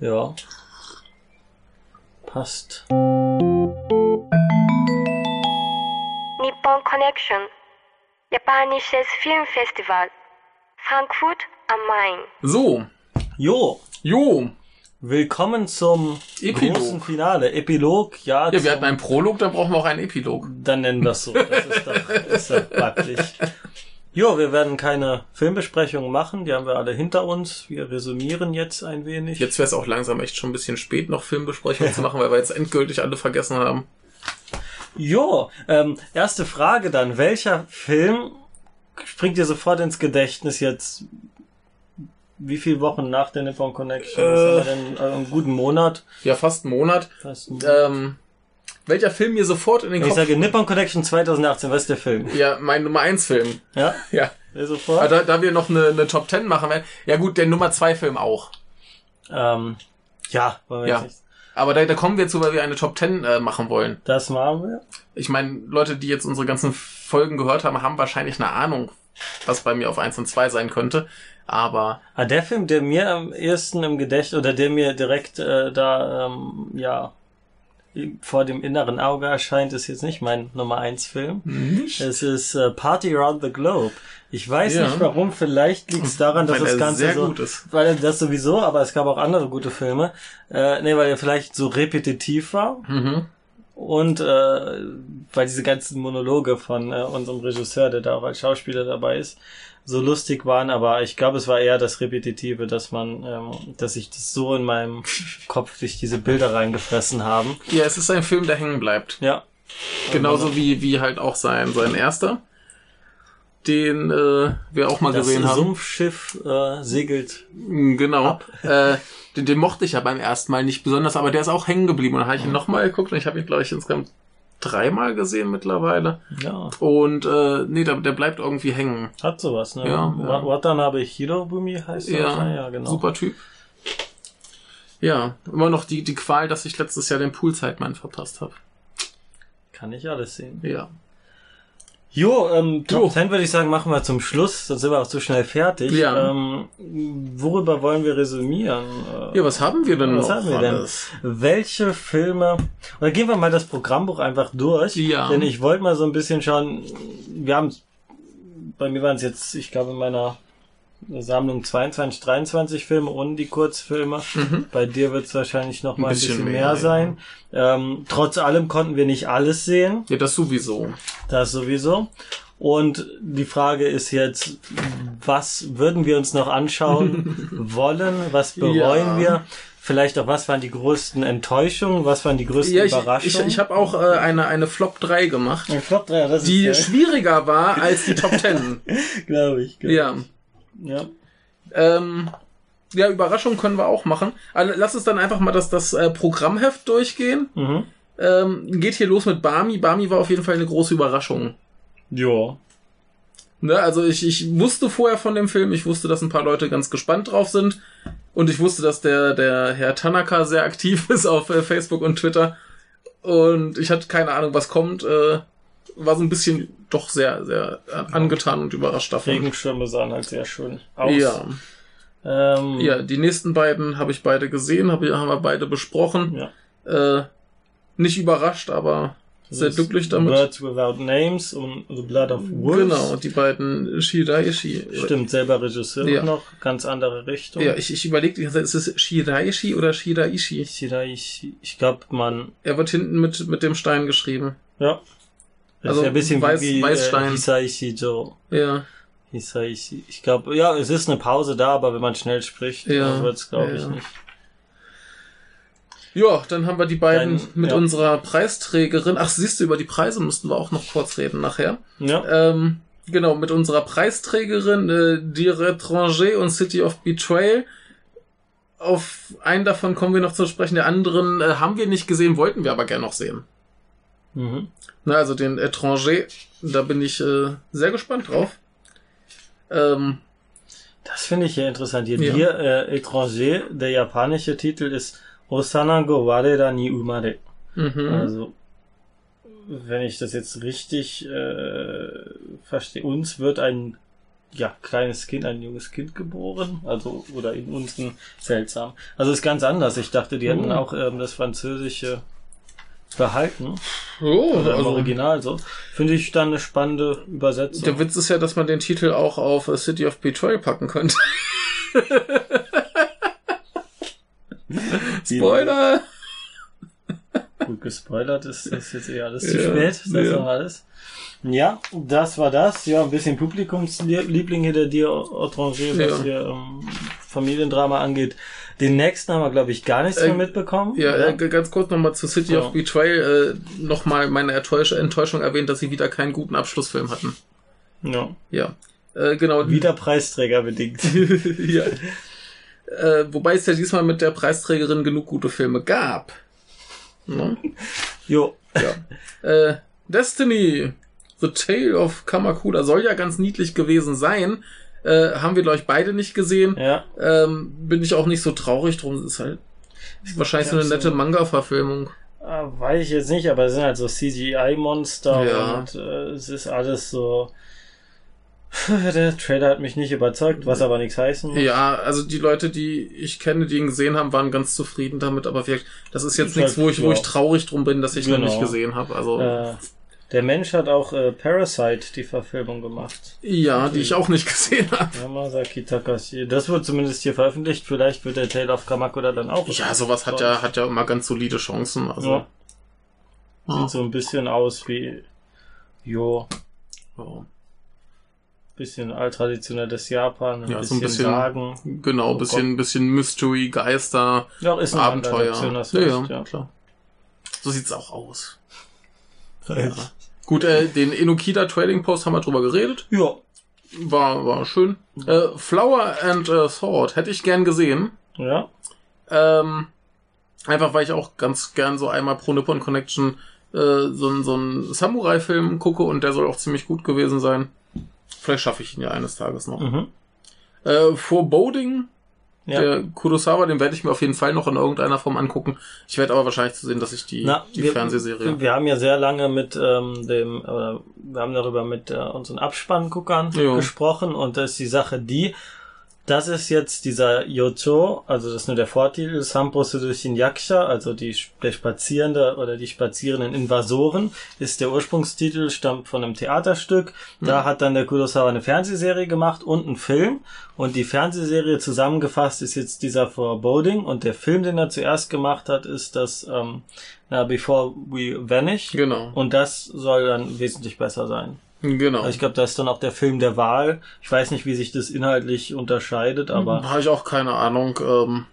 Ja. Passt. Nippon Connection Japanisches Filmfestival Frankfurt am Main So, Jo, jo. willkommen zum Epilog. großen Finale. Epilog, ja. Ja, wir hatten einen Prolog, dann brauchen wir auch einen Epilog. Dann nennen wir es so. Das ist doch, ist doch praktisch. Jo, wir werden keine Filmbesprechungen machen, die haben wir alle hinter uns. Wir resümieren jetzt ein wenig. Jetzt wäre es auch langsam echt schon ein bisschen spät, noch Filmbesprechungen zu machen, weil wir jetzt endgültig alle vergessen haben. Jo, ähm, erste Frage dann. Welcher Film springt dir sofort ins Gedächtnis jetzt? Wie viele Wochen nach der Nippon Connection? Äh. Wir denn? Äh, einen guten Monat? Ja, fast einen Monat. Fast einen Ähm, welcher Film mir sofort in den ich Kopf... sage Nippon Connection 2018, was ist der Film? ja, mein Nummer 1 Film. Ja? Ja. Sofort? Aber da, da wir noch eine, eine Top 10 machen werden. Ja gut, der Nummer 2 Film auch. Ähm, ja, wollen wir Ja. jetzt. Aber da, da kommen wir zu, weil wir eine Top 10 äh, machen wollen. Das machen wir. Ich meine, Leute, die jetzt unsere ganzen Folgen gehört haben, haben wahrscheinlich eine Ahnung, was bei mir auf 1 und 2 sein könnte. Aber Ah, der Film, der mir am ehesten im Gedächtnis oder der mir direkt äh, da ähm, ja vor dem inneren Auge erscheint, ist jetzt nicht mein Nummer 1 Film. nicht? Es ist äh, Party Around the Globe. Ich weiß Ja. nicht warum, vielleicht liegt es daran, dass das Ganze so, gut ist. weil das sowieso, aber es gab auch andere gute Filme. Äh, nee, weil er vielleicht so repetitiv war Mhm. und äh, weil diese ganzen Monologe von äh, unserem Regisseur, der da auch als Schauspieler dabei ist, so lustig waren, aber ich glaube, es war eher das Repetitive, dass man, ähm, dass ich das so in meinem Kopf durch diese Bilder reingefressen haben. Ja, es ist ein Film, der hängen bleibt. Ja. Genauso wie, wie halt auch sein, sein erster, den äh, wir auch mal Das gesehen haben. Sumpfschiff äh, segelt. Mm, Genau. Ab. Äh, den, den mochte ich ja beim ersten Mal nicht besonders, aber der ist auch hängen geblieben. Und dann habe ich ihn nochmal geguckt und ich habe ihn, glaube ich, insgesamt dreimal gesehen mittlerweile. Ja, Und äh, nee, der, der bleibt irgendwie hängen. hat sowas, ne? Ja, ja. Wa- Watanabe Hirobumi heißt er Ja, ja, genau. super Typ. Ja, immer noch die, die Qual, dass ich letztes Jahr den Poolzeitmann verpasst habe. Kann ich alles sehen. Ja. Jo, ähm, Top Jo. 10 würde ich sagen, machen wir zum Schluss, sonst sind wir auch zu schnell fertig. Ja. Ähm, worüber wollen wir resümieren? Äh, Ja, was haben wir denn Was noch? haben wir denn? alles? Welche Filme, oder gehen wir mal das Programmbuch einfach durch, Ja. denn ich wollte mal so ein bisschen schauen, wir haben, bei mir waren es jetzt, ich glaube in meiner Sammlung 22, 23 Filme und die Kurzfilme. Bei dir wird es wahrscheinlich noch mal ein bisschen, mehr, ja. sein. Ähm, trotz allem konnten wir nicht alles sehen. Ja, das sowieso. Das sowieso. Und die Frage ist jetzt, was würden wir uns noch anschauen wollen? Was bereuen Ja. wir? Vielleicht auch, was waren die größten Enttäuschungen? Was waren die größten Ja, ich, ich, Überraschungen? ich habe auch äh, eine, eine Flop 3 gemacht, Ein Flop 3, das die ist schwieriger war als die Top 10. glaube ich. glaub ja. ich. Ja. Ähm, ja, Überraschung können wir auch machen. Also, lass uns dann einfach mal das, das äh, Programmheft durchgehen. Mhm. Ähm, geht hier los mit Barmi. Barmi war auf jeden Fall eine große Überraschung. Jo. Ne, also ich, ich wusste vorher von dem Film, ich wusste, dass ein paar Leute ganz gespannt drauf sind. Und ich wusste, dass der, der Herr Tanaka sehr aktiv ist auf äh, Facebook und Twitter. Und ich hatte keine Ahnung, was kommt. Äh, war so ein bisschen doch sehr, sehr äh, angetan und überrascht davon. Regenschirme sahen halt sehr schön aus. Ja. Ähm, ja, die nächsten beiden habe ich beide gesehen, hab, haben wir beide besprochen. ja. Äh, nicht überrascht, aber sehr glücklich damit. Birds Without Names und The Blood of Wolves. Genau, die beiden Shiraishi. Stimmt, selber Regisseur Ja. noch, ganz andere Richtung. Ja, ich, ich überlege die ganze Zeit, ist es Shiraishi oder Shiraishi? Shiraishi, ich glaube, man, Er wird hinten mit, mit dem Stein geschrieben. ja. Das Also ist ja ein bisschen Weiß- wie Weißstein. äh, Hisaishi Joe. Ja, Hisaishi. Ich glaube, ja, es ist eine Pause da, aber wenn man schnell spricht, Ja, dann wird's, glaube ja, ich, nicht. ja dann haben wir die beiden Dann, mit ja. unserer Preisträgerin. Ach, siehst du, über die Preise müssten wir auch noch kurz reden nachher. Ja. Ähm, genau, mit unserer Preisträgerin, äh, Die Retranger und City of Betrayal. Auf einen davon kommen wir noch zu sprechen. Der anderen äh, haben wir nicht gesehen, wollten wir aber gern noch sehen. Mhm. Na, also den Étranger, da bin ich äh, sehr gespannt drauf. Ähm, Das finde ich ja interessant. Hier, Ja. hier äh, Étranger, der japanische Titel ist Osanago Wareda ni Umare. mhm. Also, wenn ich das jetzt richtig äh, verstehe, uns wird ein ja, kleines Kind, ein junges Kind geboren. Also, oder in unten seltsam. Also ist ganz anders. Ich dachte, die hätten Oh. auch ähm, das Französische behalten. Oh, Oder im also, Original so. Finde ich dann eine spannende Übersetzung. der Witz ist ja, dass man den Titel auch auf A City of Betrayal packen könnte. Spoiler! Gut gespoilert ist, ist jetzt eh alles zu Ja, spät. Das ja. alles? Ja, das war das. Ja, ein bisschen Publikumsliebling hinter dir, Autranger, was Ja. hier ähm, Familiendrama angeht. Den nächsten haben wir, glaube ich, gar nichts Äh, mehr mitbekommen. Ja, äh, ganz kurz nochmal zu City Ja. of Betrayal. Äh, nochmal meine Enttäusch Enttäuschung erwähnt, dass sie wieder keinen guten Abschlussfilm hatten. ja. Ja. Äh, genau. Wieder Preisträger bedingt. ja. Äh, wobei es ja diesmal mit der Preisträgerin genug gute Filme gab. Ne? Jo. Ja. Äh, Destiny, The Tale of Kamakura soll ja ganz niedlich gewesen sein. Äh, haben wir, glaube ich, beide nicht gesehen. Ja. Ähm, bin ich auch nicht so traurig drum. Ist halt wahrscheinlich so eine nette Manga-Verfilmung. Äh, weiß ich jetzt nicht, aber es sind halt so CGI-Monster Ja. und äh, es ist alles so. Der Trailer hat mich nicht überzeugt, was aber nichts heißen muss. Ja, also die Leute, die ich kenne, die ihn gesehen haben, waren ganz zufrieden damit, aber wirklich, das ist jetzt Ist nichts, wo ich, wo ich traurig drum bin, dass ich ihn noch Genau. nicht gesehen habe. Also Äh, der Mensch hat auch äh, Parasite die Verfilmung gemacht. ja, die ich auch nicht gesehen habe. Yamasaki Takashi. Das wird zumindest hier veröffentlicht. Vielleicht wird der Tale of Kamakura dann auch. Ja, sowas hat ja, hat ja immer ganz solide Chancen. Also, Ja. Sieht so ein bisschen aus wie. Jo, Ja. bisschen alttraditionelles Japan, ein Ja, so bisschen, ein bisschen- Sagen. Genau, Oh bisschen, bisschen Mystery, Geister, Ja, ist andere Abenteuer. Ja, ja, ja. klar. So sieht's auch aus. Ja. Gut, äh, den Enokida Trading Post haben wir drüber geredet. ja. War, war schön. Äh, Flower and äh, Sword hätte ich gern gesehen. Ja. Ähm, einfach weil ich auch ganz gern so einmal pro Nippon Connection äh, so, so einen Samurai-Film gucke und der soll auch ziemlich gut gewesen sein. Vielleicht schaffe ich ihn ja eines Tages noch. Mhm. Äh, Foreboding, Ja. der Kurosawa, den werde ich mir auf jeden Fall noch in irgendeiner Form angucken. Ich werde aber wahrscheinlich zu sehen, dass ich die, Na, die wir, Fernsehserie. Wir haben ja sehr lange mit ähm, dem, oder wir haben darüber mit äh, unseren Abspannguckern Ja. gesprochen und da ist die Sache die, das ist jetzt dieser Yocho, also das ist nur der Vortitel, Sampo Sudushin Yaksha, also die, der Spazierende oder die spazierenden Invasoren, ist der Ursprungstitel, stammt von einem Theaterstück. Da hat dann der Kurosawa eine Fernsehserie gemacht und einen Film. Und die Fernsehserie zusammengefasst ist jetzt dieser Foreboding. Und der Film, den er zuerst gemacht hat, ist das ähm, na, Before We Vanish. Genau. Und das soll dann wesentlich besser sein. Genau. Ich glaube, das ist dann auch der Film der Wahl. Ich weiß nicht, wie sich das inhaltlich unterscheidet, aber Habe ich auch keine Ahnung. Ähm,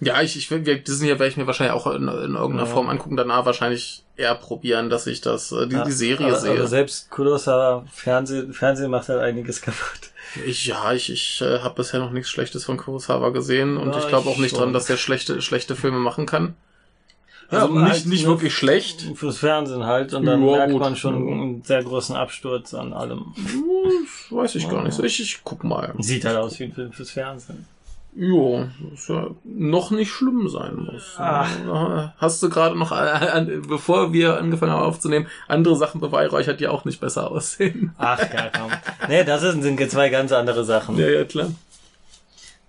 ja, ich, ich will, Disney werde ich mir wahrscheinlich auch in, in irgendeiner Ja. Form angucken, danach wahrscheinlich eher probieren, dass ich das, äh, die, Ja, die Serie aber, sehe. aber selbst Kurosawa Fernsehen, Fernsehen macht halt einiges kaputt. Ich, ja, ich, ich äh, habe bisher noch nichts Schlechtes von Kurosawa gesehen und Ja, ich glaube auch ich nicht schon. dran, dass der schlechte, schlechte Filme machen kann. Ja, Also nicht, halt nicht wirklich schlecht. Fürs Fernsehen halt und dann Ja, merkt gut. man schon einen sehr großen Absturz an allem. Das weiß ich gar nicht. Ich, ich guck mal. Sieht halt aus wie ein Film fürs Fernsehen. Jo, was ja noch nicht schlimm sein muss. Ach. Ja, Hast du gerade noch, äh, an, bevor wir angefangen haben aufzunehmen, andere Sachen beweihräuchert, die auch nicht besser aussehen? Ach ja, komm. Nee, das sind, sind zwei ganz andere Sachen. Ja, ja, klar.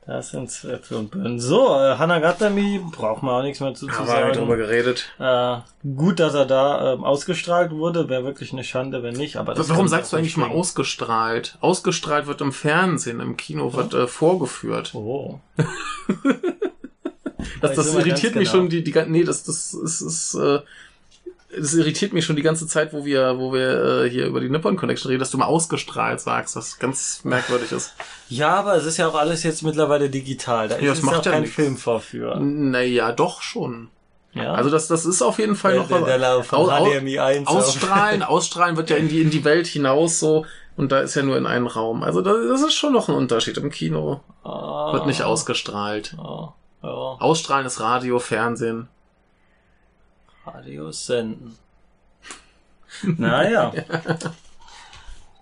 Das sind Äpfel und Birnen. So, äh, Hanagatami braucht man auch nichts mehr zu, zu Haben wir drüber sagen. geredet. Äh, gut, dass er da ähm, ausgestrahlt wurde. Wäre wirklich eine Schande, wenn nicht. Aber das Warum sagst du eigentlich mal ausgestrahlt? Ausgestrahlt wird im Fernsehen, im Kino wird äh, vorgeführt. Oh. Das, das irritiert mich genau. schon die, die nee, das das ist, ist äh, das irritiert mich schon die ganze Zeit, wo wir wo wir äh, hier über die Nippon Connection reden, dass du mal ausgestrahlt sagst, was ganz merkwürdig ist. Ja, aber es ist ja auch alles jetzt mittlerweile digital. Da Ja, ist das es macht ja kein nichts. Film vorführen. Naja, doch schon. Ja. Also das das ist auf jeden Fall der, noch der, der Lauf von Au- au- HDMI 1 auf- ausstrahlen, ausstrahlen wird ja in die in die Welt hinaus so und da ist ja nur in einen Raum. Also das, das ist schon noch ein Unterschied. Im Kino Ah. wird nicht ausgestrahlt. Ah, ja. Ausstrahlen ist Radio, Fernsehen. Radio senden. Naja.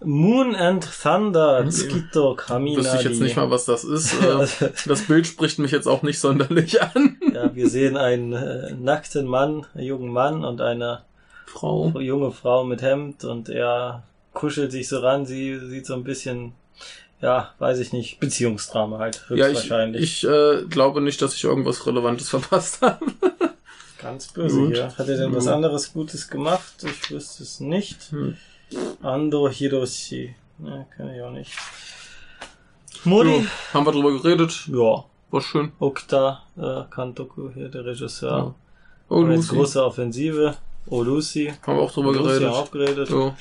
Moon and Thunder, Tsukito Kaminari. Wüsste ich jetzt nicht mal, was das ist. Äh, Das Bild spricht mich jetzt auch nicht sonderlich an. Ja, wir sehen einen äh, nackten Mann, einen jungen Mann und eine Frau. junge Frau mit Hemd und er kuschelt sich so ran. Sie sieht so ein bisschen ja, weiß ich nicht, Beziehungsdrama halt, Ja, ich, höchstwahrscheinlich. ich äh, glaube nicht, dass ich irgendwas Relevantes verpasst habe. Ganz böse Gut. hier. Hat er denn was Ja. anderes Gutes gemacht? Ich wüsste es nicht. Hm. Ando Hiroshi. Ne, kann ich auch nicht. Mori? Ja, haben wir drüber geredet. Ja. War schön. Okta äh, Kantoku hier, der Regisseur. Oh, Und jetzt Lucy. große Offensive. Oh, Lucy. Haben wir auch drüber Lucy geredet. haben auch geredet. Ja.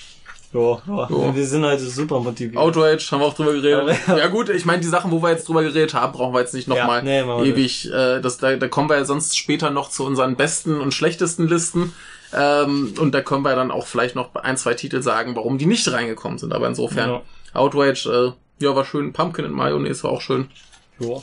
Ja, ja. Ja. Wir sind heute super motiviert. Outrage haben wir auch drüber geredet. Aber- ja gut, ich meine, die Sachen, wo wir jetzt drüber geredet haben, brauchen wir jetzt nicht Ja, nochmal nee, machen wir ewig. Äh, das, da, da kommen wir ja sonst später noch zu unseren besten und schlechtesten Listen. Ähm, und da können wir dann auch vielleicht noch ein, zwei Titel sagen, warum die nicht reingekommen sind. Aber insofern, Ja. Outrage, äh, ja, war schön. Pumpkin and Mayonnaise war auch schön. Ja.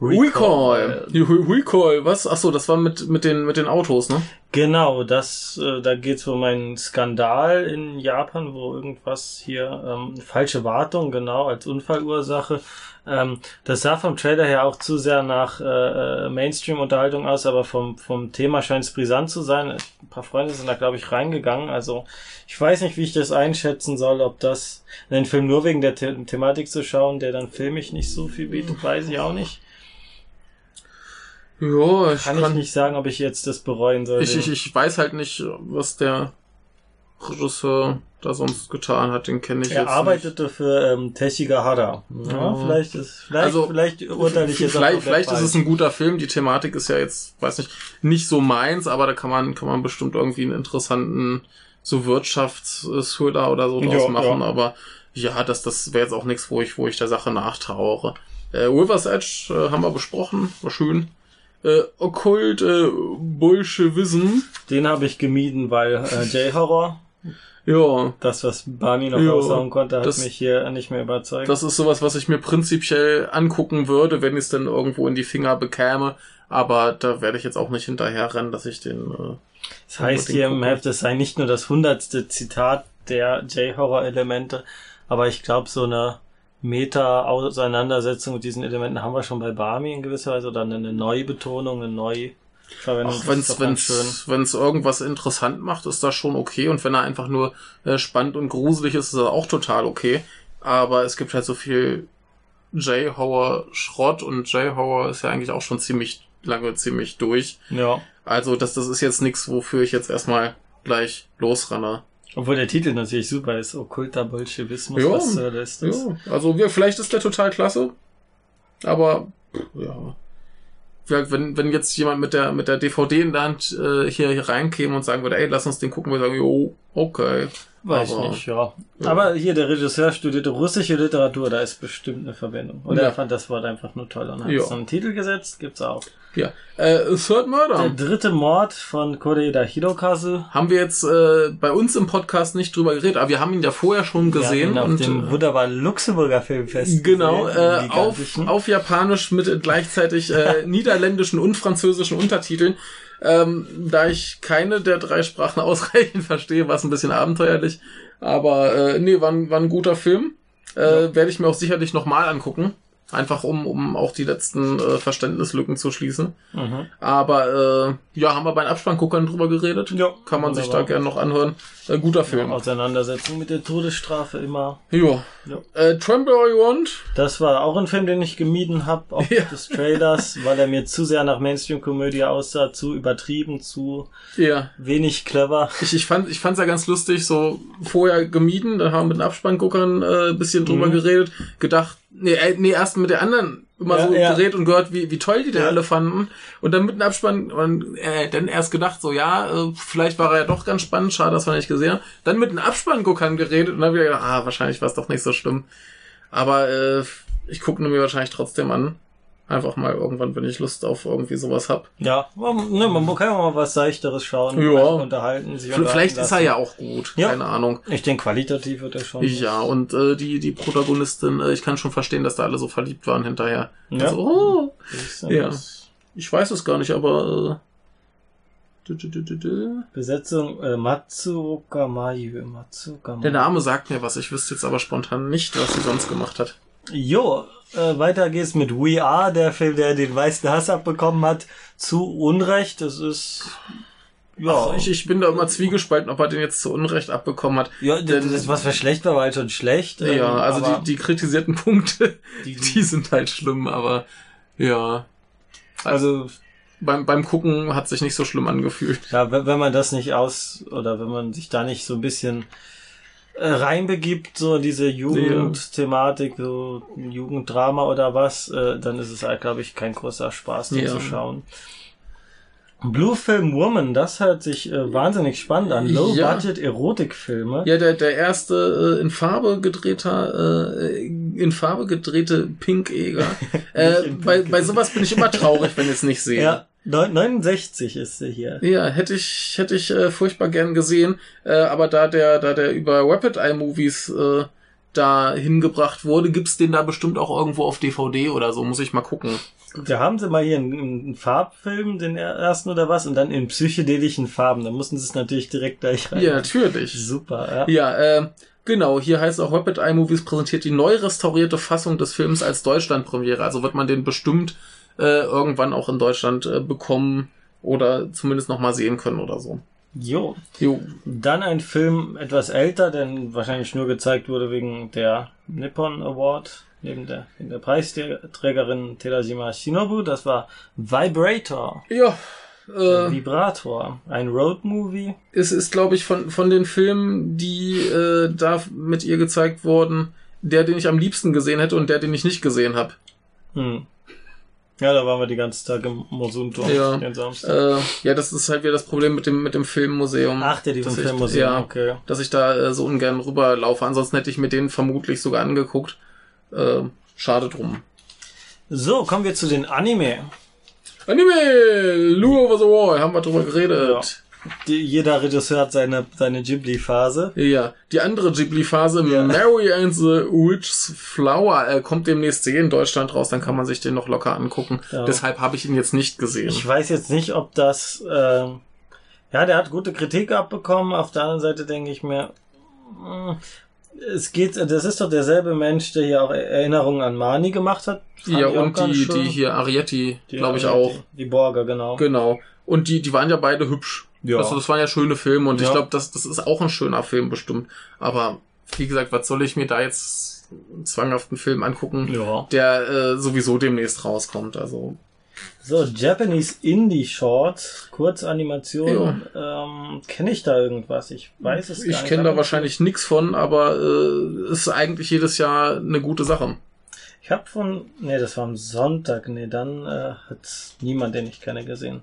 Recall. Recall. Recall. Was? Ach so, das war mit, mit, den, mit den Autos, ne? Genau, das, äh, da geht's um einen Skandal in Japan, wo irgendwas hier, ähm, falsche Wartung, genau, als Unfallursache. Ähm, das sah vom Trailer her auch zu sehr nach äh, äh, Mainstream-Unterhaltung aus, aber vom, vom Thema scheint es brisant zu sein. Ein paar Freunde sind da, glaube ich, reingegangen. Also ich weiß nicht, wie ich das einschätzen soll, ob das den Film nur wegen der The Thematik zu schauen, der dann filmisch nicht so viel bietet, weiß ich auch nicht. Ja, ich Kann, ich nicht sagen, ob ich jetzt das bereuen soll. Ich, ich, ich weiß halt nicht, was der Regisseur da sonst getan hat, den kenne ich Er jetzt arbeitete für ähm, Teshigahara. Ja, Ja. vielleicht ist, vielleicht, Also, vielleicht urteile ich jetzt Vielleicht, vielleicht ist es ein guter Film, die Thematik ist ja jetzt, weiß nicht, nicht so meins, aber da kann man, kann man bestimmt irgendwie einen interessanten so Wirtschaftsthriller oder so draus Ja, machen, ja. aber ja, das, das wäre jetzt auch nichts, wo ich, wo ich der Sache nachtrauere. Äh, River's Edge äh, haben wir besprochen, war schön. Äh, Okkult, äh, Bolschewism, Den habe ich gemieden, weil äh, J-Horror, ja, das, was Barney noch Ja, raushauen konnte, hat das- mich hier nicht mehr überzeugt. Das ist sowas, was ich mir prinzipiell angucken würde, wenn ich es dann irgendwo in die Finger bekäme. Aber da werde ich jetzt auch nicht hinterher rennen, dass ich den. Äh, das heißt hier im. Heft, es sei nicht nur das hundertste Zitat der J-Horror-Elemente, aber ich glaube, so eine Meta-Auseinandersetzung mit diesen Elementen haben wir schon bei Barmy in gewisser Weise oder eine Neubetonung, eine Neuverwendung. auch Das wenn es irgendwas interessant macht, ist das schon okay. Und wenn er einfach nur äh, spannend und gruselig ist, ist das auch total okay. Aber es gibt halt so viel J-Horror-Schrott und J-Horror ist ja eigentlich auch schon ziemlich lange ziemlich durch. Ja. Also das, das ist jetzt nichts, wofür ich jetzt erstmal gleich losrenne. Obwohl der Titel natürlich super ist. Okkulter Bolschewismus. Ja, was zur ist das? Ja, also wir, vielleicht ist der total klasse, aber ja. Ja, Wenn, wenn jetzt jemand mit der mit der DVD in der Hand äh, hier, hier reinkäme und sagen würde, ey, lass uns den gucken, wir sagen, jo, okay. Weiß Aber- ich nicht, ja. Ja. Aber hier, der Regisseur studierte russische Literatur, da ist bestimmt eine Verbindung. Oder Ja. er fand das Wort einfach nur toll und hat Ja. so einen Titel gesetzt, gibt's auch. Ja. Äh, Third Der Murder. dritte Mord von Koreeda Hirokazu. Haben wir jetzt äh, bei uns im Podcast nicht drüber geredet, aber wir haben ihn ja vorher schon gesehen ihn auf und dem wunderbaren Luxemburger Filmfest. Genau, äh, auf, auf Japanisch mit gleichzeitig äh, niederländischen und französischen Untertiteln. Ähm, da ich keine der drei Sprachen ausreichend verstehe, war es ein bisschen abenteuerlich. Aber äh, nee, war, ein- war ein guter Film. Äh, Werde ich mir auch sicherlich nochmal angucken. Einfach um, um auch die letzten äh, Verständnislücken zu schließen. Mhm. Aber äh, ja, haben wir bei den Abspannguckern drüber geredet. Ja, Kann man sich da gerne noch anhören. Äh, guter Film. Auseinandersetzung mit der Todesstrafe immer. Ja. Ja. Äh, Tremble All You Want. Das war auch ein Film, den ich gemieden habe, auf Ja. des Trailers, weil er mir zu sehr nach Mainstream-Komödie aussah, zu übertrieben, zu Ja. wenig clever. Ich, ich fand ich fand's ja ganz lustig, so vorher gemieden, dann haben wir mit den Abspannguckern äh, ein bisschen drüber Mhm. geredet, gedacht, nee, äh, nee, erst mit der anderen immer Ja, so ja. geredet und gehört, wie, wie toll die den Ja. alle fanden. Und dann mit dem Abspann und äh, dann erst gedacht, so ja, äh, vielleicht war er ja doch ganz spannend, schade, dass wir nicht gesehen haben. Dann mit den Abspannguckern geredet und dann wieder gedacht, ah, wahrscheinlich war es doch nicht so schlimm. Aber äh, ich gucke mir wahrscheinlich trotzdem an. Einfach mal irgendwann, wenn ich Lust auf irgendwie sowas hab. Ja, man, ne, man kann ja mal was Seichteres schauen, Ja. unterhalten, sich unterhalten Vielleicht ist er lassen. ja auch gut, Ja. keine Ahnung. Ich denke, qualitativ wird er schon. Ja, und äh, die, die Protagonistin, äh, ich kann schon verstehen, dass da alle so verliebt waren hinterher. Ja. Also, oh, ja ich weiß es gar nicht, aber äh. Besetzung äh, Matsuoka Mayu. Matsuoka Mayu. der Name sagt mir was, ich wüsste jetzt aber spontan nicht, was sie sonst gemacht hat. Jo, äh, weiter geht's mit We Are, der Film, der den meisten Hass abbekommen hat. Zu Unrecht. Das ist Ja, Ach, ich, ich bin da immer zwiegespalten, ob er den jetzt zu Unrecht abbekommen hat. ja denn- das, was für schlecht war, war halt schon schlecht. ähm, Ja, also die, die kritisierten Punkte, Die- die, sind halt schlimm, aber ja, also beim, beim Gucken hat sich nicht so schlimm angefühlt. Ja, wenn, wenn man das nicht aus oder wenn man sich da nicht so ein bisschen reinbegibt, so diese Jugendthematik, so Jugenddrama oder was, äh, dann ist es halt, glaube ich, kein großer Spaß, den Ja. zu schauen. Blue Film Woman, das hört sich äh, wahnsinnig spannend an. Low-Budget Erotikfilme. Ja, der, der erste äh, in Farbe gedrehter, äh, in Farbe gedrehte Pink-Eger. äh, in bei, bei sowas bin ich immer traurig, wenn ich es nicht sehe. Ja, 69 ist sie hier. Ja, hätte ich, hätte ich äh, furchtbar gern gesehen, äh, aber da der, da der über Rapid Eye Movies äh, da hingebracht wurde, gibt's den da bestimmt auch irgendwo auf DVD oder so, muss ich mal gucken. Da haben sie mal hier einen, einen Farbfilm, den ersten oder was, und dann in psychedelischen Farben. Da mussten sie es natürlich direkt gleich rein. Ja, natürlich. Super, ja. Ja, äh, genau, hier heißt auch Rapid Eye Movies präsentiert die neu restaurierte Fassung des Films als Deutschlandpremiere. Also wird man den bestimmt äh, irgendwann auch in Deutschland äh, bekommen oder zumindest noch mal sehen können oder so. Jo. Jo. Dann ein Film etwas älter, denn wahrscheinlich nur gezeigt wurde wegen der Nippon Award, neben der, neben der Preisträgerin Terajima Shinobu. Das war Vibrator, Ja, äh, Vibrator, ein Road-Movie. es ist, glaube ich, von, von den Filmen, die äh, da mit ihr gezeigt wurden, der, den ich am liebsten gesehen hätte und der, den ich nicht gesehen habe. Hm. Ja, da waren wir die ganze Tag im Mosunto, Ja. den Samstag. Äh, ja, das ist halt wieder das Problem mit dem, mit dem Filmmuseum. Ach, der die vom Filmmuseum, Ja, okay. dass ich da äh, so ungern rüberlaufe. Ansonsten hätte ich mir den vermutlich sogar angeguckt. Äh, schade drum. So, kommen wir zu den Anime. Anime! Lure over the Wall, haben wir drüber geredet. Die, jeder Regisseur hat seine, seine Ghibli-Phase. Ja, die andere Ghibli-Phase, Ja. Mary and the Witch's Flower, äh, kommt demnächst eh in Deutschland raus, dann kann man sich den noch locker angucken. Ja. Deshalb habe ich ihn jetzt nicht gesehen. Ich weiß jetzt nicht, ob das, äh, ja, der hat gute Kritik abbekommen. Auf der anderen Seite denke ich mir, mh, es geht, das ist doch derselbe Mensch, der hier auch Erinnerungen an Mani gemacht hat. Fand ja, und die, die hier Arietti, glaube ich auch. Die Borger, genau. Genau. Und die, die waren ja beide hübsch. Ja. Also das waren ja schöne Filme und ich Ja. glaube, das, das ist auch ein schöner Film bestimmt. Aber wie gesagt, was soll ich mir da jetzt einen zwanghaften Film angucken, Ja. der äh, sowieso demnächst rauskommt? Also So, Japanese Indie Short, Kurzanimation. Ähm, Kenne ich da irgendwas? Ich weiß es gar ich nicht. kenne da wahrscheinlich nix von, aber äh, ist eigentlich jedes Jahr eine gute Sache. Ich habe von, nee, das war am Sonntag, nee, dann äh, hat niemand, den ich kenne, gesehen.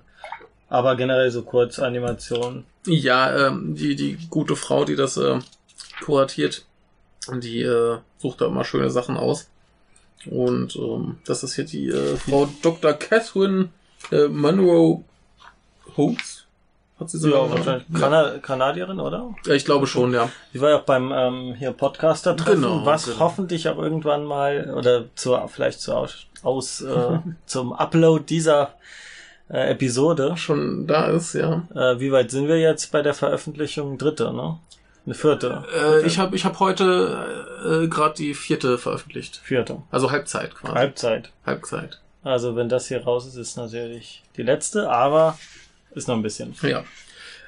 Aber generell so Kurzanimation. Ja, ähm, die, die gute Frau, die das äh, kuratiert, die äh, sucht da immer schöne Sachen aus. Und ähm, das ist hier die äh, Frau Dr. Catherine äh, Monroe Holmes. Hat sie so Ja, wahrscheinlich. Ja. Kana Kanadierin, oder? ja, ich glaube schon, ja. Die war ja auch beim ähm, hier Podcaster treffen, Genau, was genau. hoffentlich auch irgendwann mal oder zur vielleicht zur aus, aus äh, zum Upload dieser äh, Episode. Schon da ist, ja. Äh, wie weit sind wir jetzt bei der Veröffentlichung? Dritte, ne? Eine vierte. Äh, ich habe ich hab heute äh, gerade die vierte veröffentlicht. Vierte. Also Halbzeit quasi. Halbzeit. Halbzeit. Also wenn das hier raus ist, ist natürlich die letzte, aber ist noch ein bisschen. Ja.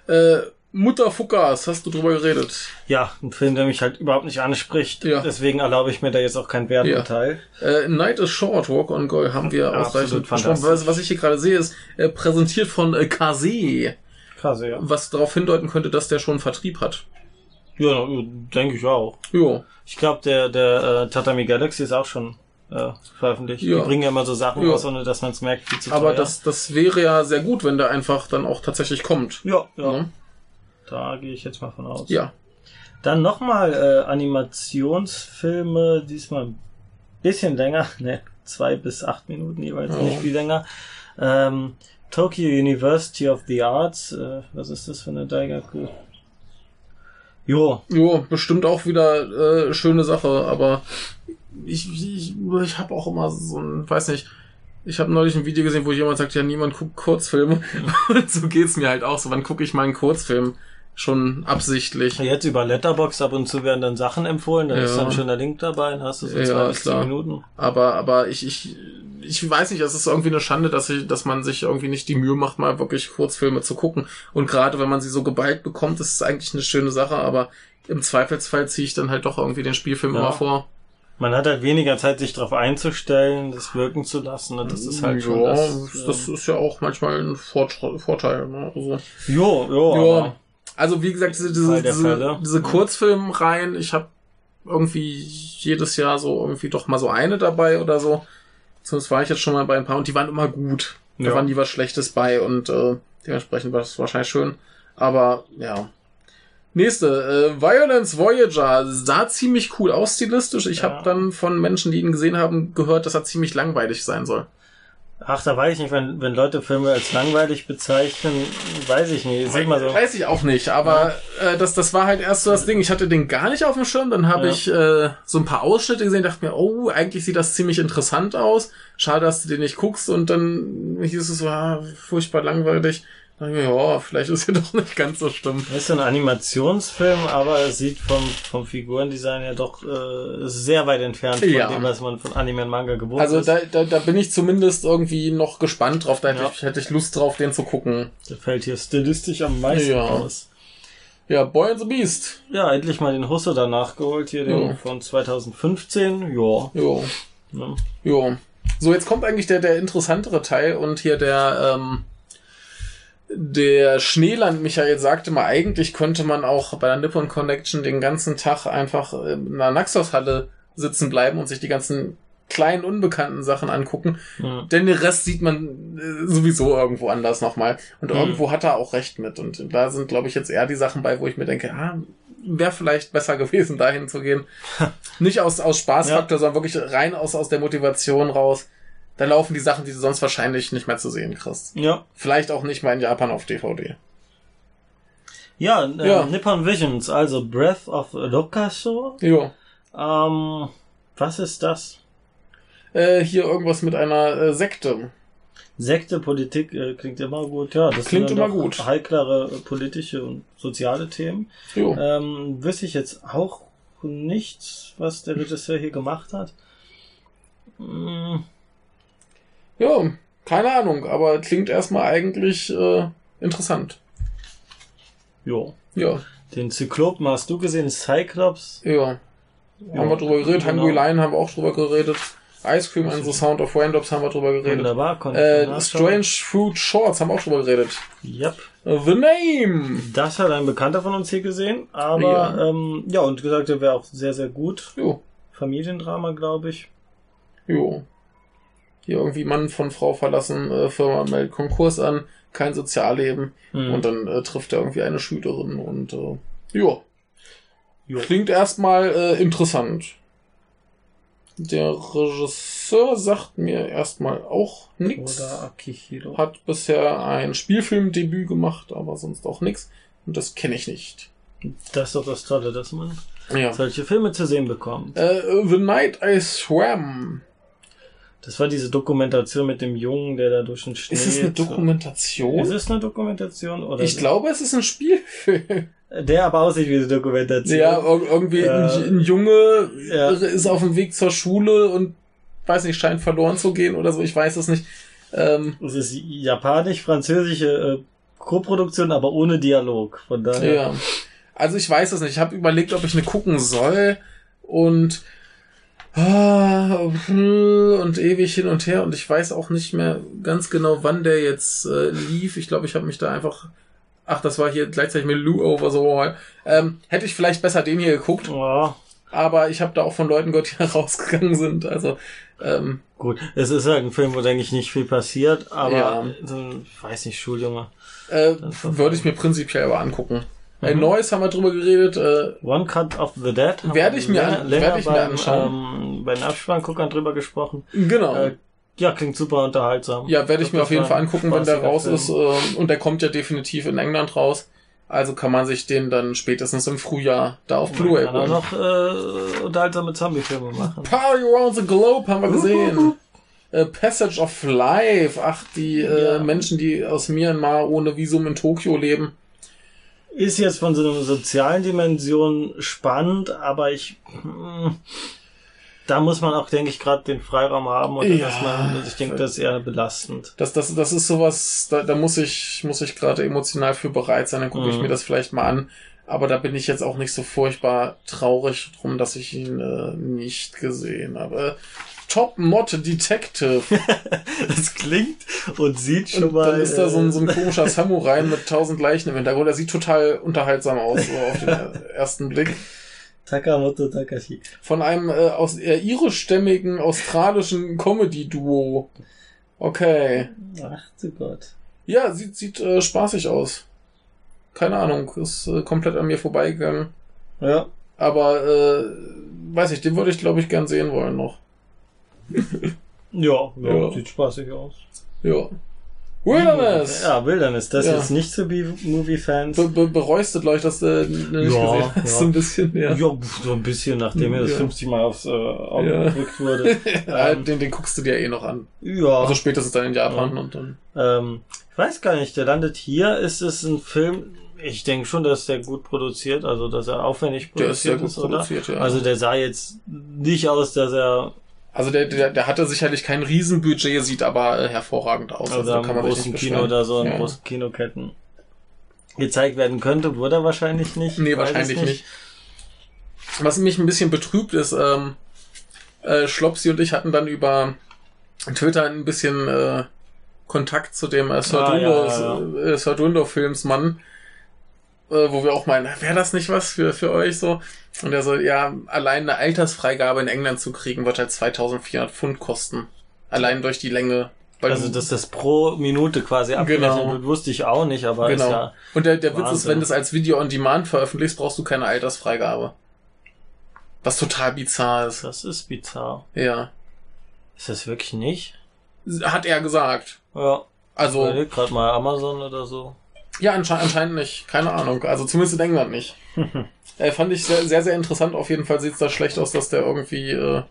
Äh, Mutter Fukas, hast du drüber geredet? Ja, ein Film, der mich halt überhaupt nicht anspricht. Ja. Deswegen erlaube ich mir da jetzt auch kein Werturteil. Äh, Night is Short, Walk on Goal haben wir Ja, ausreichend besprochen. Was, was ich hier gerade sehe, ist äh, präsentiert von äh, Kase, Krass, ja. was darauf hindeuten könnte, dass der schon Vertrieb hat. Ja, denke ich auch. Jo. Ich glaube, der, der äh, Tatami Galaxy ist auch schon äh, veröffentlicht. Ja. Die bringen ja immer so Sachen Ja. raus, ohne dass man es merkt, wie zu Aber teuer. das, das wäre ja sehr gut, wenn der einfach dann auch tatsächlich kommt. Ja, ja. Ne? Da gehe ich jetzt mal von aus. Ja. Dann nochmal äh, Animationsfilme, diesmal ein bisschen länger, ne, zwei bis acht Minuten jeweils, Ja. nicht viel länger. Ähm, Tokyo University of the Arts, äh, was ist das für eine Daigaku? Jo, Jo, bestimmt auch wieder äh, schöne Sache, aber ich, ich, ich habe auch immer so ein, weiß nicht, ich habe neulich ein Video gesehen, wo jemand sagt, ja, niemand guckt Kurzfilme. Und so geht's mir halt auch so. Wann gucke ich mal einen Kurzfilm? Schon absichtlich. jetzt über Letterbox ab und zu werden dann Sachen empfohlen, da ist Ja. dann ein schöner Link dabei, dann hast du so Ja, zwei bis zehn. Minuten. Aber, aber ich, ich, ich weiß nicht, es ist irgendwie eine Schande, dass, ich, dass man sich irgendwie nicht die Mühe macht, mal wirklich Kurzfilme zu gucken. Und gerade wenn man sie so geballt bekommt, ist es eigentlich eine schöne Sache, aber im Zweifelsfall ziehe ich dann halt doch irgendwie den Spielfilm Ja. immer vor. Man hat halt weniger Zeit, sich darauf einzustellen, das wirken zu lassen. Und das ist halt schon ja, das. das, das ist ja auch manchmal ein Vorteil. Ne? also, jo, jo, ja. Also wie gesagt, diese, diese, diese, diese Kurzfilmreihen, ich habe irgendwie jedes Jahr so irgendwie doch mal so eine dabei oder so. Zumindest war ich jetzt schon mal bei ein paar und die waren immer gut. Da Ja. waren nie was Schlechtes bei und äh, dementsprechend war es wahrscheinlich schön. Aber ja. Nächste, äh, Violence Voyager sah ziemlich cool aus stilistisch. Ich Ja. habe dann von Menschen, die ihn gesehen haben, gehört, dass er ziemlich langweilig sein soll. Ach, da weiß ich nicht, wenn, wenn Leute Filme als langweilig bezeichnen, weiß ich nicht. Sag mal so. Weiß ich auch nicht, aber äh, das, das war halt erst so das Ding. Ich hatte den gar nicht auf dem Schirm, dann habe Ja. ich äh, so ein paar Ausschnitte gesehen, dachte mir, oh, eigentlich sieht das ziemlich interessant aus. Schade, dass du den nicht guckst und dann hieß es so, ah, furchtbar langweilig. Ja, vielleicht ist er doch nicht ganz so schlimm. Das ist ein Animationsfilm, aber es sieht vom, vom Figurendesign ja doch äh, sehr weit entfernt von Ja. dem, was man von Anime und Manga gewohnt Also ist. da, da, da bin ich zumindest irgendwie noch gespannt drauf, da hätte, Ja. ich, hätte ich Lust drauf, den zu gucken. Der fällt hier stilistisch am meisten Ja. aus. Ja, Boy and the Beast. Ja, endlich mal den Husse danach geholt, hier den Ja. von 2015. Ja. Jo. Ne? Jo. So, jetzt kommt eigentlich der, der interessantere Teil und hier der, ähm, der Schneeland Michael sagte mal, eigentlich könnte man auch bei der Nippon Connection den ganzen Tag einfach in einer Naxos-Halle sitzen bleiben und sich die ganzen kleinen, unbekannten Sachen angucken. Hm. Denn den Rest sieht man äh, sowieso irgendwo anders nochmal. Und Mhm. irgendwo hat er auch recht mit. Und da sind, glaube ich, jetzt eher die Sachen bei, wo ich mir denke, ah, wäre vielleicht besser gewesen, dahin zu gehen. Nicht aus, aus Spaßfaktor, sondern wirklich rein aus, aus der Motivation raus. Da laufen die Sachen, die du sonst wahrscheinlich nicht mehr zu sehen kriegst. Ja. Vielleicht auch nicht mal in Japan auf DVD. Ja, äh, Ja. Nippon Visions, also Breath of Lokaso. Jo. Ähm, was ist das? Äh, hier irgendwas mit einer äh, Sekte. Sekte, Politik äh, klingt immer gut. Ja, das Klingt sind immer gut. heiklere äh, politische und soziale Themen. Jo. Ähm, wüsste ich jetzt auch nichts, was der Regisseur hier gemacht hat. Mm, Ja, keine Ahnung, aber klingt erstmal eigentlich äh, interessant. jo. Ja, Den Zyklopen hast du gesehen, Cyclops. ja. Haben wir drüber geredet. genau. Hungry Lion haben wir auch drüber geredet. Ice Cream and the Sound of Raindrops haben wir drüber geredet. Wunderbar, konnte Äh. Strange Fruit Shorts haben wir auch drüber geredet. Yep. Äh, The Name! Das hat ein Bekannter von uns hier gesehen, aber Ja. ja, ähm, ja und gesagt, der wäre auch sehr, sehr gut. Jo, Familiendrama, glaube ich. jo. Hier irgendwie Mann von Frau verlassen, äh, Firma meldet Konkurs an, kein Sozialleben. Hm. Und dann äh, trifft er irgendwie eine Schülerin und äh. Jo. Klingt erstmal äh, interessant. Der Regisseur sagt mir erstmal auch Akihiro. Hat bisher ein Spielfilmdebüt gemacht, aber sonst auch nix. Und das kenne ich nicht. Das ist doch das Tolle, dass man Ja. solche Filme zu sehen bekommt. Äh, The Night I Swam. Das war diese Dokumentation mit dem Jungen, der da durch den Schnee... Ist es eine Dokumentation? Ist es eine Dokumentation? Oder Ich glaube, es ist ein Spielfilm. Der aber aussieht wie eine Dokumentation. Ja, ir- irgendwie Äh, ein, ein Junge ja. ist auf dem Weg zur Schule und weiß nicht, scheint verloren zu gehen oder so. Ich weiß es nicht. Ähm, Es ist japanisch-französische äh, Co-Produktion, aber ohne Dialog. Von daher. ja. Also ich weiß es nicht. Ich habe überlegt, ob ich eine gucken soll und und ewig hin und her und ich weiß auch nicht mehr ganz genau, wann der jetzt äh, lief. Ich glaube, ich habe mich da einfach Ach, das war hier gleichzeitig mit Lou Over the Wall. Ähm, hätte ich vielleicht besser den hier geguckt, Ja, aber ich habe da auch von Leuten gehört, die rausgegangen sind. Also, ähm, gut. Es ist halt ein Film, wo, denke ich, nicht viel passiert, aber Ja. so weiß nicht, Schuljunge. äh, würde ich mir prinzipiell aber angucken. Ein Mhm. neues haben wir drüber geredet. Äh, One Cut of the Dead. Werde ich mir länger- an- länger werde ich mir beim, anschauen. Ähm, bei den Abspannguckern drüber gesprochen. genau. Äh, ja, klingt super unterhaltsam. Ja, werde ich mir auf jeden Fall angucken, wenn der raus Film. ist. Äh, und der kommt ja definitiv in England raus. Also kann man sich den dann spätestens im Frühjahr da auf Blu-ray kann holen. noch äh, unterhaltsame Zombie-Filme machen. Party Around the Globe haben wir gesehen. Äh, Passage of Life. Ach, die äh, Ja. Menschen, die aus Myanmar ohne Visum in Tokio leben. Ist jetzt von so einer sozialen Dimension spannend, aber ich. hm, da muss man auch, denke ich, gerade den Freiraum haben und Ja. dass man, ich denke, das ist eher belastend. Das, das, das ist sowas, da, da muss ich, muss ich gerade emotional für bereit sein, dann gucke ich Mhm. mir das vielleicht mal an. Aber da bin ich jetzt auch nicht so furchtbar traurig drum, dass ich ihn äh, nicht gesehen habe. Top Mod Detective. Das klingt und sieht schon Und mal. dann ist da so ein, so ein äh, komischer Samurai mit tausend Leichen im Hintergrund. Der sieht total unterhaltsam aus, so auf den ersten Blick. Takamoto Takashi. Von einem äh, aus eher irischstämmigen australischen Comedy-Duo. Okay. Ach du Gott. Ja, sieht, sieht äh, spaßig aus. Keine Ahnung, ist äh, komplett an mir vorbeigegangen. Ja. Aber, äh, weiß ich, den würde ich, glaube ich, gern sehen wollen noch. Ja, ja, Ja. sieht spaßig aus. Ja. Wilderness! Ja, Wilderness. Das Ja. ist nicht für B-Movie-Fans. Be be bereust du, glaube ich, dass du nicht Ja, gesehen hast, ja. so ein bisschen, ja. Ja, so ein bisschen, nachdem mir das Ja. 50 Mal aufs äh, Auge Ja. gedrückt wurde. Ähm, den, den guckst du dir eh noch an. ja. Also spätestens dann in Japan Ja. und dann. Ähm, ich weiß gar nicht, der landet hier. Ist es ein Film? Ich denke schon, dass der gut produziert, also dass er aufwendig Der ist sehr produziert gut ist, produziert, oder? ja. Also der sah jetzt nicht aus, dass er Also der, der, der hatte sicherlich kein Riesenbudget, sieht aber äh, hervorragend aus. also da am großen nicht Kino oder so in Ja. großen Kinoketten gezeigt werden könnte, wurde er wahrscheinlich nicht. Nee, wahrscheinlich nicht. Was mich ein bisschen betrübt ist, ähm, äh, Schlopsi und ich hatten dann über Twitter ein bisschen äh, Kontakt zu dem äh, Sordundo, Ah, ja, ja, Äh, äh, wo wir auch meinen, wäre das nicht was für, für euch so? Und er so, ja, allein eine Altersfreigabe in England zu kriegen, wird halt 2400 Pfund kosten. Allein durch die Länge. Also, dass das pro Minute quasi abgerechnet Genau. wird, wusste ich auch nicht, aber ist genau. ja, Und der, der Witz ist, wenn du es als Video on Demand veröffentlichst, brauchst du keine Altersfreigabe. Was total bizarr ist. das ist bizarr. Ja. Ist das wirklich nicht? Hat er gesagt. Ja. Also, grad mal Amazon oder so. Ja, ansche anscheinend nicht. Keine Ahnung. Also zumindest in England nicht. äh, fand ich sehr, sehr, sehr interessant. Auf jeden Fall sieht es da schlecht aus, dass der irgendwie äh,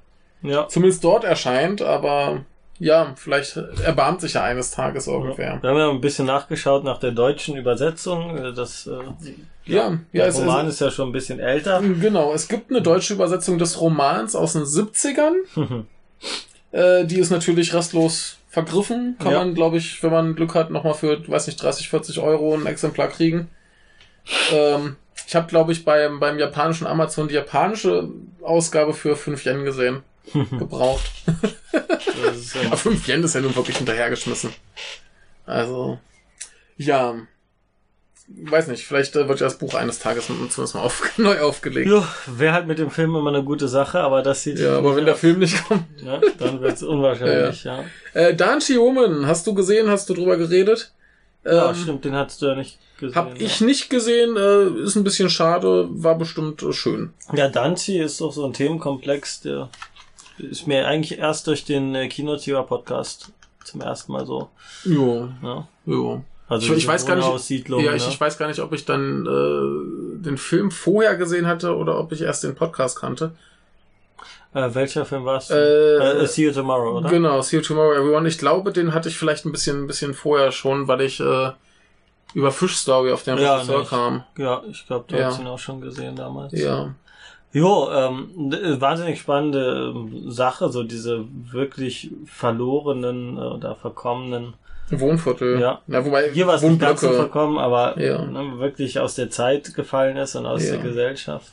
Ja. zumindest dort erscheint, aber ja, vielleicht erbarmt sich ja eines Tages irgendwer. Wir haben ja ein bisschen nachgeschaut nach der deutschen Übersetzung. äh, Das, äh, Ja, ja, der es, Roman es, ist ja schon ein bisschen älter. genau. Es gibt eine deutsche Übersetzung des Romans aus den 70ern. Äh, die ist natürlich restlos vergriffen. Kann Ja. man, glaube ich, wenn man Glück hat, nochmal für, weiß nicht, 30, 40 Euro ein Exemplar kriegen. Ähm, ich habe, glaube ich, beim, beim japanischen Amazon die japanische Ausgabe für 5 Yen gesehen. Gebraucht. Aber 5 Yen ist ja nun wirklich hinterhergeschmissen. Also, ja. Weiß nicht, vielleicht äh, wird ja das Buch eines Tages zumindest mal auf, neu aufgelegt. ja, wäre halt mit dem Film immer eine gute Sache, aber das sieht. Ja, aber wenn der Film nicht kommt. Ja, dann wird's unwahrscheinlich, ja. Äh, Danchi Woman, hast du gesehen, hast du drüber geredet? Ja, Ähm, stimmt, den hast du ja nicht gesehen. Hab ich nicht gesehen, äh, ist ein bisschen schade, war bestimmt äh, schön. Ja, Danzi ist doch so ein Themenkomplex, der ist mir eigentlich erst durch den äh, Kinotier-Podcast zum ersten Mal so. Jo, Ja. jo. Also Ich- ich weiß gar nicht- Wohnhaussiedlung, Ja, ich, ne? ich weiß gar nicht, ob ich dann äh, den Film vorher gesehen hatte oder ob ich erst den Podcast kannte. Äh, welcher Film war es? Äh, äh, See You Tomorrow, oder? Genau, See You Tomorrow Everyone. Ich glaube, den hatte ich vielleicht ein bisschen, ein bisschen vorher schon, weil ich äh, über Fish Story auf den Ja, Regisseur nicht. kam. Ja, ich glaube, du Ja. hast ihn auch schon gesehen damals. Ja. Jo, ähm, d- wahnsinnig spannende ähm, Sache, so diese wirklich verlorenen äh, oder verkommenen. Wohnviertel. Ja. ja wobei Hier war es nicht ganz so verkommen, aber Ja. ne, wirklich aus der Zeit gefallen ist und aus Ja. der Gesellschaft.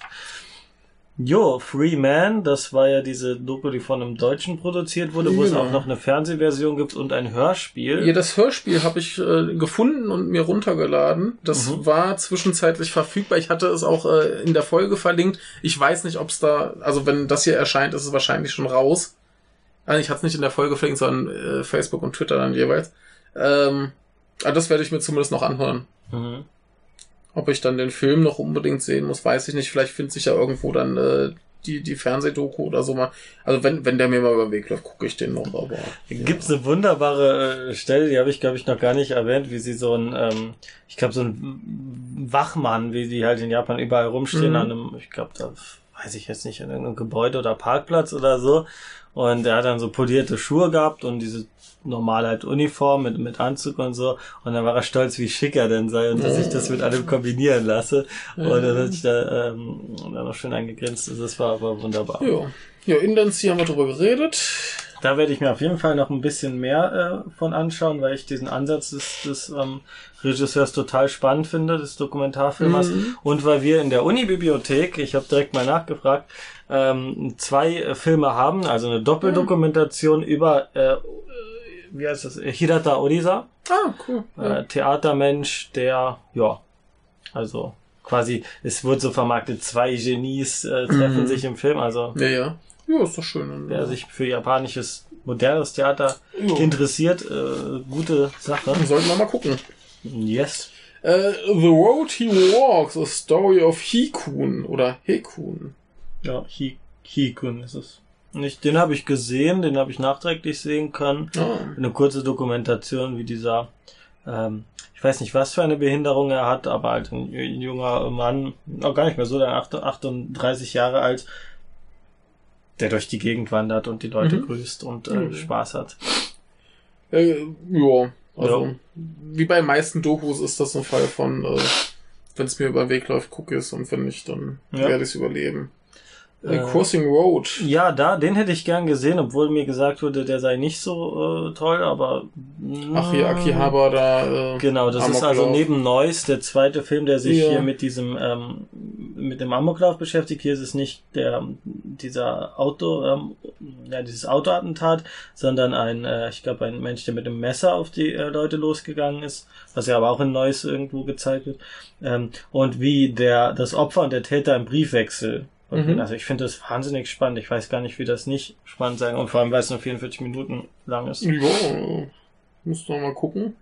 Jo, Free Man, das war ja diese Doku, die von einem Deutschen produziert wurde, wo es Genau. auch noch eine Fernsehversion gibt und ein Hörspiel. Ja, das Hörspiel habe ich äh, gefunden und mir runtergeladen. Das Mhm. war zwischenzeitlich verfügbar. Ich hatte es auch äh, in der Folge verlinkt. Ich weiß nicht, ob es da, also wenn das hier erscheint, ist es wahrscheinlich schon raus. Also ich hatte es nicht in der Folge verlinkt, sondern äh, Facebook und Twitter dann jeweils. Ähm, aber das werde ich mir zumindest noch anhören. Mhm. Ob ich dann den Film noch unbedingt sehen muss, weiß ich nicht. Vielleicht findet sich ja irgendwo dann äh, die, die Fernsehdoku oder so mal. Also wenn, wenn der mir mal über den Weg läuft, gucke ich den noch. Aber Gibt's eine wunderbare äh, Stelle, die habe ich, glaube ich, noch gar nicht erwähnt, wie sie so ein, ähm, ich glaube, so ein Wachmann, wie die halt in Japan überall rumstehen, Mhm. an einem, ich glaube, da weiß ich jetzt nicht, in irgendeinem Gebäude oder Parkplatz oder so. Und er hat dann so polierte Schuhe gehabt und diese normale halt Uniform mit, mit Anzug und so. Und dann war er stolz, wie schick er denn sei und dass ich das mit allem kombinieren lasse. Und dann hat sich da ähm, dann noch schön eingegrenzt. Also Das war aber wunderbar. ja. Ja, Inlandsea haben wir drüber geredet. Da werde ich mir auf jeden Fall noch ein bisschen mehr äh, von anschauen, weil ich diesen Ansatz des, des ähm, Regisseurs total spannend finde, des Dokumentarfilmers. Mhm. Und weil wir in der Uni-Bibliothek, ich habe direkt mal nachgefragt, ähm, zwei äh, Filme haben, also eine Doppeldokumentation über, äh, wie heißt das, Hirata Orisa, Ah, cool. Ja. äh, Theatermensch, der, ja, also quasi, es wird so vermarktet, zwei Genies äh, treffen Mhm. sich im Film, also ja, ja. Ja, ist doch schön. wer sich für japanisches modernes Theater Ja. interessiert, äh, gute Sache. Sollten wir mal gucken. Yes. Äh, The Road He Walks, A Story of Hikun oder Hekun. Ja, Hi Hikun ist es. Nicht, den habe ich gesehen, den habe ich nachträglich sehen können. Ah. Eine kurze Dokumentation, wie dieser, ähm, ich weiß nicht, was für eine Behinderung er hat, aber halt ein junger Mann, noch gar nicht mehr so, der 38 Jahre alt, der durch die Gegend wandert und die Leute Mhm. grüßt und äh, Mhm. Spaß hat. Äh, ja, also Ja. wie bei den meisten Dokus ist das ein Fall von, äh, wenn es mir über den Weg läuft, gucke es und wenn nicht, dann Ja. werde ich es überleben. Äh, Äh, Crossing Road. Ja, da, den hätte ich gern gesehen, obwohl mir gesagt wurde, der sei nicht so äh, toll, aber. Ach hier, Akihabara da. Äh, Genau, das ist Amoklauf. also neben Neuss der zweite Film, der sich Ja. hier mit diesem ähm, mit dem Amoklauf beschäftigt. Hier ist es nicht der dieser Auto, ähm, ja dieses Autoattentat, sondern ein, äh, ich glaube ein Mensch, der mit einem Messer auf die äh, Leute losgegangen ist, was ja aber auch in Neuss irgendwo gezeigt wird. Ähm, und wie der das Opfer und der Täter im Briefwechsel. Mhm. Also ich finde das wahnsinnig spannend. Ich weiß gar nicht, wie das nicht spannend sein und vor allem, weil es nur 44 Minuten lang ist. Ja, muss noch mal gucken.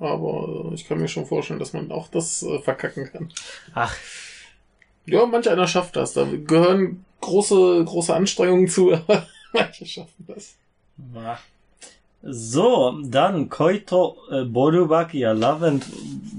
Aber äh, ich kann mir schon vorstellen, dass man auch das äh, verkacken kann. Ach, Ja, manch einer schafft das. Da gehören große, große Anstrengungen zu, aber manche schaffen das. Ja. So, dann Koito äh, Borubaki, ja, Love and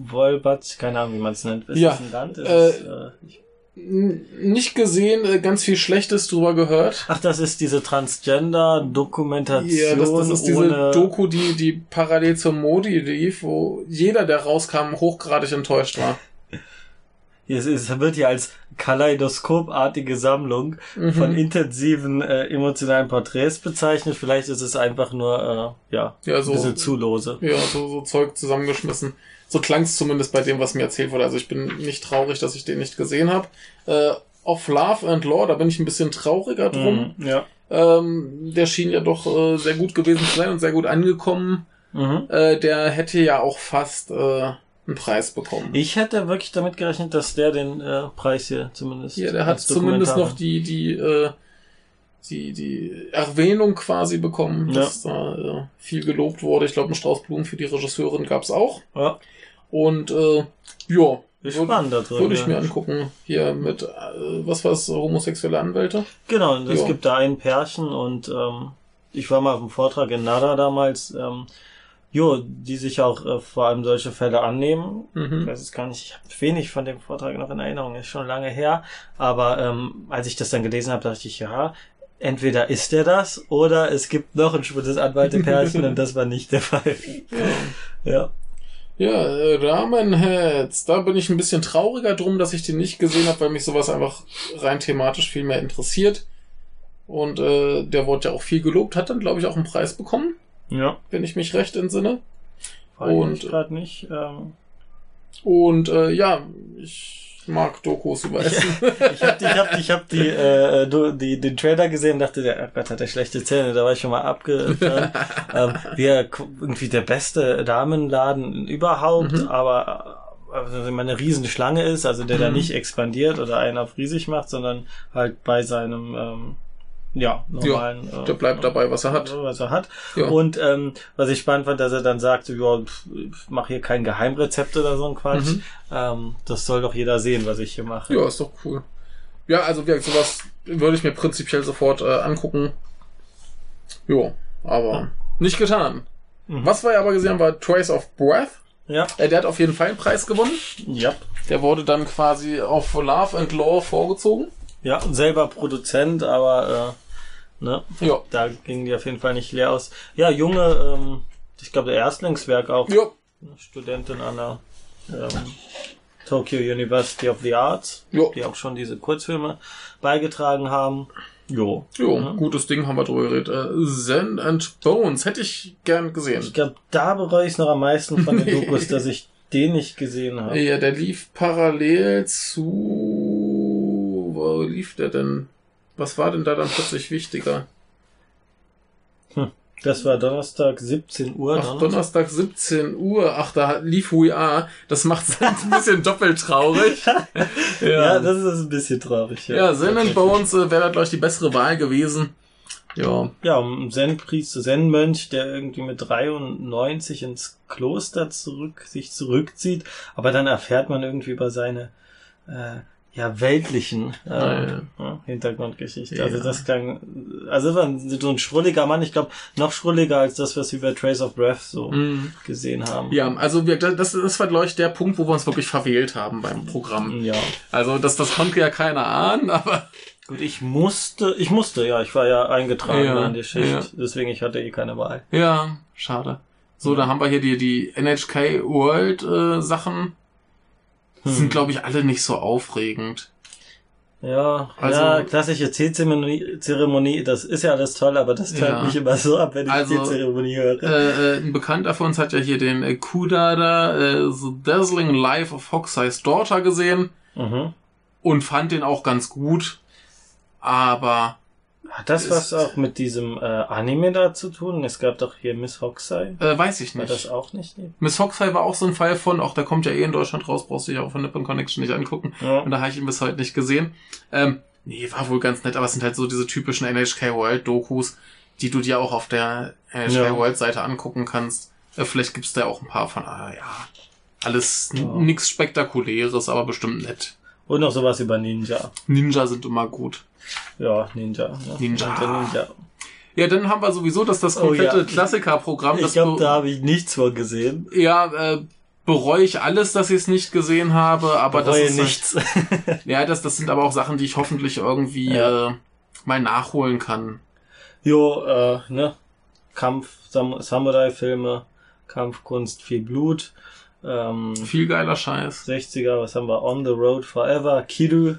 Volbat, keine Ahnung, wie man es nennt. Ist Ja, ein Land? Ist äh, äh, ich- nicht gesehen, äh, ganz viel Schlechtes drüber gehört. Ach, das ist diese Transgender-Dokumentation Ja, das, das ist diese. Doku, die, die parallel zur Modi lief, wo jeder, der rauskam, hochgradig enttäuscht war. es, es wird hier als Kaleidoskopartige Sammlung Mhm. von intensiven äh, emotionalen Porträts bezeichnet. Vielleicht ist es einfach nur, äh, ja, Ja, so- ein bisschen zu lose. Ja, so, so Zeug zusammengeschmissen. So klang es zumindest bei dem, was mir erzählt wurde. Also ich bin nicht traurig, dass ich den nicht gesehen habe. Äh, auf Love and Law, da bin ich ein bisschen trauriger drum. Mhm, ja. Ähm, der schien ja doch äh, sehr gut gewesen zu sein und sehr gut angekommen. Mhm. Äh, der hätte ja auch fast äh, einen Preis bekommen. Ich hätte wirklich damit gerechnet, dass der den äh, Preis hier zumindest. Ja, der hat zumindest noch die, die, äh, die, die Erwähnung quasi bekommen, Ja. dass da äh, viel gelobt wurde. Ich glaube, einen Strauß Blumen für die Regisseurin gab's auch. Ja, Und äh, ja, ist würd- würde ich mir angucken. Hier mit, äh, was war's, homosexuelle Anwälte? Genau, und es gibt da ein Pärchen und ähm, ich war mal auf einem Vortrag in Nara damals, ähm, jo, die sich auch äh, vor allem solche Fälle annehmen. Ich Mhm. weiß es gar nicht, ich habe wenig von dem Vortrag noch in Erinnerung, ist schon lange her. Aber ähm, als ich das dann gelesen habe, dachte ich, ja, entweder ist er das oder es gibt noch ein schwules Anwaltepärchen und das war nicht der Fall. Ja. Ja, äh, Ramenheads, da bin ich ein bisschen trauriger drum, dass ich den nicht gesehen habe, weil mich sowas einfach rein thematisch viel mehr interessiert. Und äh, der wurde ja auch viel gelobt, hat dann, glaube ich, auch einen Preis bekommen, Ja. wenn ich mich recht entsinne. Und- ich gerade nicht. Ähm, Und äh, ja, ich mag Dokus über Essen. Ich habe ich hab, die- ich hab die, äh, die, den Trailer gesehen und dachte, der, oh Gott, hat der schlechte Zähne, da war ich schon mal abgefahren. ähm, wie er k- irgendwie der beste Damenladen überhaupt, Mhm. aber also wenn man eine riesen Schlange ist, also der da Mhm. nicht expandiert oder einen auf riesig macht, sondern halt bei seinem ähm, ja, normalen äh, der bleibt dabei, was er hat. was er hat. Ja. Und ähm, was ich spannend fand, dass er dann sagte, ja, mach hier kein Geheimrezept oder so ein Quatsch. Mhm. Ähm, das soll doch jeder sehen, was ich hier mache. Ja, ist doch cool. Ja, also wie gesagt, sowas würde ich mir prinzipiell sofort äh, angucken. Jo, aber nicht getan. Mhm. Was wir aber gesehen haben, war Trace of Breath. Ja. Äh, der hat auf jeden Fall einen Preis gewonnen. Ja. Der wurde dann quasi auf Love and Law vorgezogen. Ja, selber Produzent, aber äh, ne, Ja. da ging die auf jeden Fall nicht leer aus. Ja, junge, ähm, ich glaube, der Erstlingswerk auch. Ja. Studentin an der ähm, Tokyo University of the Arts, Ja. die auch schon diese Kurzfilme beigetragen haben. Jo. Jo, Ja. gutes Ding, haben wir drüber geredet. Äh, Zen and Bones hätte ich gern gesehen. Ich glaube, da bereue ich es noch am meisten von den Dokus, dass ich den nicht gesehen habe. Ja, der lief parallel zu. Wo lief der denn? Was war denn da dann plötzlich wichtiger? Das war Donnerstag 17 Uhr. Ach, Donnerstag 17 Uhr. Ach, da lief Are. Das macht es ein bisschen doppelt traurig. Ja, das ist ein bisschen traurig. Ja, Zen and Bones äh, wäre da, glaube ich, die bessere Wahl gewesen. Ja. Ja, um Zen-Priester, Zen-Mönch, der irgendwie mit 93 ins Kloster zurück, sich zurückzieht, aber dann erfährt man irgendwie über seine, äh, ja, weltlichen äh, ja. ja, Hintergrundgeschichte. Also das klang, also war ein- so ein schrulliger Mann, ich glaube, noch schrulliger als das, was wir bei Trace of Breath so Mm. gesehen haben. Ja, also wir, das, das war, glaube ich, der Punkt, wo wir uns wirklich verwählt haben beim Programm. Ja. Also das, das konnte ja keiner ahnen, aber Gut, ich musste, ich musste, ja, ich war ja eingetragen Ja, in die Schicht, deswegen ich hatte eh keine Wahl. ja, schade. So, da haben wir hier die, die NHK World äh, Sachen. Hm. sind, glaube ich, alle nicht so aufregend. Ja, Also- ja, klassische Teezeremonie, Zeremonie, das ist ja alles toll, aber das tört Ja. mich immer so ab, wenn ich Also, Teezeremonie höre. Äh, äh, ein Bekannter von uns hat ja hier den äh, Kudada, äh, The Dazzling Life of Hokusai's Daughter gesehen Mhm. und fand den auch ganz gut. Aber Hat das was auch mit diesem äh, Anime da zu tun? Es gab doch hier Miss Hokusai. äh, weiß ich War nicht. das auch nicht? Miss Hokusai war auch so ein Fall von, auch der kommt ja eh in Deutschland raus, brauchst du dich auch von Nippon Connection nicht angucken. Ja. Und da habe ich ihn bis heute nicht gesehen. Ähm, nee, war wohl ganz nett, aber es sind halt so diese typischen NHK World Dokus, die du dir auch auf der NHK Ja. World Seite angucken kannst. Äh, vielleicht gibt's da auch ein paar von, ah, ja, alles Ja. n- nix Spektakuläres, aber bestimmt nett. Und noch sowas über Ninja. Ninja sind immer gut. Ja, Ninja. Ne? Ninja. Ninja. Ja, dann haben wir sowieso das, das Oh, komplette ja. Klassikerprogramm. Ich das glaube, be- da habe ich nichts von gesehen. Ja, äh, bereue ich alles, dass ich es nicht gesehen habe, aber das Bereue ist halt- nichts. Ja, das, das sind aber auch Sachen, die ich hoffentlich irgendwie Ja. äh, mal nachholen kann. jo, äh, ne? Kampf, Sam Samurai-Filme, Kampfkunst, viel Blut. Ähm, Viel geiler Scheiß. 60er, was haben wir? On the Road Forever, Kiru.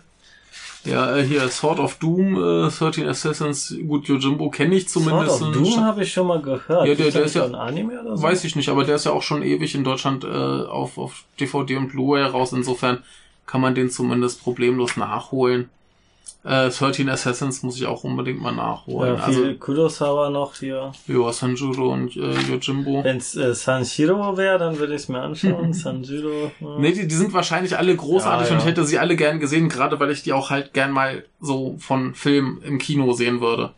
Ja, äh, hier Sword of Doom, äh, 13 Assassins, gut, Yojimbo kenne ich zumindest. Sword of Doom habe ich schon mal gehört. Ja, der- Gibt's da der ist ja- ein Anime oder so? Weiß ich nicht, aber der ist ja auch schon ewig in Deutschland äh, auf, auf DVD und Blu-ray raus. Insofern kann man den zumindest problemlos nachholen. Äh, 13 Assassins muss ich auch unbedingt mal nachholen. Ja, also, viel Kurosawa noch hier. ja, Sanjuro und äh, Yojimbo. Wenn es äh, Sanshiro wäre, dann würde ich es mir anschauen. Sanjiro. Ja. Nee, die, die sind wahrscheinlich alle großartig Ja, und ich ja. hätte sie alle gern gesehen, gerade weil ich die auch halt gern mal so von Film im Kino sehen würde.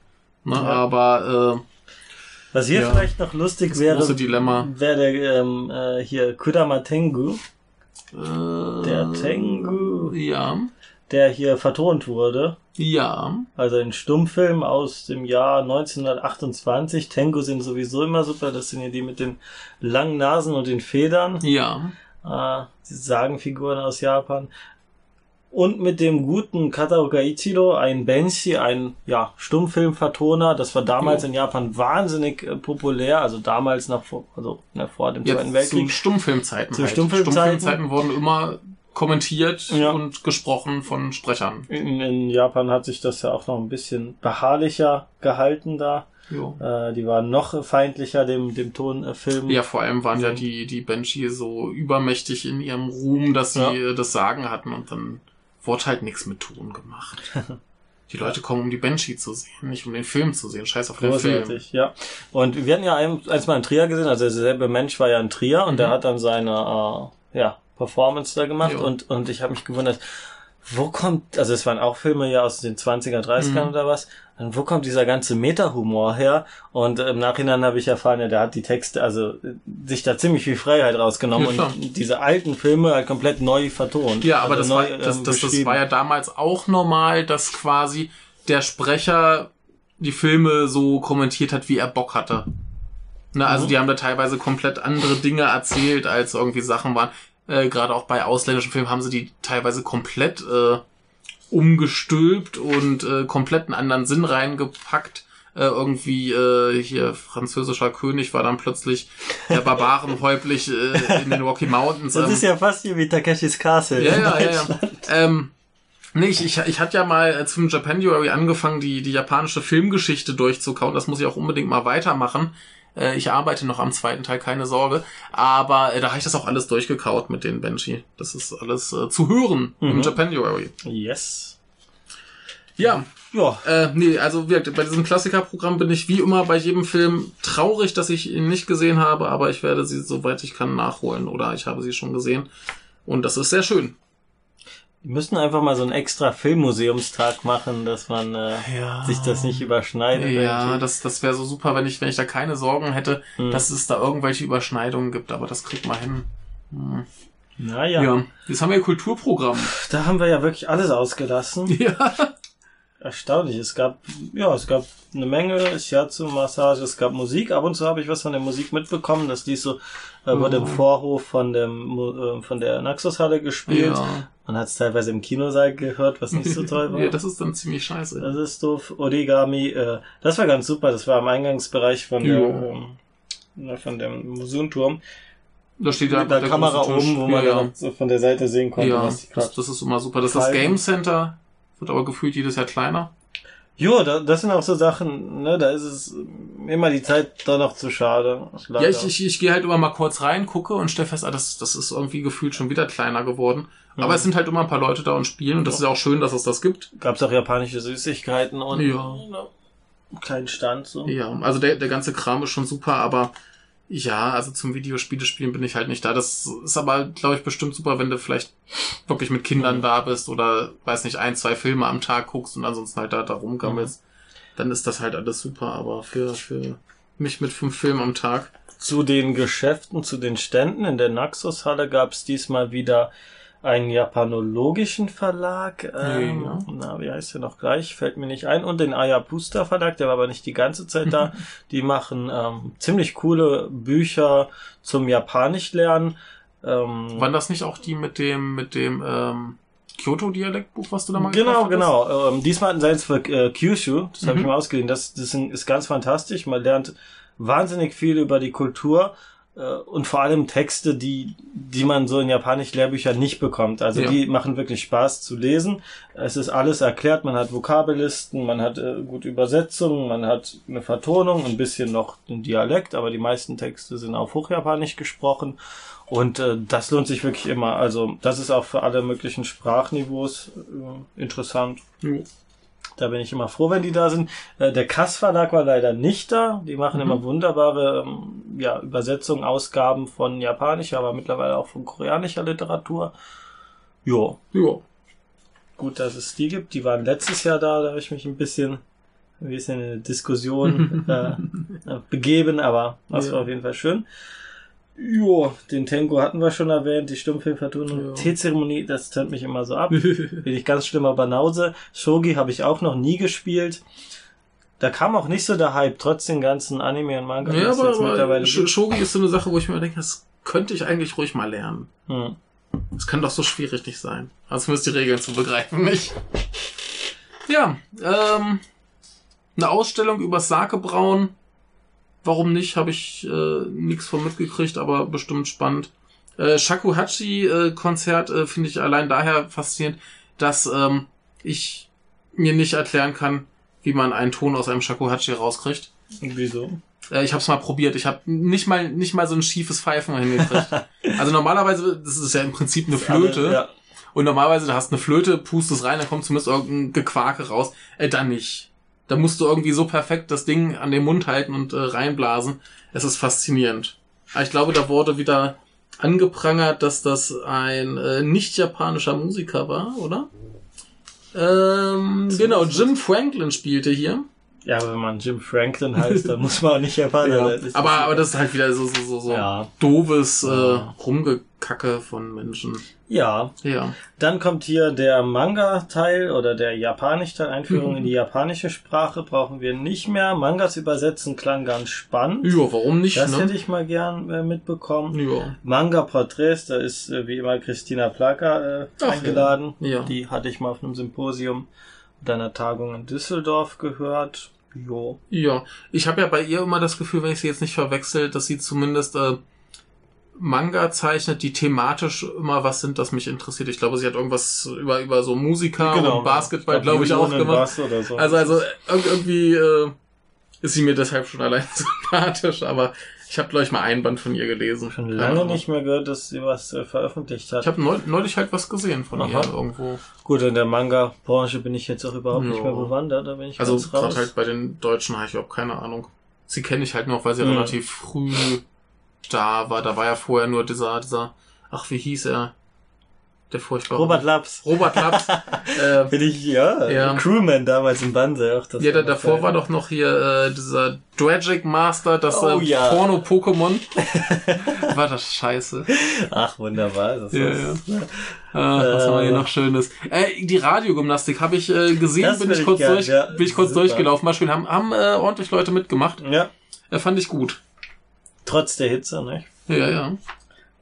Ne, Ja. Aber Was hier Ja. vielleicht noch lustig wäre, wäre der ähm, äh, hier Kudama Tengu, Äh, Der Tengu. Ja, der hier vertont wurde. ja. Also ein Stummfilm aus dem Jahr 1928. Tengu sind sowieso immer super. Das sind ja die mit den langen Nasen und den Federn. Ja, äh, die Sagenfiguren aus Japan. Und mit dem guten Kataoka Ichiro, ein Benshi, ein ja, Stummfilmvertoner. Das war damals Jo. in Japan wahnsinnig äh, populär. Also damals nach vor, also ne, vor dem Zweiten zu Weltkrieg. Stummfilmzeiten. Zu halt. Stummfilmzeiten. Stummfilmzeiten wurden immer kommentiert Ja. und gesprochen von Sprechern. In, in Japan hat sich das ja auch noch ein bisschen beharrlicher gehalten da. Äh, die waren noch feindlicher dem, dem Tonfilm. Ja, vor allem waren ja Mhm. die, die Banshee so übermächtig in ihrem Ruhm, dass sie Ja. das Sagen hatten und dann wurde halt nichts mit Ton gemacht. Die Leute kommen, um die Banshee zu sehen, nicht um den Film zu sehen. Scheiß auf den Film. Großartig, ja. Und wir hatten ja ein, eins mal in Trier gesehen, also derselbe Mensch war ja in Trier und der Mhm. hat dann seine äh, ja, Performance da gemacht Ja. und, und ich habe mich gewundert, wo kommt, also es waren auch Filme ja aus den 20er, 30ern Mhm. oder was, und wo kommt dieser ganze Meta-Humor her? Und im Nachhinein habe ich erfahren, ja, der hat die Texte, also äh, sich da ziemlich viel Freiheit rausgenommen Ja, und diese alten Filme halt komplett neu vertont. Ja, aber also das, neu, war, das, ähm, das, das beschrieben. war ja damals auch normal, dass quasi der Sprecher die Filme so kommentiert hat, wie er Bock hatte. Na, also Mhm. die haben da teilweise komplett andere Dinge erzählt, als irgendwie Sachen waren. Äh, Gerade auch bei ausländischen Filmen haben sie die teilweise komplett äh, umgestülpt und äh, komplett einen anderen Sinn reingepackt. Äh, irgendwie äh, hier französischer König war dann plötzlich der Barbarenhäuptlich äh, in den Rocky Mountains. Das ähm, ist ja fast wie Takeshis Castle. ja, ja, ja, ja. Ähm, Nee, ich, ich, ich hatte ja mal äh, zum Japanuary angefangen, die, die japanische Filmgeschichte durchzukauen. Das muss ich auch unbedingt mal weitermachen. Äh, ich arbeite noch am zweiten Teil, keine Sorge. Aber äh, da habe ich das auch alles durchgekaut mit den Benji. Das ist alles äh, zu hören im Mhm. Japanuary. Yes. Ja, Ja. äh, nee, also bei diesem Klassikerprogramm bin ich wie immer bei jedem Film traurig, dass ich ihn nicht gesehen habe, aber ich werde sie, soweit ich kann, nachholen oder ich habe sie schon gesehen. Und das ist sehr schön. Wir müssen einfach mal so einen extra Filmmuseumstag machen, dass man äh, Ja. sich das nicht überschneidet. Ja, irgendwie. das, das wäre so super, wenn ich, wenn ich da keine Sorgen hätte, Hm. dass es da irgendwelche Überschneidungen gibt, aber das kriegt man hin. Hm. Naja, Ja. Jetzt haben wir Kulturprogramm. da haben wir ja wirklich alles ausgelassen. Ja. Erstaunlich. Es gab, ja, es gab eine Menge Shiatsu-Massage, es gab Musik. Ab und zu habe ich was von der Musik mitbekommen. Das ließ so, äh, wurde im Oh. Vorhof von dem, äh, von der Naxos-Halle gespielt. Ja. Man hat es teilweise im Kinosaal gehört, was nicht so toll war. ja, das ist dann ziemlich scheiße. Das ist doof. Origami, äh, das war ganz super. Das war am Eingangsbereich von der, Jo. ähm, von dem Museumturm. Da steht ja Mit der, der Kamera oben, wo man ja, so von der Seite sehen konnte, ja. die ja das, das ist immer super. Das ist das. Game Center, wird aber gefühlt jedes Jahr kleiner. Jo, da, das sind auch so Sachen, ne, da ist es immer die Zeit da noch zu schade. Ja, ich, ich, ich gehe halt immer mal kurz rein, gucke und stelle fest, ah, das, das ist irgendwie gefühlt schon wieder kleiner geworden. Mhm. Aber es sind halt immer ein paar Leute da und spielen und das ist ja auch schön, dass es das gibt. Gab's auch japanische Süßigkeiten und Ja. ne, kein Stand so. Ja, also der, der ganze Kram ist schon super, aber ja, also zum Videospiele spielen bin ich halt nicht da. Das ist aber, glaube ich, bestimmt super, wenn du vielleicht wirklich mit Kindern Mhm. da bist oder, weiß nicht, ein, zwei Filme am Tag guckst und ansonsten halt da, da rumgammelst. Dann ist das halt alles super, aber für, für mich mit fünf Filmen am Tag. Zu den Geschäften, zu den Ständen in der Naxos-Halle gab's diesmal wieder einen japanologischen Verlag. Ähm, Ja. Na, wie heißt der noch gleich? Fällt mir nicht ein. Und den Ayapusta Verlag, der war aber nicht die ganze Zeit da. Die machen ähm, ziemlich coole Bücher zum Japanisch lernen. Ähm, Waren das nicht auch die mit dem, mit dem, ähm, Kyoto-Dialektbuch, was du da mal Genau, genau. Ähm, diesmal hatten sie eins für äh, Kyushu, das habe ich Mhm. mal ausgeliehen. Das, das ist ganz fantastisch. Man lernt wahnsinnig viel über die Kultur und vor allem Texte, die, die man so in japanisch Lehrbüchern nicht bekommt. Also Ja. die machen wirklich Spaß zu lesen. Es ist alles erklärt. Man hat Vokabellisten, man hat äh, gute Übersetzungen, man hat eine Vertonung, ein bisschen noch ein Dialekt, aber die meisten Texte sind auf Hochjapanisch gesprochen. Und äh, das lohnt sich wirklich immer. Also das ist auch für alle möglichen Sprachniveaus äh, interessant. Jo. Da bin ich immer froh, wenn die da sind. Äh, der Kass Verlag war leider nicht da. Die machen Mhm. immer wunderbare ähm, ja, Übersetzungen, Ausgaben von japanischer, aber mittlerweile auch von koreanischer Literatur. Jo, Ja. gut, dass es die gibt. Die waren letztes Jahr da. Da habe ich mich ein bisschen, ein bisschen in eine Diskussion äh, begeben, aber das Ja. war auf jeden Fall schön. Jo, den Tenko hatten wir schon erwähnt, die Stummfilmvertonung, Ja. Teezeremonie, das tönt mich immer so ab. bin ich ganz schlimmer Banause. Shogi habe ich auch noch nie gespielt. Da kam auch nicht so der Hype, trotz den ganzen Anime und Manga. Ja, aber, aber mittlerweile Sh-. Shogi ist so eine Sache, wo ich mir denke, das könnte ich eigentlich ruhig mal lernen. Hm. Das kann doch so schwierig nicht sein. Also müsst die Regeln zu begreifen, nicht? Ja, ähm, eine Ausstellung über Sakebrauen. Warum nicht, habe ich äh, nichts von mitgekriegt, aber bestimmt spannend. Äh, Shakuhachi-Konzert äh, finde ich allein daher faszinierend, dass ähm, ich mir nicht erklären kann, wie man einen Ton aus einem Shakuhachi rauskriegt. Wieso? Äh, ich habe es mal probiert. Ich habe nicht mal nicht mal so ein schiefes Pfeifen hingekriegt. also normalerweise, das ist ja im Prinzip eine Flöte. Alle, ja. Und normalerweise, du hast eine Flöte, pustest rein, dann kommt zumindest irgendein Gequake raus. Äh, dann nicht. Da musst du irgendwie so perfekt das Ding an den Mund halten und äh, reinblasen. Es ist faszinierend. Aber ich glaube, da wurde wieder angeprangert, dass das ein äh, nicht japanischer Musiker war, oder? Ähm, genau, Jim Franklin spielte hier. ja, aber wenn man Jim Franklin heißt, dann muss man auch nicht Japaner Ja, sein. Aber, aber das ist halt wieder so, so, so, so Ja. doofes äh, Ja. Rumgekacke von Menschen. Ja, Ja. dann kommt hier der Manga-Teil oder der Japanisch-Teil, Einführung Mhm. in die japanische Sprache, brauchen wir nicht mehr. Mangas übersetzen klang ganz spannend. Ja, warum nicht, Das hätte ne? ich mal gern äh, mitbekommen. Ja. Manga-Porträts, da ist äh, wie immer Christina Plaka äh, Ach, eingeladen. ja. Die hatte ich mal auf einem Symposium und einer Tagung in Düsseldorf gehört. Jo. Ja, ich habe ja bei ihr immer das Gefühl, wenn ich sie jetzt nicht verwechsel, dass sie zumindest äh, Manga zeichnet, die thematisch immer was sind, das mich interessiert. Ich glaube, sie hat irgendwas über, über so Musiker Genau, und Basketball, glaube ich, auch Millionen gemacht. Bass Oder so. Also, also irg- irgendwie äh, ist sie mir deshalb schon allein sympathisch, aber ich habe, glaube ich, mal ein Band von ihr gelesen. schon lange Ahnung. nicht mehr gehört, dass sie was äh, veröffentlicht hat. Ich habe neu, neulich halt was gesehen von Aha. ihr irgendwo. Gut, in der Manga-Branche bin ich jetzt auch überhaupt nicht Ja. mehr bewandert, da bin ich Also ganz raus. gerade halt bei den Deutschen habe ich überhaupt keine Ahnung. Sie kenne ich halt noch, weil sie Mhm. relativ früh da war. Da war ja vorher nur dieser, dieser, ach, wie hieß er? Der furchtbare. Robert Laps. Robert Laps. äh, Bin ich, ja, Ja. Crewman damals im Banse. Auch, das ja, da, davor geil. war doch noch hier äh, dieser Dragic Master, das Oh, äh, ja. Porno-Pokémon. war das scheiße. Ach, wunderbar. Das Ja, ist, ja. Äh, was haben wir hier Äh. noch Schönes? Äh, die Radiogymnastik habe ich äh, gesehen, bin ich ich kurz, gern, durch, ja. bin ich kurz durchgelaufen. Beispiel haben, haben äh, ordentlich Leute mitgemacht. ja, Äh, fand ich gut. Trotz der Hitze, ne? Ja, ja.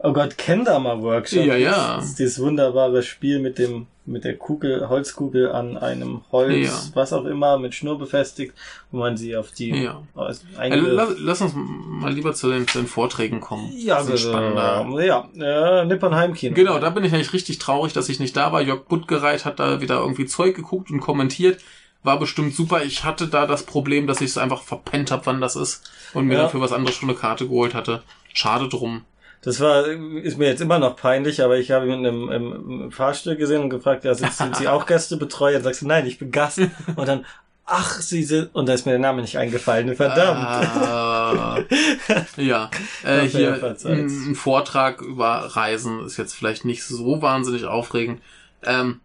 Oh Gott, Kendama Workshop. Ja, ja. Das ist dieses wunderbare Spiel mit dem, mit der Kugel, Holzkugel an einem Holz, Ja. was auch immer, mit Schnur befestigt, wo man sie auf die, Ja. Äh, einge- lass, lass uns mal lieber zu den, zu den Vorträgen kommen. ja, Das ist spannender. ja, äh, Nippon Heimkino. Genau, da bin ich eigentlich richtig traurig, dass ich nicht da war. Jörg Buttgereit hat da wieder irgendwie Zeug geguckt und kommentiert. War bestimmt super. Ich hatte da das Problem, dass ich es einfach verpennt habe, wann das ist. Und mir Ja. dafür was anderes schon eine Karte geholt hatte. Schade drum. Das war, ist mir jetzt immer noch peinlich, aber ich habe ihn im, im, im Fahrstuhl gesehen und gefragt, ja, sind, sind Sie auch Gästebetreuer? Und sagst du, nein, ich bin Gast. Und dann, ach, Sie sind, und da ist mir der Name nicht eingefallen, verdammt. Ah, ja, äh, hier ein, ein Vortrag über Reisen ist jetzt vielleicht nicht so wahnsinnig aufregend. Ähm,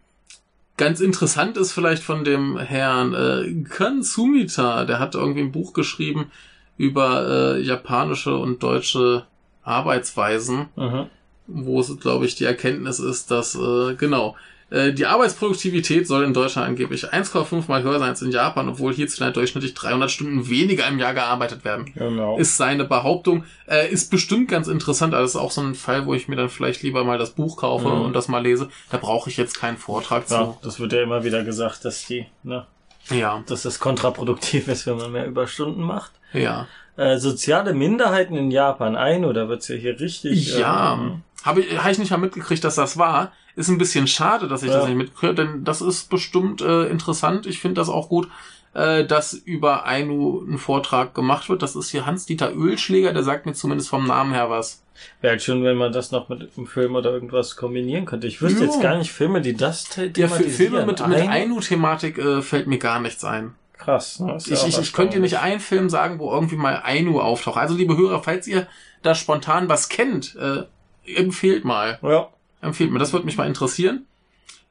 ganz interessant ist vielleicht von dem Herrn äh, Kan Sumita, der hat irgendwie ein Buch geschrieben über äh, japanische und deutsche Arbeitsweisen Mhm. wo es, glaube ich, die Erkenntnis ist, dass, äh, genau, die Arbeitsproduktivität soll in Deutschland angeblich 1,5 mal höher sein als in Japan, obwohl hierzulande durchschnittlich 300 Stunden weniger im Jahr gearbeitet werden. Genau. Ist seine Behauptung. Äh, ist bestimmt ganz interessant, aber das ist auch so ein Fall, wo ich mir dann vielleicht lieber mal das Buch kaufe Mhm. und das mal lese. Da brauche ich jetzt keinen Vortrag ja, das wird ja immer wieder gesagt, dass die, ne, zu. Ja, dass das kontraproduktiv ist, wenn man mehr Überstunden macht. ja. Äh, soziale Minderheiten in Japan ein, oder wird's ja hier richtig? Ja, ähm, habe ich, hab ich nicht mal mitgekriegt, dass das war. Ist ein bisschen schade, dass ich Ja. das nicht mitkriege, denn das ist bestimmt äh, interessant. Ich finde das auch gut, äh, dass über Ainu ein Vortrag gemacht wird. Das ist hier Hans-Dieter Ölschläger, der sagt mir zumindest vom Namen her was. Wäre halt schön, wenn man das noch mit einem Film oder irgendwas kombinieren könnte. Ich wüsste Ja. jetzt gar nicht Filme, die das the- Ja, für thematisieren. Filme mit, mit Ainu-Thematik äh, fällt mir gar nichts ein. Krass. Ne? Ja Ich, ich, ich könnte dir nicht einen Film sagen, wo irgendwie mal Ainu auftaucht. Also liebe Hörer, falls ihr da spontan was kennt, äh, empfehlt mal. Ja. Empfiehlt mir, das würde mich mal interessieren.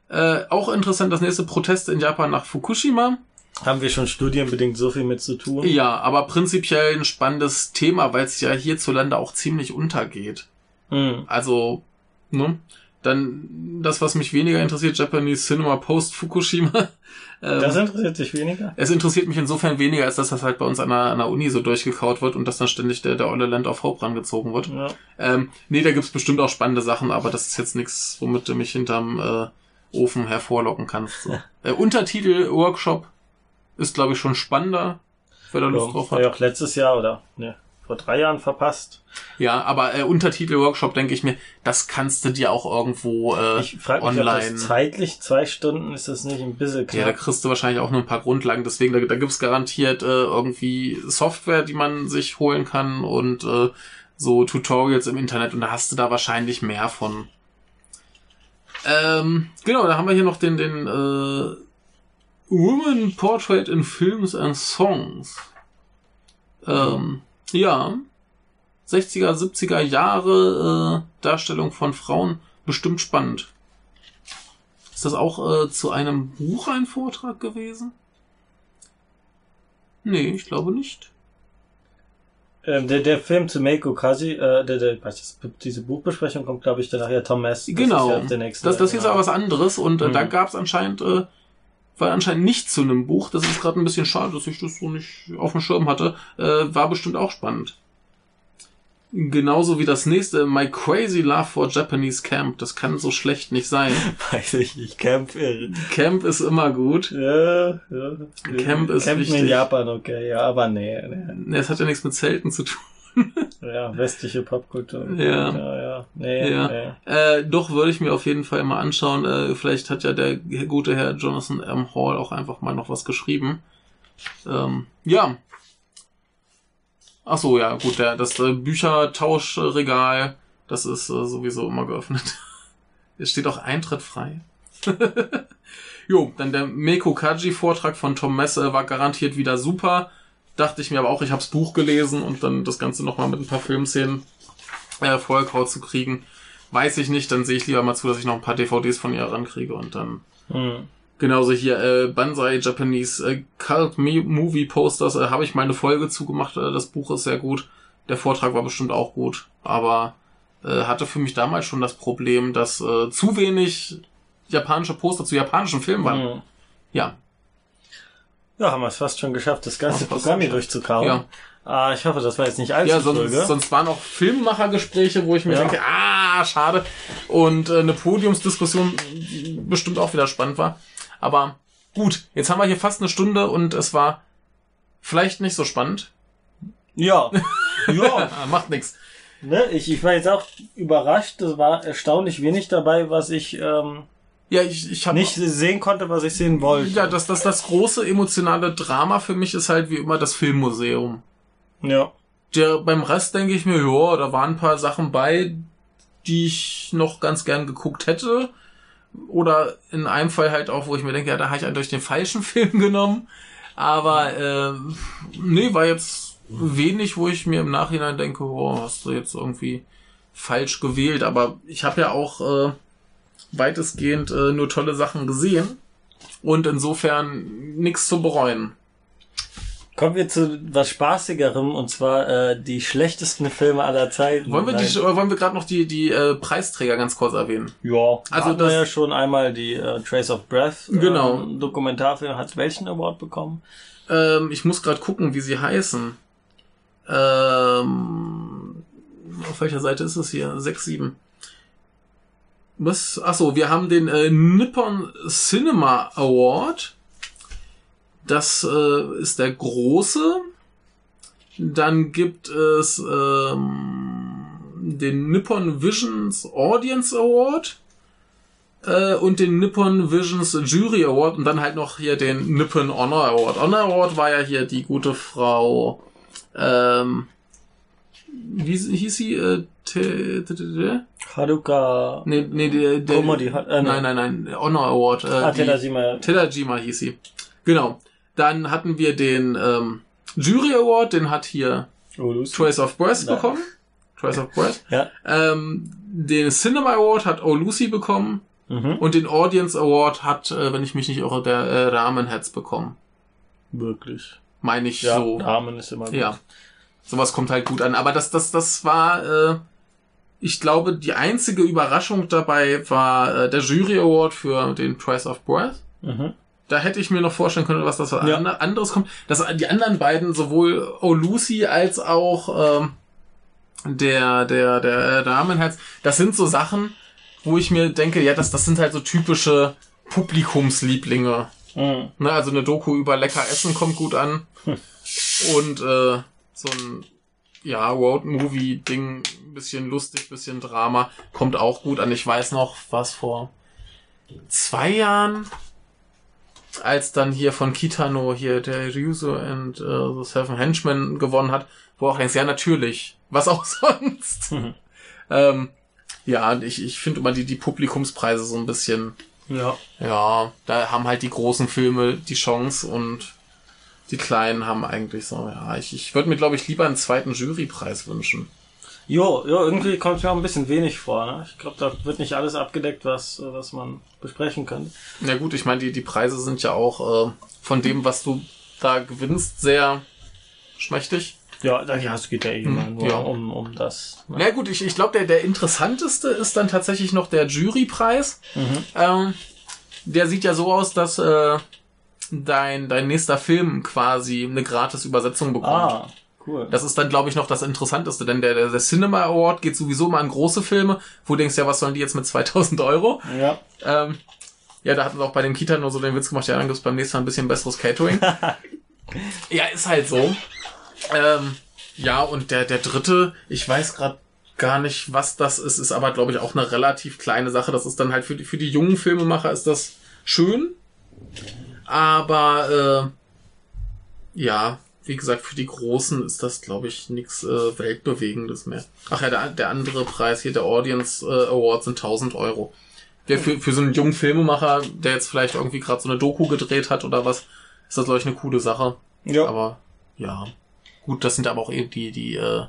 Äh, auch interessant, das nächste Protest in Japan nach Fukushima. Haben wir schon studienbedingt so viel mit zu tun? Ja, aber prinzipiell ein spannendes Thema, weil es ja hierzulande auch ziemlich untergeht. Hm. Also, ne? Dann das, was mich weniger interessiert, Japanese Cinema Post Fukushima. Ähm, Das interessiert dich weniger? es interessiert mich insofern weniger, als dass das halt bei uns an der, an der Uni so durchgekaut wird und dass dann ständig der, der olle Land auf Hope rangezogen wird. Ja. Ähm, nee, da gibt's bestimmt auch spannende Sachen, aber das ist jetzt nichts, womit du mich hinterm äh, Ofen hervorlocken kannst. So. äh, Untertitel Workshop ist, glaube ich, schon spannender, wer da Lust Ja, drauf war ja hat. auch letztes Jahr oder ne, vor drei Jahren verpasst. Ja, aber äh, Untertitel Workshop, denke ich mir, das kannst du dir auch irgendwo äh, Ich frage mich, online. ob zeitlich zwei Stunden ist das nicht ein bisschen ja, da knapp. kriegst du wahrscheinlich auch nur ein paar Grundlagen. Deswegen, da, da gibt's garantiert äh, irgendwie Software, die man sich holen kann und äh, so Tutorials im Internet und da hast du da wahrscheinlich mehr von. Ähm, genau, da haben wir hier noch den, den äh, Woman Portrait in Films and Songs. Ähm, ja. 60er, 70er Jahre äh, Darstellung von Frauen bestimmt spannend. Ist das auch äh, zu einem Buch ein Vortrag gewesen? Nee, ich glaube nicht. Ähm, der, der Film zu Meiko Kaji, äh, der, der, das, diese Buchbesprechung kommt, glaube ich, dann nachher Tom Mess. Das genau. ist ja der nächste. das, das hier ist aber was anderes und äh, Mhm. da gab es anscheinend, äh, war anscheinend nicht zu einem Buch. Das ist gerade ein bisschen schade, dass ich das so nicht auf dem Schirm hatte. Äh, war bestimmt auch spannend. Genauso wie das nächste, My Crazy Love for Japanese Camp. Das kann so schlecht nicht sein. Weiß ich nicht, Camp. Camp ist immer gut. Ja, ja. Camp ist Campen in wichtig. Japan, okay, ja, aber nee, nee. Nee, Es hat ja nichts mit Zelten zu tun. Ja, westliche Popkultur. Ja. Ja, ja. Nee, Ja. nee. Äh, doch, würde ich mir auf jeden Fall mal anschauen. Äh, vielleicht hat ja der gute Herr Jonathan M. Hall auch einfach mal noch was geschrieben. Ähm, ja. Ach so, ja, gut, der, das äh, Büchertauschregal, das ist äh, sowieso immer geöffnet. Es steht auch Eintritt frei. jo, dann der Meko Kaji Vortrag von Tom Messe war garantiert wieder super. Dachte ich mir aber auch, ich hab's Buch gelesen und dann das Ganze nochmal mit ein paar Filmszenen äh, Vollkraut zu kriegen. Weiß ich nicht, dann sehe ich lieber mal zu, dass ich noch ein paar DVDs von ihr rankriege und dann Hm. genauso hier äh, Banzai Japanese äh, Cult Me Movie Posters äh, habe ich meine Folge zugemacht. Äh, das Buch ist sehr gut. Der Vortrag war bestimmt auch gut, aber äh, hatte für mich damals schon das Problem, dass äh, zu wenig japanische Poster zu japanischen Filmen waren. Hm. Ja, Ja, haben wir es fast schon geschafft, das ganze fast Programm hier durchzukauen. Ja. Ah, ich hoffe, das war jetzt nicht allzu ja sonst, dröge. sonst waren auch Filmemachergespräche, wo ich mir Ja. denke, ah, schade. Und äh, eine Podiumsdiskussion die bestimmt auch wieder spannend war. Aber gut, jetzt haben wir hier fast eine Stunde und es war vielleicht nicht so spannend. Ja. ja. Macht nichts. Ne, ich, ich war jetzt auch überrascht. Es war erstaunlich wenig dabei, was ich ähm, Ja, ich, ich habe nicht sehen konnte, was ich sehen wollte. Ja, das, das, das große emotionale Drama für mich ist halt wie immer das Filmmuseum. ja. Der, beim Rest denke ich mir, ja, da waren ein paar Sachen bei, die ich noch ganz gern geguckt hätte. Oder in einem Fall halt auch, wo ich mir denke, ja, da habe ich eigentlich den falschen Film genommen. Aber äh, nee, war jetzt wenig, wo ich mir im Nachhinein denke, oh, hast du jetzt irgendwie falsch gewählt. Aber ich habe ja auch äh, weitestgehend äh, nur tolle Sachen gesehen. Und insofern nichts zu bereuen. Kommen wir zu was Spaßigerem und zwar äh, die schlechtesten Filme aller Zeiten. Wollen wir, die, wollen wir gerade noch die, die äh, Preisträger ganz kurz erwähnen? Ja, Also das das- ja schon einmal die äh, Trace of Breath Genau. ähm, Dokumentarfilm hat welchen Award bekommen? Ähm, ich muss gerade gucken, wie sie heißen. Ähm, auf welcher Seite ist es hier? 6, 7. Was? Achso, wir haben den äh, Nippon Cinema Award. Das äh, ist der große. Dann gibt es ähm, den Nippon Visions Audience Award äh, und den Nippon Visions Jury Award und dann halt noch hier den Nippon Honor Award. Honor Award war ja hier die gute Frau, ähm, wie hieß sie? Äh? Haruka Nee, nee, der, der, Komodi äh, nein, nein, nein, Honor Award. Äh, ah, Tedajima. Tedajima hieß sie. Genau. Dann hatten wir den ähm, Jury Award, den hat hier Oh. Trace of Breath bekommen. Trace of Breath. Ja. Ähm, den Cinema Award hat Oh Lucy bekommen. Mhm. Und den Audience Award hat, äh, wenn ich mich nicht irre, der äh, Rahmenheads bekommen. Wirklich. Meine ich Ja, so. Rahmen ist immer gut. Ja. Sowas kommt halt gut an. Aber das, das, das war, äh, ich glaube, die einzige Überraschung dabei war äh, der Jury Award für den Price of Breath. Mhm. Da hätte ich mir noch vorstellen können, was das Ja. ander- anderes kommt. Dass die anderen beiden, sowohl Oh Lucy als auch ähm, der, der, der äh, Damenherz, das sind so Sachen, wo ich mir denke, ja, das, das sind halt so typische Publikumslieblinge. Mhm. Ne, also eine Doku über lecker Essen kommt gut an. Und äh, so ein ja, Road-Movie-Ding, bisschen lustig, bisschen Drama, kommt auch gut an. Ich weiß noch, was vor zwei Jahren, als dann hier von Kitano hier der Ryuzo and uh, the Seven Henchmen gewonnen hat, wo auch denkst, ja natürlich, was auch sonst. Mhm. ähm, ja, ich, ich finde immer die, die Publikumspreise so ein bisschen Ja. ja, da haben halt die großen Filme die Chance und die kleinen haben eigentlich so, ja, ich, ich würde mir, glaube ich, lieber einen zweiten Jurypreis wünschen. Jo, jo, irgendwie kommt mir auch ein bisschen wenig vor. Ne? Ich glaube, da wird nicht alles abgedeckt, was, äh, was man besprechen kann. Na gut, ich meine, die, die Preise sind ja auch äh, von dem, was du da gewinnst, sehr schmächtig. Ja, da- ja, es geht ja eh immer Mhm, nur ja. um, um das. Ne? Na gut, ich, ich glaube, der, der interessanteste ist dann tatsächlich noch der Jurypreis. Mhm. Ähm, der sieht ja so aus, dass äh, dein, dein nächster Film quasi eine gratis Übersetzung bekommt. Ah, cool. Das ist dann, glaube ich, noch das Interessanteste, denn der, der, Cinema Award geht sowieso mal an große Filme, wo du denkst, ja, was sollen die jetzt mit 2000 Euro? ja. Ähm, ja, da hatten wir auch bei den Kita nur so den Witz gemacht, ja, dann gibt's beim nächsten Mal ein bisschen besseres Catering. ja, ist halt so. Ähm, Ja, und der, der dritte, ich weiß gerade gar nicht, was das ist, ist aber, glaube ich, auch eine relativ kleine Sache. Das ist dann halt für die, für die jungen Filmemacher ist das schön. Aber äh, ja, wie gesagt, für die Großen ist das, glaube ich, nichts äh, Weltbewegendes mehr. Ach ja, der, der andere Preis hier, der Audience äh, Award, sind 1000 Euro. Der für, für so einen jungen Filmemacher, der jetzt vielleicht irgendwie gerade so eine Doku gedreht hat oder was, ist das, glaube ich, eine coole Sache. Ja. Aber ja, gut, das sind aber auch eben die, die äh,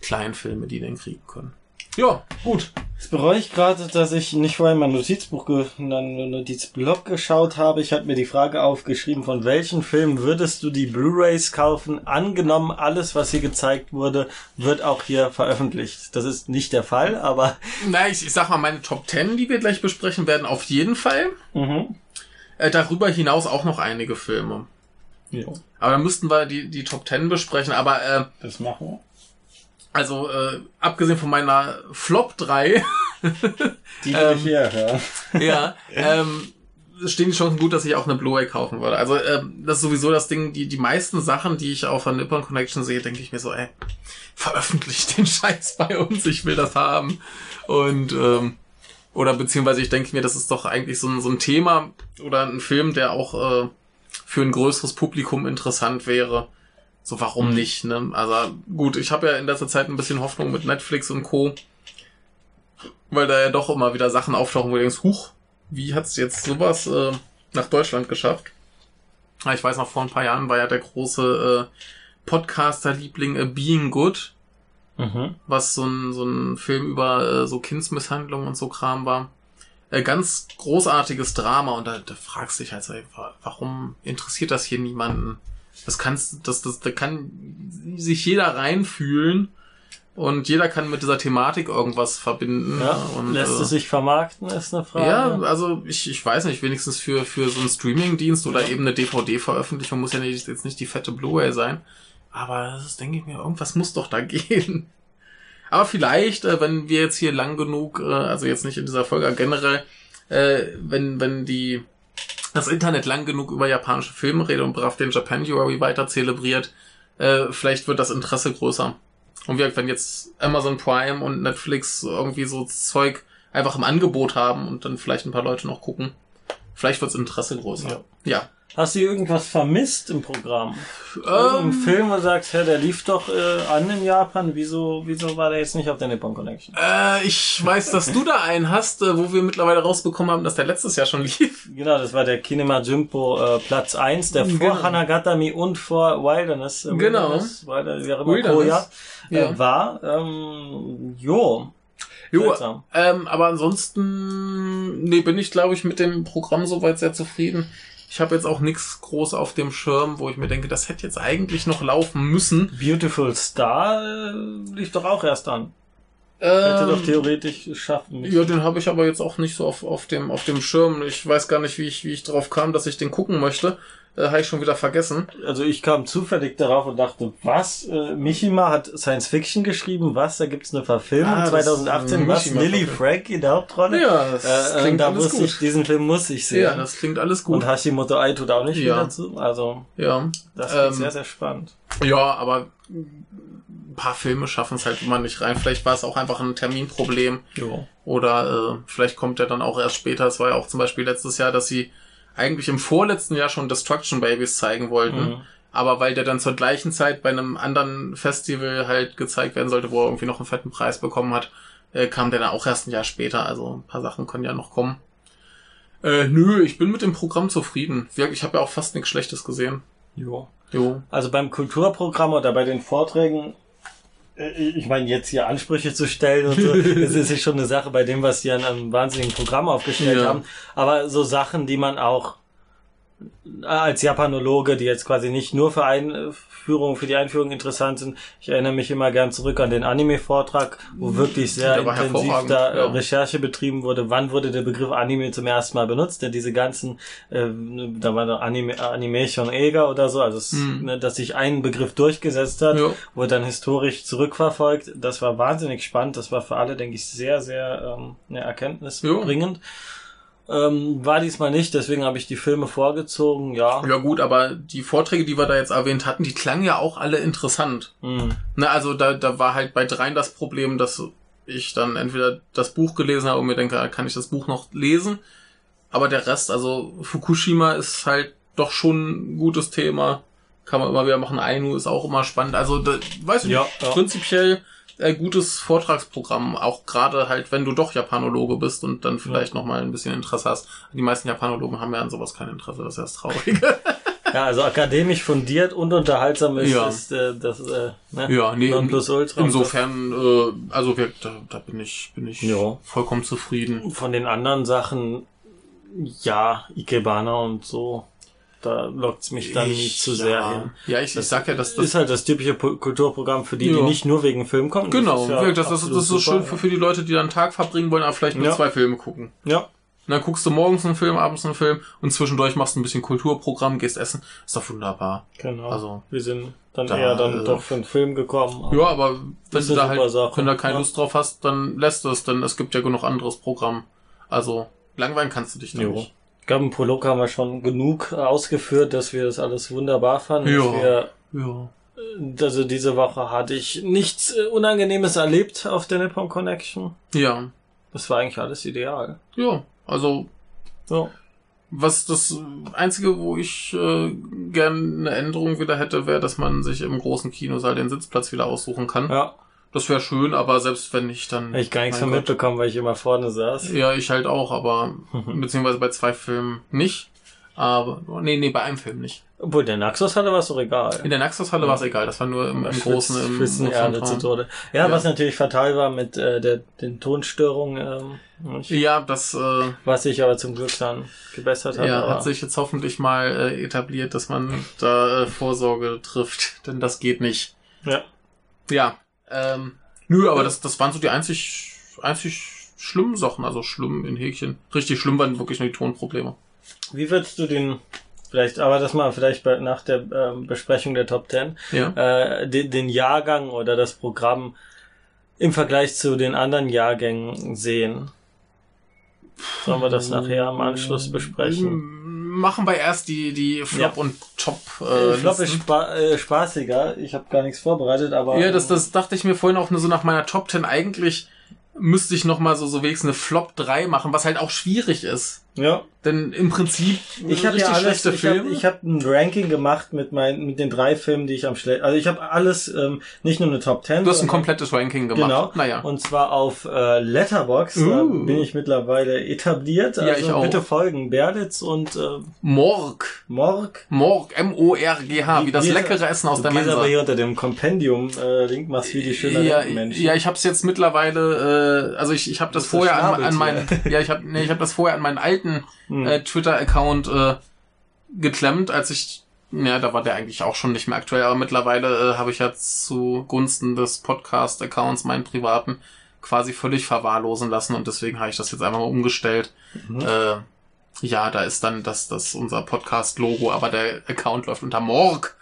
kleinen Filme, die den kriegen können. Ja, gut. Jetzt bereue ich gerade, dass ich nicht vorher mein Notizbuch, ge mein Notizblock geschaut habe. Ich hatte mir die Frage aufgeschrieben, von welchen Filmen würdest du die Blu-rays kaufen? Angenommen, alles, was hier gezeigt wurde, wird auch hier veröffentlicht. Das ist nicht der Fall, aber... Na, ich, ich sag mal, meine Top 10, die wir gleich besprechen werden, auf jeden Fall. Mhm. Äh, darüber hinaus auch noch einige Filme. Ja, Aber dann müssten wir die, die Top 10 besprechen. Aber äh, das machen wir. Also äh, abgesehen von meiner Flop 3, Die Ähm, ich hier, ja. ja, ähm, stehen die Chancen gut, dass ich auch eine Blu-ray kaufen würde. Also ähm, das ist sowieso das Ding, die, die meisten Sachen, die ich auf der Nippon Connection sehe, denke ich mir so, ey, veröffentlicht den Scheiß bei uns, ich will das haben. Und ähm, oder beziehungsweise ich denke mir, das ist doch eigentlich so ein, so ein Thema oder ein Film, der auch äh, für ein größeres Publikum interessant wäre. So, warum Mhm. nicht, ne? Also gut, ich habe ja in letzter Zeit ein bisschen Hoffnung mit Netflix und Co. Weil da ja doch immer wieder Sachen auftauchen, wo du denkst, huch, wie hat's jetzt sowas äh, nach Deutschland geschafft? Ah, Ich weiß noch, vor ein paar Jahren war ja der große äh, Podcaster-Liebling äh, Being Good, Mhm. was so ein, so ein Film über äh, so Kindsmisshandlung und so Kram war. Äh, ganz großartiges Drama und da, da fragst du dich halt, so, warum interessiert das hier niemanden? Das kannst, das, das, da kann sich jeder reinfühlen und jeder kann mit dieser Thematik irgendwas verbinden. Ja, und, lässt äh, es sich vermarkten, ist eine Frage. ja, also ich, ich weiß nicht, wenigstens für, für so einen Streaming-Dienst oder eben eine DVD-Veröffentlichung muss ja nicht, jetzt nicht die fette Blu-ray sein. Aber das ist, denke ich mir, irgendwas muss doch da gehen. Aber vielleicht, äh, wenn wir jetzt hier lang genug, äh, also jetzt nicht in dieser Folge, aber generell, äh, wenn, wenn die das Internet lang genug über japanische Filme redet und brav den Japanuary weiter zelebriert, äh, vielleicht wird das Interesse größer. Und wie gesagt, wenn jetzt Amazon Prime und Netflix irgendwie so Zeug einfach im Angebot haben und dann vielleicht ein paar Leute noch gucken, vielleicht wird das Interesse größer. Ja. ja. Hast du irgendwas vermisst im Programm? Irgendein Ähm, Film, wo du sagst, hä, der lief doch äh, an in Japan, wieso, wieso war der jetzt nicht auf der Nippon Connection? äh, ich weiß, dass du da einen hast, äh, wo wir mittlerweile rausbekommen haben, dass der letztes Jahr schon lief. Genau, das war der Kinema Jumpo äh, Platz 1, der vor Genau. Hanagatami und vor Wilderness, äh, Genau. Wilderness, Wilder, wie auch immer, Wilderness. Koya, äh, Ja. war. Ähm, jo, Jo, ähm, aber ansonsten, nee, bin ich, glaube ich, mit dem Programm soweit sehr zufrieden. Ich habe jetzt auch nichts groß auf dem Schirm, wo ich mir denke, das hätte jetzt eigentlich noch laufen müssen. Beautiful Star äh, lief doch auch erst an. Hätte doch Ähm, theoretisch schaffen müssen. Ja, den habe ich aber jetzt auch nicht so auf, auf, dem, auf dem Schirm. Ich weiß gar nicht, wie ich, wie ich drauf kam, dass ich den gucken möchte. Äh, habe ich schon wieder vergessen. Also ich kam zufällig darauf und dachte, was? Äh, Mishima hat Science Fiction geschrieben, was? Da gibt's eine Verfilmung Ah, das 2018, ist was? Mishima Lily. Frank in der Hauptrolle? Ja, das äh, äh, klingt da alles wusste gut. ich, diesen Film muss ich sehen. Ja, das klingt alles gut. und Hashimoto Ai tut auch nicht Ja. viel dazu. Also ja. das Ähm, ist sehr, sehr spannend. Ja, aber paar Filme schaffen es halt immer nicht rein. Vielleicht war es auch einfach ein Terminproblem. Jo. Oder äh, vielleicht kommt er dann auch erst später. Es war ja auch zum Beispiel letztes Jahr, dass sie eigentlich im vorletzten Jahr schon Destruction Babies zeigen wollten. Mhm. Aber weil der dann zur gleichen Zeit bei einem anderen Festival halt gezeigt werden sollte, wo er irgendwie noch einen fetten Preis bekommen hat, äh, kam der dann auch erst ein Jahr später. Also ein paar Sachen können ja noch kommen. Äh, nö, ich bin mit dem Programm zufrieden. Ich habe ja auch fast nichts Schlechtes gesehen. Jo. Jo. Also beim Kulturprogramm oder bei den Vorträgen, ich meine, jetzt hier Ansprüche zu stellen und so, das ist ja schon eine Sache bei dem, was die an einem wahnsinnigen Programm aufgestellt Ja. haben. Aber so Sachen, die man auch äh, als Japanologe, die jetzt quasi nicht nur für Einführung, für die Einführung interessant sind. Ich erinnere mich immer gern zurück an den Anime-Vortrag, wo wirklich sehr intensiv da äh, ja. Recherche betrieben wurde. Wann wurde der Begriff Anime zum ersten Mal benutzt? Denn diese ganzen, äh, da war der Anime, Animation Eger oder so, also es, Mhm. ne, dass sich ein Begriff durchgesetzt hat, Ja. wurde dann historisch zurückverfolgt. Das war wahnsinnig spannend. Das war für alle, denke ich, sehr, sehr ähm, ja, erkenntnisbringend. Ähm, war diesmal nicht, deswegen habe ich die Filme vorgezogen, ja. Ja gut, aber die Vorträge, die wir da jetzt erwähnt hatten, die klangen ja auch alle interessant. Hm. Na, also da, da war halt bei dreien das Problem, dass ich dann entweder das Buch gelesen habe und mir denke, ah, kann ich das Buch noch lesen? Aber der Rest, also Fukushima ist halt doch schon ein gutes Thema. Kann man immer wieder machen. Ainu ist auch immer spannend. Also, da, weiß ich Ja, nicht, ja. prinzipiell äh, gutes Vortragsprogramm. Auch gerade halt, wenn du doch Japanologe bist und dann vielleicht noch mal ein bisschen Interesse hast. Die meisten Japanologen haben ja an sowas kein Interesse. Das ist ja das Traurige. Ja, also akademisch fundiert und unterhaltsam ist, Ja. ist äh, das äh, ne? Ja, nee, Nonplusultra. Insofern, äh, also wir, da, da bin ich, bin ich Ja. vollkommen zufrieden. Von den anderen Sachen, ja, Ikebana und so, da lockt's mich dann nicht zu sehr ja. hin. Ja, ich, ich sag ja, dass Das ist das. halt das typische Kulturprogramm für die, die Ja. nicht nur wegen Film kommen. Genau, ja wirklich, das, das, das absolut ist so schön für, für die Leute, die dann einen Tag verbringen wollen, aber vielleicht nur Ja. zwei Filme gucken. Ja, Und dann guckst du morgens einen Film, abends einen Film und zwischendurch machst du ein bisschen Kulturprogramm, gehst essen. Ist doch wunderbar. genau. Also, wir sind dann da, eher dann äh, doch für einen Film gekommen. aber- Ja, aber wenn Das du ist da halt, Sache. wenn du da keine Ja. Lust drauf hast, dann lässt es, denn es gibt ja genug anderes Programm. Also, langweilen kannst du dich da nicht. Ich glaube, im Prolog haben wir schon genug ausgeführt, dass wir das alles wunderbar fanden. Ja. Dass wir, Ja. also diese Woche hatte ich nichts äh, Unangenehmes erlebt auf der Nippon Connection. Ja. Das war eigentlich alles ideal. Ja. Also, So. Was das Einzige, wo ich äh, gern eine Änderung wieder hätte, wäre, dass man sich im großen Kinosaal den Sitzplatz wieder aussuchen kann. Ja, Das wäre schön, aber selbst wenn nicht, dann. habe ich gar nichts Gott. mitbekommen, weil ich immer vorne saß. Ja, ich halt auch, aber beziehungsweise bei zwei Filmen nicht. Aber nee, nee, bei einem Film nicht. Obwohl, der Naxos hatte was doch egal. In der Naxos-Halle war es egal, das war nur im, im großen, im Schwitzen Erde zu. Tode. Ja, Ja. was natürlich fatal war mit äh, der, den Tonstörungen, ähm? Ja, das äh, was sich aber zum Glück dann gebessert hat. ja, hat sich jetzt hoffentlich mal äh, etabliert, dass man da äh, Vorsorge trifft, denn das geht nicht. ja. Ja, ähm, nö, aber das, das waren so die einzig, einzig schlimmen Sachen, also schlimm in Häkchen. Richtig schlimm waren wirklich nur die Tonprobleme. Wie würdest du den, vielleicht, aber das mal vielleicht bei, nach der ähm, Besprechung der Top Ten, Ja. äh, den, den Jahrgang oder das Programm im Vergleich zu den anderen Jahrgängen sehen? Sollen wir das nachher am Anschluss besprechen? Machen wir erst die, die Flop Ja. und Top. Äh, es Listen. spa äh, spaßiger. Ich habe gar nichts vorbereitet, aber Ja, das, das dachte ich mir vorhin auch nur so nach meiner Top 10. Eigentlich müsste ich noch mal so, so wenigstens eine Flop 3 machen, was halt auch schwierig ist. Ja. Denn im Prinzip Ich habe ja alles, ich habe Filme. ich hab ein Ranking gemacht mit meinen mit den drei Filmen, die ich am schlecht, also ich habe alles, ähm, nicht nur eine Top Ten. du hast ein komplettes Ranking gemacht. Genau. Naja. Und zwar auf äh, Letterbox. Uh. bin ich mittlerweile etabliert. Ja, Also ich auch. bitte folgen Berlitz und äh, Morg. Morg. Morg, M-O-R-G-H, wie das leckere Essen aus der Mensa. aber hier unter dem Kompendium-Link, machst wie die schönen Ja, Menschen. ja, ich habe es jetzt mittlerweile, äh, also ich, ich habe das vorher an, an meinen, ja, ich habe nee, ich habe das vorher an meinen alten Hm. äh, Twitter-Account äh, geklemmt, als ich, ja, da war der eigentlich auch schon nicht mehr aktuell, aber mittlerweile äh, habe ich ja zugunsten des Podcast-Accounts meinen privaten quasi völlig verwahrlosen lassen und deswegen habe ich das jetzt einfach mal umgestellt. Mhm. Äh, ja, da ist dann das, das unser Podcast-Logo, aber der Account läuft unter Morg.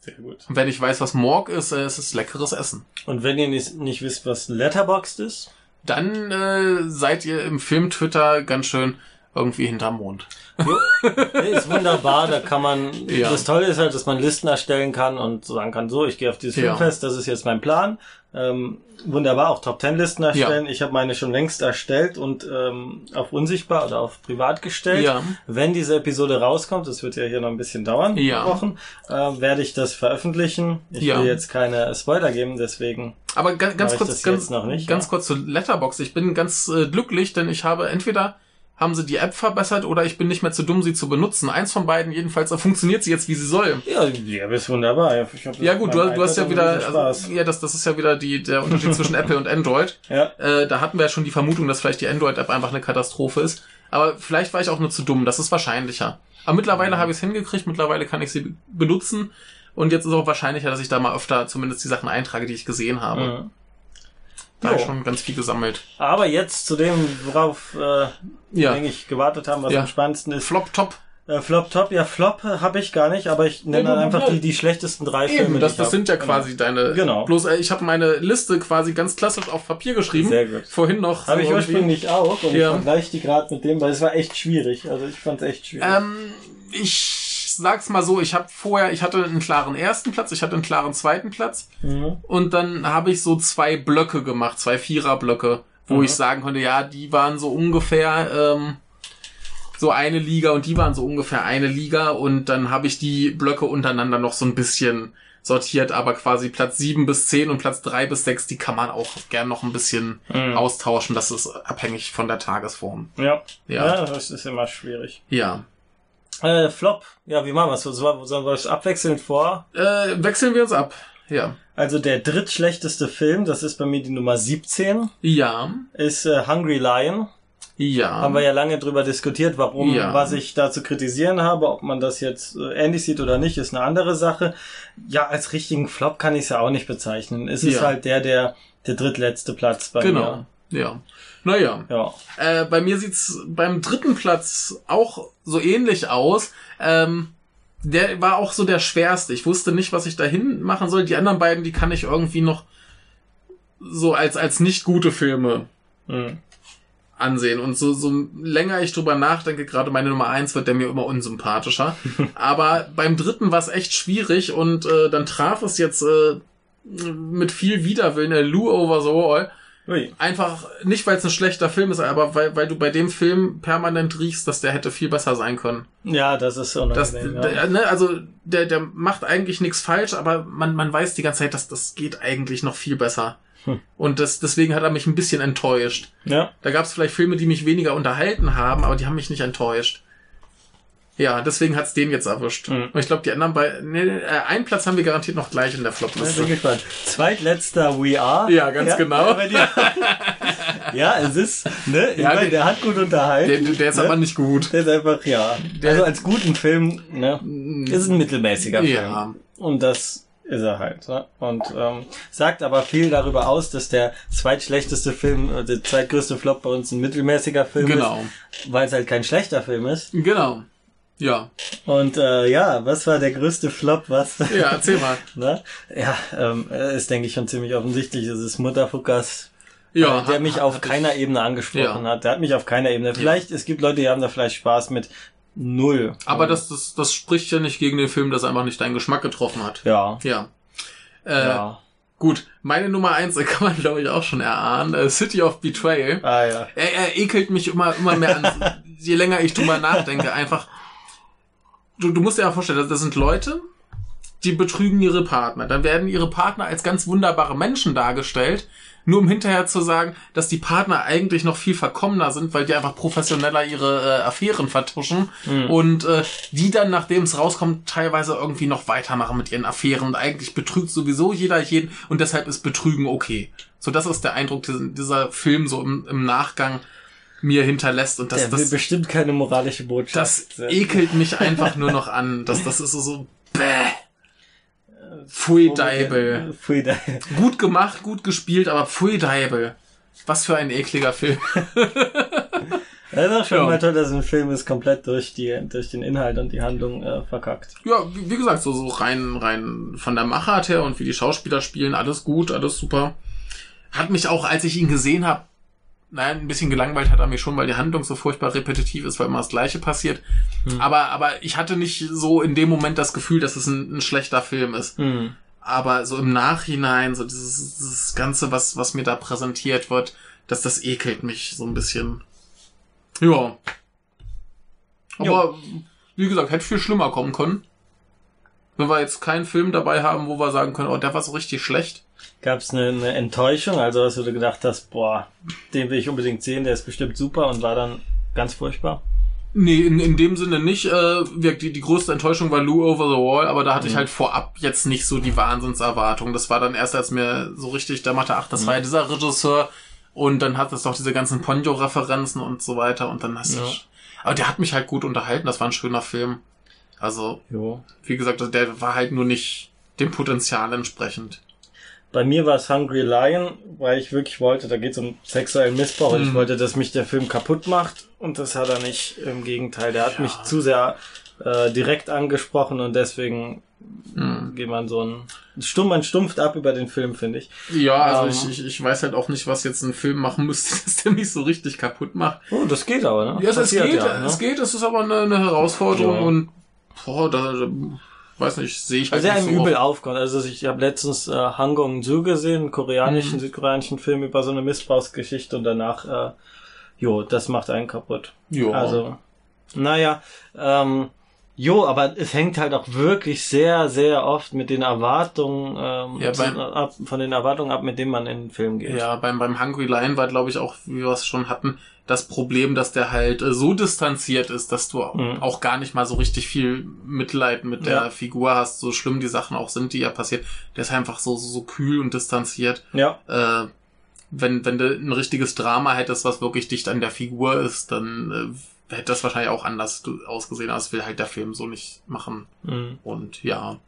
Sehr gut. Und wenn ich weiß, was Morg ist, äh, es ist leckeres Essen. Und wenn ihr nicht, nicht wisst, was Letterboxd ist, Dann äh, seid ihr im Film-Twitter ganz schön irgendwie hinterm Mond. jo, ist wunderbar, da kann man, Ja. das Tolle ist halt, dass man Listen erstellen kann und sagen kann, so, ich gehe auf dieses Ja. Filmfest, das ist jetzt mein Plan. Ähm, wunderbar, auch Top Ten Listen erstellen. Ich habe meine schon längst erstellt und ähm, auf unsichtbar oder auf privat gestellt. Ja. Wenn diese Episode rauskommt, das wird ja hier noch ein bisschen dauern, Ja. Wochen, äh, werde ich das veröffentlichen. Ich Ja. will jetzt keine Spoiler geben, deswegen Aber ganz, ganz kurz, ganz, jetzt noch nicht, ganz ja. kurz zu Letterbox. Ich bin ganz äh, glücklich, denn ich habe entweder haben sie die App verbessert oder ich bin nicht mehr zu dumm, sie zu benutzen. Eins von beiden jedenfalls äh, funktioniert sie jetzt, wie sie soll. ja, ja, ist wunderbar. Hab Ja gut, du, du hast ja wieder, also, ja, das, das ist ja wieder die, der Unterschied zwischen Apple und Android. ja. Äh, da hatten wir ja schon die Vermutung, dass vielleicht die Android-App einfach eine Katastrophe ist. Aber vielleicht war ich auch nur zu dumm. Das ist wahrscheinlicher. Aber mittlerweile habe ich es hingekriegt. Mittlerweile kann ich sie be- benutzen. Und jetzt ist auch wahrscheinlicher, dass ich da mal öfter zumindest die Sachen eintrage, die ich gesehen habe. Mhm. Da habe ich Jo. schon ganz viel gesammelt. Aber jetzt zu dem, worauf äh, Ja. denke ich gewartet haben, was Ja. am spannendsten ist. Flop top. Äh, Flop Top, ja, Flop äh, habe ich gar nicht, aber ich nenne dann einfach die, die schlechtesten drei Eben, Filme. das, das ich sind ja hab. quasi deine. Genau. Bloß äh, ich habe meine Liste quasi ganz klassisch auf Papier geschrieben. Sehr gut. Vorhin noch. Habe ich irgendwie. ursprünglich auch und Ja. ich vergleiche die gerade mit dem, weil es war echt schwierig. Also ich fand es echt schwierig. Ähm, ich sag's mal so, ich habe vorher, ich hatte einen klaren ersten Platz, ich hatte einen klaren zweiten Platz Mhm. und dann habe ich so zwei Blöcke gemacht, zwei Viererblöcke, wo Mhm. ich sagen konnte, ja, die waren so ungefähr ähm, so eine Liga und die waren so ungefähr eine Liga und dann habe ich die Blöcke untereinander noch so ein bisschen sortiert, aber quasi Platz sieben bis zehn und Platz drei bis sechs, die kann man auch gern noch ein bisschen Mhm. austauschen. Das ist abhängig von der Tagesform. Ja. Ja. ja, das ist immer schwierig. Ja. Äh, Flop, ja, wie machen wir es? Sollen wir es abwechselnd vor? Äh, wechseln wir uns ab. Ja. Also der drittschlechteste Film, das ist bei mir die Nummer 17, Ja. ist äh, Hungry Lion. Ja. Haben wir ja lange drüber diskutiert, warum, Ja. was ich da zu kritisieren habe, ob man das jetzt äh, ähnlich sieht oder nicht, ist eine andere Sache. Ja, als richtigen Flop kann ich es ja auch nicht bezeichnen. Es ist Ja. halt der, der, der drittletzte Platz bei genau. Ja. Naja. Ja. Äh, bei mir sieht's beim dritten Platz auch so ähnlich aus. Ähm, der war auch so der schwerste. Ich wusste nicht, was ich dahin machen soll. Die anderen beiden, die kann ich irgendwie noch so als, als nicht gute Filme Mhm. ansehen. Und so, so länger ich drüber nachdenke, gerade meine Nummer eins wird der mir immer unsympathischer. Aber beim dritten war es echt schwierig und äh, dann traf es jetzt äh, mit viel Widerwillen der Lou Over the Wall. Ui. Einfach nicht, weil es ein schlechter Film ist, aber weil, weil du bei dem Film permanent riechst, dass der hätte viel besser sein können. Ja, das ist Das, unangenehm. der, ne, also der, der macht eigentlich nichts falsch, aber man, man weiß die ganze Zeit, dass das geht eigentlich noch viel besser. Hm. Und das, deswegen hat er mich ein bisschen enttäuscht. ja. Da gab es vielleicht Filme, die mich weniger unterhalten haben, aber die haben mich nicht enttäuscht. Ja, deswegen hat's den jetzt erwischt. Mhm. Und ich glaube, die anderen bei nee, äh, einen Platz haben wir garantiert noch gleich in der Ich bin Flopliste. gespannt. Zweitletzter We Are. Ja, ganz genau. aber die- ja, es ist, ne, ich Ja, meine, der- der hat gut unterhalten. Der, der ist ne? aber nicht gut. Der ist einfach, ja. Der- also als guten Film, ne, ist ein mittelmäßiger Film. Ja. Und das ist er halt. Ne? Und ähm, sagt aber viel darüber aus, dass der zweitschlechteste Film, äh, der zweitgrößte Flop bei uns ein mittelmäßiger Film Genau. ist, weil es halt kein schlechter Film ist. Genau. Ja. Und äh, ja, was war der größte Flop? Was? Ja, erzähl mal. ne? Ja, ähm, äh, ist denke ich schon ziemlich offensichtlich. Es ist Mutterfuckers, Ja, äh, der hat- mich auf keiner Ebene angesprochen Ja. hat. Der hat mich auf keiner Ebene. Vielleicht, es gibt Leute, die haben da vielleicht Spaß mit null. Aber das, das, das spricht ja nicht gegen den Film, dass er einfach nicht deinen Geschmack getroffen hat. ja. Ja. Äh, Ja. Gut, meine Nummer eins kann man, glaube ich, auch schon erahnen. Äh, City of Betrayal. Ah ja. Er, er ekelt mich immer, immer mehr an, je länger ich drüber nachdenke. Einfach, du, du musst dir ja vorstellen, das, das sind Leute, die betrügen ihre Partner. Dann werden ihre Partner als ganz wunderbare Menschen dargestellt, nur um hinterher zu sagen, dass die Partner eigentlich noch viel verkommener sind, weil die einfach professioneller ihre äh, Affären vertuschen und äh, die dann, nachdem es rauskommt, teilweise irgendwie noch weitermachen mit ihren Affären und eigentlich betrügt sowieso jeder jeden und deshalb ist Betrügen okay. So, das ist der Eindruck, dieser Film so im, im Nachgang mir hinterlässt und das, Der will das, bestimmt keine moralische Botschaft. das senden. ekelt mich einfach nur noch an. Das, das ist so, so bäh. Pfui Deibel. Pfui Deibel. Gut gemacht, gut gespielt, aber Pfui Deibel. Was für ein ekliger Film. Das ist auch schon Ja. mal toll, dass ein Film ist komplett durch die durch den Inhalt und die Handlung äh, verkackt. Ja, wie, wie gesagt, so, so rein, rein von der Machart her und wie die Schauspieler spielen, alles gut, alles super. Hat mich auch, als ich ihn gesehen habe, naja, ein bisschen gelangweilt hat er mich schon, weil die Handlung so furchtbar repetitiv ist, weil immer das Gleiche passiert. Aber, aber ich hatte nicht so in dem Moment das Gefühl, dass es ein, ein schlechter Film ist. Hm. Aber so im Nachhinein, so dieses, dieses Ganze, was, was mir da präsentiert wird, dass das ekelt mich so ein bisschen. Ja. Aber, wie gesagt, hätte viel schlimmer kommen können. Wenn wir jetzt keinen Film dabei haben, wo wir sagen können, oh, der war so richtig schlecht. Gab es eine, eine Enttäuschung, also dass du gedacht hast, boah, den will ich unbedingt sehen, der ist bestimmt super und war dann ganz furchtbar. Nee, in, in dem Sinne nicht. Äh, die, die größte Enttäuschung war Lou Over the Wall, aber da hatte ich halt vorab jetzt nicht so die Wahnsinnserwartung. Das war dann erst, als mir so richtig, da machte, ach, das war ja dieser Regisseur und dann hat es doch diese ganzen Ponyo-Referenzen und so weiter und dann hast du... Ja. Aber der hat mich halt gut unterhalten, das war ein schöner Film. Also, Jo. wie gesagt, der war halt nur nicht dem Potenzial entsprechend. Bei mir war es Hungry Lion, weil ich wirklich wollte, da geht es um sexuellen Missbrauch und ich Mhm. wollte, dass mich der Film kaputt macht und das hat er nicht. Im Gegenteil, der hat Ja. mich zu sehr äh, direkt angesprochen und deswegen Mhm. geht man so ein stumm, man stumpft ab über den Film, finde ich. Ja, also Ähm. ich, ich, ich weiß halt auch nicht, was jetzt ein Film machen müsste, dass der mich so richtig kaputt macht. Oh, das geht aber, ne? Ja, es Passiert geht, ja, ne? es geht, es ist aber eine, eine Herausforderung Ja. und boah, da, weiß nicht, sehe ich halt Also er nicht so übel aufkommt. Also ich habe letztens äh, Hangong Zoo gesehen, einen koreanischen, Mhm. südkoreanischen Film über so eine Missbrauchsgeschichte und danach, äh, jo, das macht einen kaputt. Ja. Also, naja, ähm, jo, aber es hängt halt auch wirklich sehr, sehr oft mit den Erwartungen, ähm, Ja, beim- ab, von den Erwartungen ab, mit denen man in den Film geht. Ja, beim, beim Hungry Lion war, glaube ich, auch, wie wir es schon hatten, das Problem, dass der halt äh, so distanziert ist, dass du Mhm. auch gar nicht mal so richtig viel Mitleid mit der Ja. Figur hast, so schlimm die Sachen auch sind, die ja passiert. Der ist einfach so, so, so kühl und distanziert. Ja, Äh, wenn, wenn du ein richtiges Drama hättest, was wirklich dicht an der Figur ist, dann äh, hätte das wahrscheinlich auch anders ausgesehen, das will halt der Film so nicht machen. mhm. Und ja,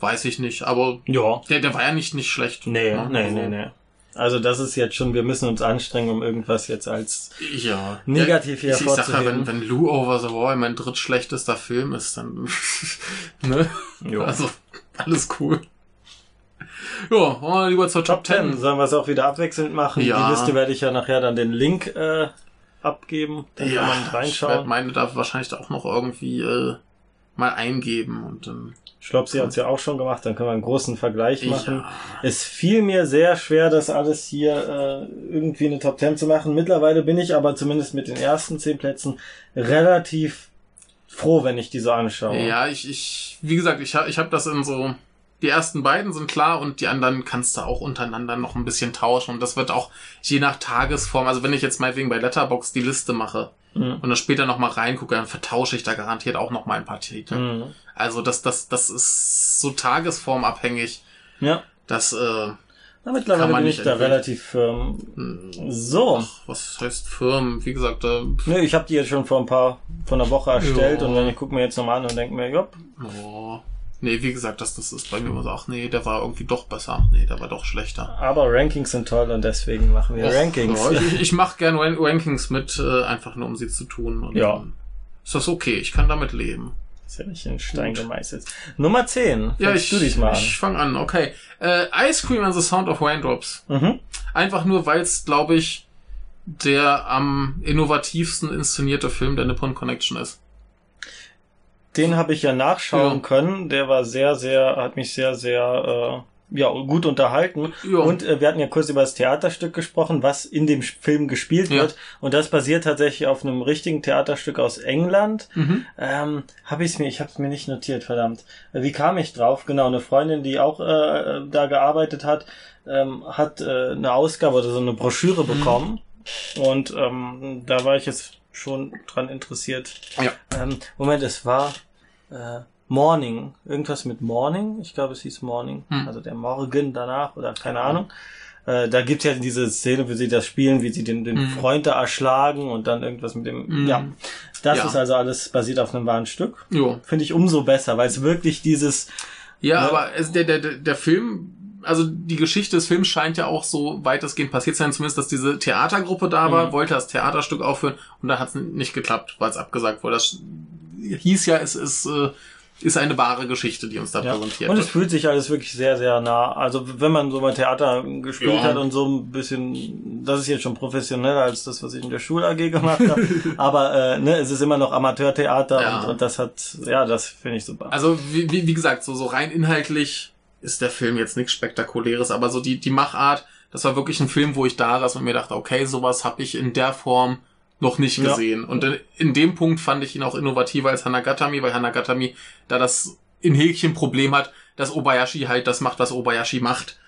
weiß ich nicht, aber ja. der, der war ja nicht, nicht schlecht. Nee, ne? nee, Also, nee, nee. Also das ist jetzt schon, wir müssen uns anstrengen, um irgendwas jetzt als Ja. Negativ hier ja, ich, ich sag ja, hervorzuheben. wenn, wenn Lou Over the Wall mein drittschlechtester Film ist, dann ne? Jo. Also, alles cool. Ja, wollen wir lieber zur Top, Top 10. 10. Sollen wir es auch wieder abwechselnd machen? Ja. Die Liste werde ich ja nachher dann den Link äh, abgeben. Dann Ja, kann man ich werde reinschauen. meine da wahrscheinlich auch noch irgendwie äh, mal eingeben und dann. Ich glaube, sie hat es ja auch schon gemacht. Dann können wir einen großen Vergleich machen. Ja. Es fiel mir sehr schwer, das alles hier äh, irgendwie eine Top 10 zu machen. Mittlerweile bin ich aber zumindest mit den ersten 10 Plätzen relativ froh, wenn ich die so anschaue. Ja, ich, ich, wie gesagt, ich habe ich hab das in so, die ersten beiden sind klar und die anderen kannst du auch untereinander noch ein bisschen tauschen und das wird auch je nach Tagesform, also wenn ich jetzt meinetwegen bei Letterbox die Liste mache Mhm. und dann später nochmal reingucke, dann vertausche ich da garantiert auch noch mal ein paar Titel. Mhm. Also das, das, das ist so tagesformabhängig, Ja. dass, äh, Na, Kann mittlerweile man bin ich da empfehlen. relativ firm. mh, So. ach, was heißt Firmen, wie gesagt, äh, Nö, ich habe die jetzt schon vor ein paar, vor einer Woche erstellt Ja. und dann gucke mir jetzt nochmal an und denke mir, jopp, oh, nee, wie gesagt, das, das ist bei mir immer so, ach nee, der war irgendwie doch besser, nee, der war doch schlechter. aber Rankings sind toll und deswegen machen wir Och, Rankings. Ja, ich ich mache gern Ran- Rankings mit, äh, einfach nur um sie zu tun. Und Ja. Ist das okay? Ich kann damit leben. ist ja nicht in Stein gemeißelt. Nummer 10. Ja, ich, du ich fange an. Okay. Äh, Ice Cream and the Sound of Raindrops. Mhm. Einfach nur, weil es, glaube ich, der am innovativsten inszenierte Film der Nippon Connection ist. Den habe ich ja nachschauen Ja. können. Der war sehr, sehr, hat mich sehr, sehr äh, ja, gut unterhalten. Ja. Und äh, wir hatten ja kurz über das Theaterstück gesprochen, was in dem Film gespielt Ja. wird. Und das basiert tatsächlich auf einem richtigen Theaterstück aus England. Mhm. Ähm, habe ich es mir, ich habe es mir nicht notiert, verdammt. Äh, Wie kam ich drauf? Genau, eine Freundin, die auch äh, da gearbeitet hat, ähm, hat äh, eine Ausgabe oder so eine Broschüre bekommen. Und ähm, da war ich jetzt schon dran interessiert. Ja. Ähm, Moment, es war äh, Morning. Irgendwas mit Morning. Ich glaube, es hieß Morning. Hm. Also der Morgen danach oder keine Ahnung. Äh, da gibt's ja diese Szene, wie sie das spielen, wie sie den, den Mhm. Freund da erschlagen und dann irgendwas mit dem. Mhm. Ja. Das Ja. ist also alles basiert auf einem wahren Stück. Jo. Finde ich umso besser, weil es wirklich dieses. Ja, Ja. aber es, der, der der Film, also die Geschichte des Films scheint ja auch so weitestgehend passiert sein, zumindest, dass diese Theatergruppe da war, Mhm. wollte das Theaterstück aufführen und da hat es nicht geklappt, weil es abgesagt wurde. Das hieß ja, es ist, äh, ist eine wahre Geschichte, die uns da Ja. präsentiert Und es wird. fühlt sich alles wirklich sehr, sehr nah. Also wenn man so mal Theater gespielt Ja. hat und so ein bisschen, das ist jetzt schon professioneller als das, was ich in der Schul AG gemacht habe. Aber äh, ne, es ist immer noch Amateurtheater Ja. und, und das hat, ja, das finde ich super. Also wie, wie, wie gesagt, so, so rein inhaltlich ist der Film jetzt nichts Spektakuläres, aber so die, die Machart, das war wirklich ein Film, wo ich da saß und mir dachte, okay, sowas habe ich in der Form noch nicht Ja. gesehen. Und in, in dem Punkt fand ich ihn auch innovativer als Hanagatami, weil Hanagatami da das in Häkchen Problem hat, dass Obayashi halt das macht, was Obayashi macht.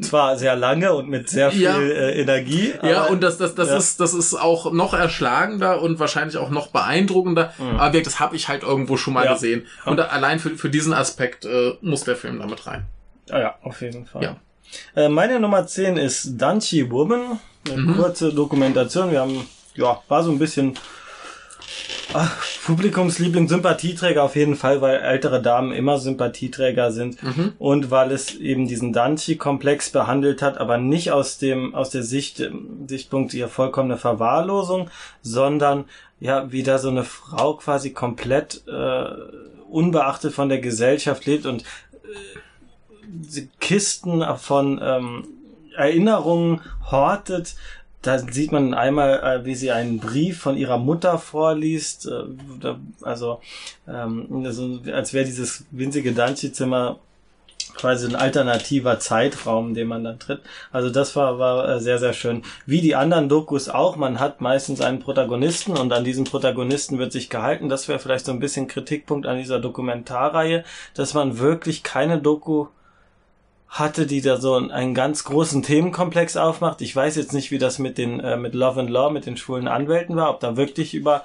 Zwar sehr lange und mit sehr viel Ja. äh, Energie. Ja, und das, das, das ja. ist, das ist auch noch erschlagender und wahrscheinlich auch noch beeindruckender. Mhm. Aber das habe ich halt irgendwo schon mal Ja. gesehen. Und allein für, für diesen Aspekt äh, muss der Film damit rein. Ah ja, auf jeden Fall. Ja. Äh, meine Nummer 10 ist Danchi Woman. Eine Mhm. kurze Dokumentation. Wir haben, ja, war so ein bisschen ach, Publikumsliebling, Sympathieträger auf jeden Fall, weil ältere Damen immer Sympathieträger sind Mhm. und weil es eben diesen Danchi-Komplex behandelt hat, aber nicht aus dem aus der Sicht ähm, Sichtpunkt ihrer vollkommene Verwahrlosung, sondern ja, wie da so eine Frau quasi komplett äh, unbeachtet von der Gesellschaft lebt und diese Kisten von ähm, Erinnerungen hortet. Da sieht man einmal, äh, wie sie einen Brief von ihrer Mutter vorliest. Äh, also, ähm, als wäre dieses winzige Danchi-Zimmer quasi ein alternativer Zeitraum, den man dann tritt. Also das war, war äh, sehr, sehr schön. Wie die anderen Dokus auch, man hat meistens einen Protagonisten und an diesem Protagonisten wird sich gehalten. Das wäre vielleicht so ein bisschen Kritikpunkt an dieser Dokumentarreihe, dass man wirklich keine Doku hatte, die da so einen ganz großen Themenkomplex aufmacht. Ich weiß jetzt nicht, wie das mit den äh, mit Love and Law, mit den schwulen Anwälten war, ob da wirklich über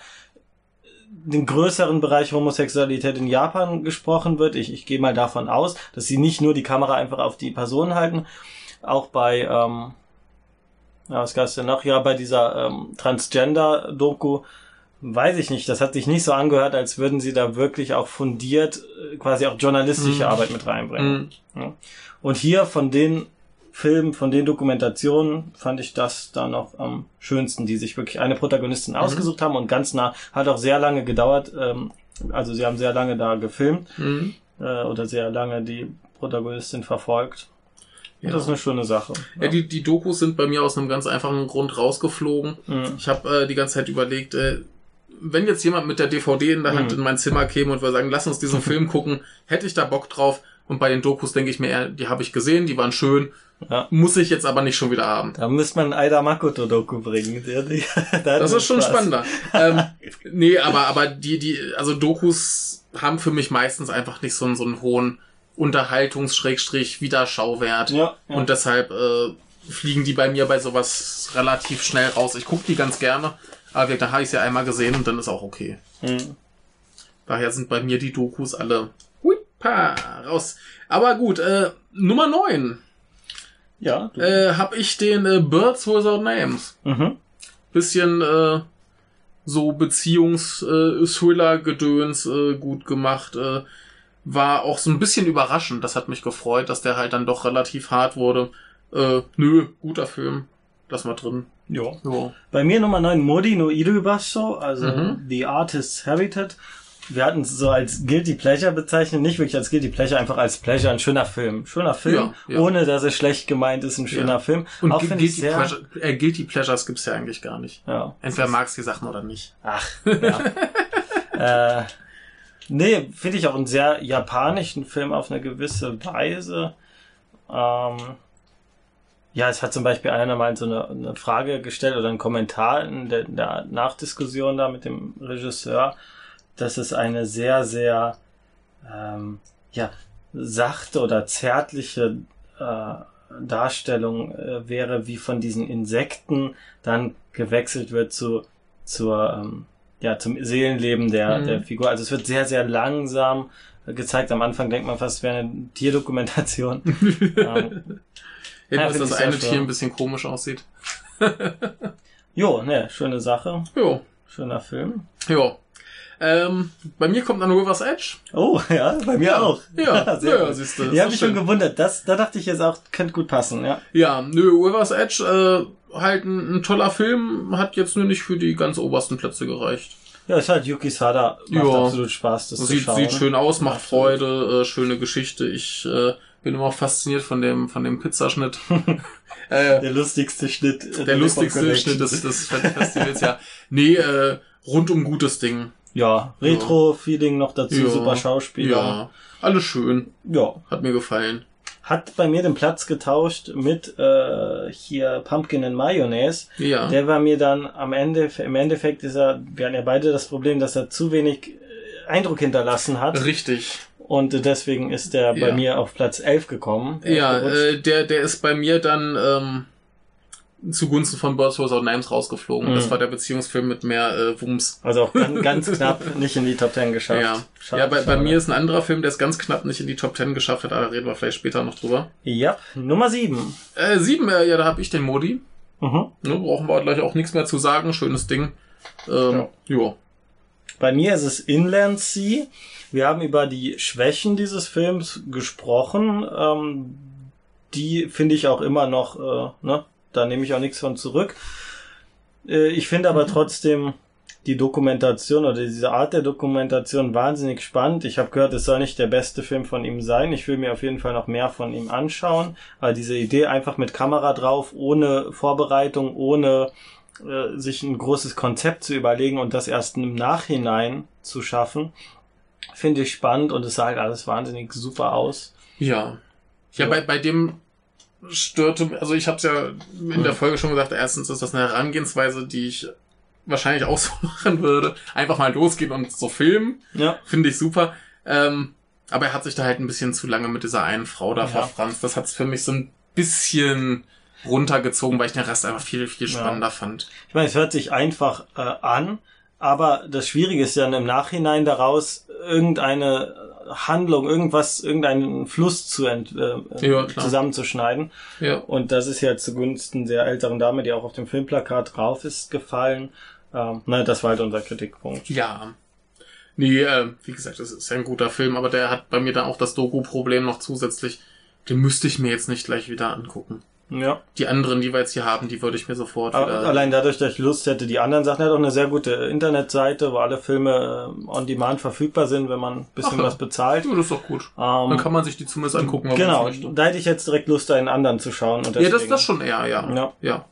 den größeren Bereich Homosexualität in Japan gesprochen wird. Ich, ich gehe mal davon aus, dass sie nicht nur die Kamera einfach auf die Person halten. Auch bei, ähm, ja, was gab's denn noch? Ja, bei dieser ähm, Transgender-Doku weiß ich nicht. Das hat sich nicht so angehört, als würden sie da wirklich auch fundiert äh, quasi auch journalistische Mhm. Arbeit mit reinbringen. Mhm. Ja. Und hier von den Filmen, von den Dokumentationen fand ich das da noch am schönsten, die sich wirklich eine Protagonistin ausgesucht haben und ganz nah, hat auch sehr lange gedauert, ähm, also sie haben sehr lange da gefilmt Mhm. äh, oder sehr lange die Protagonistin verfolgt. Ja. Das ist eine schöne Sache. Ja, die, die Dokus sind bei mir aus einem ganz einfachen Grund rausgeflogen. Mhm. Ich habe äh, die ganze Zeit überlegt, äh, wenn jetzt jemand mit der DVD in der Hand Mhm. in mein Zimmer käme und würde sagen, lass uns diesen Film gucken, hätte ich da Bock drauf. Und bei den Dokus denke ich mir, eher, die habe ich gesehen, die waren schön, Ja. muss ich jetzt aber nicht schon wieder haben. Da müsste man Aida bringen. Die, da hat Das ist schon Spaß. spannender. ähm, nee, aber, aber die, die, also Dokus haben für mich meistens einfach nicht so einen, so einen hohen Unterhaltungs-Wiederschauwert. Ja, ja. Und deshalb äh, fliegen die bei mir bei sowas relativ schnell raus. Ich gucke die ganz gerne, aber da habe ich sie einmal gesehen und dann ist auch okay. Mhm. Daher sind bei mir die Dokus alle huipa, raus. Aber gut, äh, Nummer 9 Ja. Du. äh, habe ich den äh, Birds Without Names. Mhm. Bisschen äh, so Beziehungs-Thriller-Gedöns äh, gut gemacht. Äh, war auch so ein bisschen überraschend. Das hat mich gefreut, dass der halt dann doch relativ hart wurde. Äh, nö, guter Film. Das mal drin. Ja. Ja. Bei mir Nummer 9 Modi no Irubasho, also Mhm. The Artist's Habitat. Wir hatten es so als Guilty Pleasure bezeichnet, nicht wirklich als Guilty Pleasure, einfach als Pleasure, ein schöner Film. Schöner Film, Ja, ja. ohne dass es schlecht gemeint ist, ein schöner Ja. Film. Und Auch Gu- finde ich Guilty, sehr, Pleasure, äh, Guilty Pleasures gibt's ja eigentlich gar nicht. ja. Entweder magst du die Sachen oder nicht. Ach, ja. äh, nee, finde ich auch einen sehr japanischen Film auf eine gewisse Weise. Ähm, ja, es hat zum Beispiel einer mal so eine, eine Frage gestellt oder einen Kommentar in der, in der Nachdiskussion da mit dem Regisseur, dass es eine sehr, sehr ähm, ja, sachte oder zärtliche äh, Darstellung äh, wäre, wie von diesen Insekten dann gewechselt wird zu zur ähm, ja zum Seelenleben der Mhm. der Figur. Also es wird sehr sehr langsam äh, gezeigt. Am Anfang denkt man fast, es wäre eine Tierdokumentation. ähm, find dass das eine. Tier ein bisschen komisch aussieht. jo, ne, schöne Sache, Jo, schöner Film. jo. Ähm, bei mir kommt dann River's Edge. Oh, ja, bei mir Ja, auch. ja, sehr ja, siehst du, Ich habe ist mich schon gewundert. Das, da dachte ich jetzt auch, könnte gut passen, ja. Ja, nö, River's Edge, äh, halt ein, ein toller Film, hat jetzt nur nicht für die ganz obersten Plätze gereicht. Ja, ist halt Yuki Sada. Macht Ja. absolut Spaß, das zu Sieht, schauen. sieht schön aus, macht Absolut. Freude, äh, schöne Geschichte. Ich äh, bin immer fasziniert von dem, von dem Pizzaschnitt. äh, Der lustigste Schnitt. äh, der lustigste. Schnitt des, des Festivals, ja. Nee, äh, rundum gutes Ding. Ja, Retro-Feeling noch dazu, Ja. super Schauspieler. Ja, alles schön. ja. Hat mir gefallen. Hat bei mir den Platz getauscht mit äh, hier Pumpkin and Mayonnaise. Ja. Der war mir dann am Ende, im Endeffekt ist er, wir hatten ja beide das Problem, dass er zu wenig äh, Eindruck hinterlassen hat. Richtig. Und deswegen ist der bei Ja. mir auf Platz 11 gekommen. Ja, äh, der, der ist bei mir dann ähm, zugunsten von Birds Without Names rausgeflogen. Mhm. Das war der Beziehungsfilm mit mehr äh, Wumms. also auch ganz, ganz knapp nicht in die Top 10 geschafft. Ja, Schade, ja bei, bei mir ist ein anderer Film, der es ganz knapp nicht in die Top 10 geschafft hat, aber da reden wir vielleicht später noch drüber. Ja, Nummer 7. Äh, sieben, äh, ja, da habe ich den Modi. Mhm. Ne, brauchen wir gleich auch nichts mehr zu sagen. Schönes Ding. Ähm, ja. Bei mir ist es Inland Sea. Wir haben über die Schwächen dieses Films gesprochen. Ähm, die finde ich auch immer noch, äh, ne? Da nehme ich auch nichts von zurück. Äh, ich finde aber trotzdem die Dokumentation oder diese Art der Dokumentation wahnsinnig spannend. Ich habe gehört, es soll nicht der beste Film von ihm sein. Ich will mir auf jeden Fall noch mehr von ihm anschauen. Aber diese Idee einfach mit Kamera drauf, ohne Vorbereitung, ohne äh, sich ein großes Konzept zu überlegen und das erst im Nachhinein zu schaffen, finde ich spannend und es sah halt alles wahnsinnig super aus. Ja. Ja, bei, bei dem störte, also ich habe es ja in der Folge schon gesagt, erstens ist das eine Herangehensweise, die ich wahrscheinlich auch so machen würde. Einfach mal losgehen und so filmen. Ja. Finde ich super. Ähm, aber er hat sich da halt ein bisschen zu lange mit dieser einen Frau da Ja. verfranst. Das hat es für mich so ein bisschen runtergezogen, weil ich den Rest einfach viel, viel Ja. spannender fand. Ich meine, es hört sich einfach äh, an, aber das Schwierige ist ja dann im Nachhinein daraus irgendeine Handlung, irgendwas, irgendeinen Fluss zu ent, äh, Ja, klar. zusammenzuschneiden. Ja. Und das ist ja zugunsten der älteren Dame, die auch auf dem Filmplakat drauf ist, gefallen. Ähm, na, das war halt unser Kritikpunkt. Ja. Nee, äh, wie gesagt, das ist ja ein guter Film, aber der hat bei mir dann auch das Doku-Problem noch zusätzlich. Den müsste ich mir jetzt nicht gleich wieder angucken. Ja. Die anderen, die wir jetzt hier haben, die würde ich mir sofort Aber wieder. allein dadurch, dass ich Lust hätte, die anderen Sachen, er hat auch eine sehr gute Internetseite, wo alle Filme äh, on demand verfügbar sind, wenn man ein bisschen Ach was bezahlt. Ja, das ist doch gut. Ähm, Dann kann man sich die zumindest angucken, genau, da hätte ich jetzt direkt Lust, einen anderen zu schauen. Und Ja, das, deswegen das schon eher, ja. Ja. ja.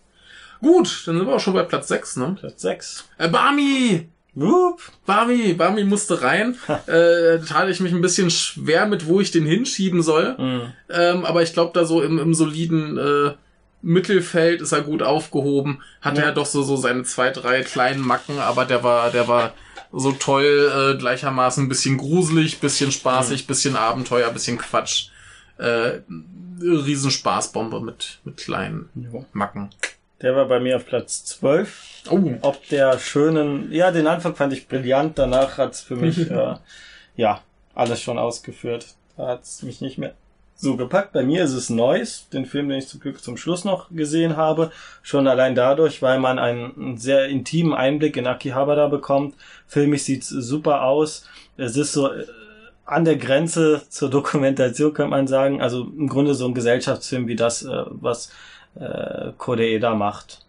Gut, dann sind wir auch schon bei Platz 6, ne? Platz 6. Äh, Barmi! Wupp. Barmi, Barmi musste rein. äh, tat ich mich ein bisschen schwer mit, wo ich den hinschieben soll. Mhm. Ähm, aber ich glaube, da so im, im soliden äh, Mittelfeld ist er gut aufgehoben. Hatte Ja. er doch so, so seine zwei, drei kleinen Macken, aber der war, der war so toll, äh, gleichermaßen ein bisschen gruselig, bisschen spaßig, bisschen Abenteuer, bisschen Quatsch. Äh, Riesenspaßbombe mit, mit kleinen Jo. Macken. Der war bei mir auf Platz 12. Oh, Ob der schönen, ja, den Anfang fand ich brillant, danach hat's für mich, äh, ja, alles schon ausgeführt. Da hat's mich nicht mehr so gepackt. Bei mir ist es Neues, den Film, den ich zum Glück zum Schluss noch gesehen habe. Schon allein dadurch, weil man einen, sehr intimen Einblick in Akihabara bekommt. Filmisch sieht's super aus. Es ist so äh, an der Grenze zur Dokumentation, könnte man sagen. Also im Grunde so ein Gesellschaftsfilm wie das, äh, was äh, Koreeda macht.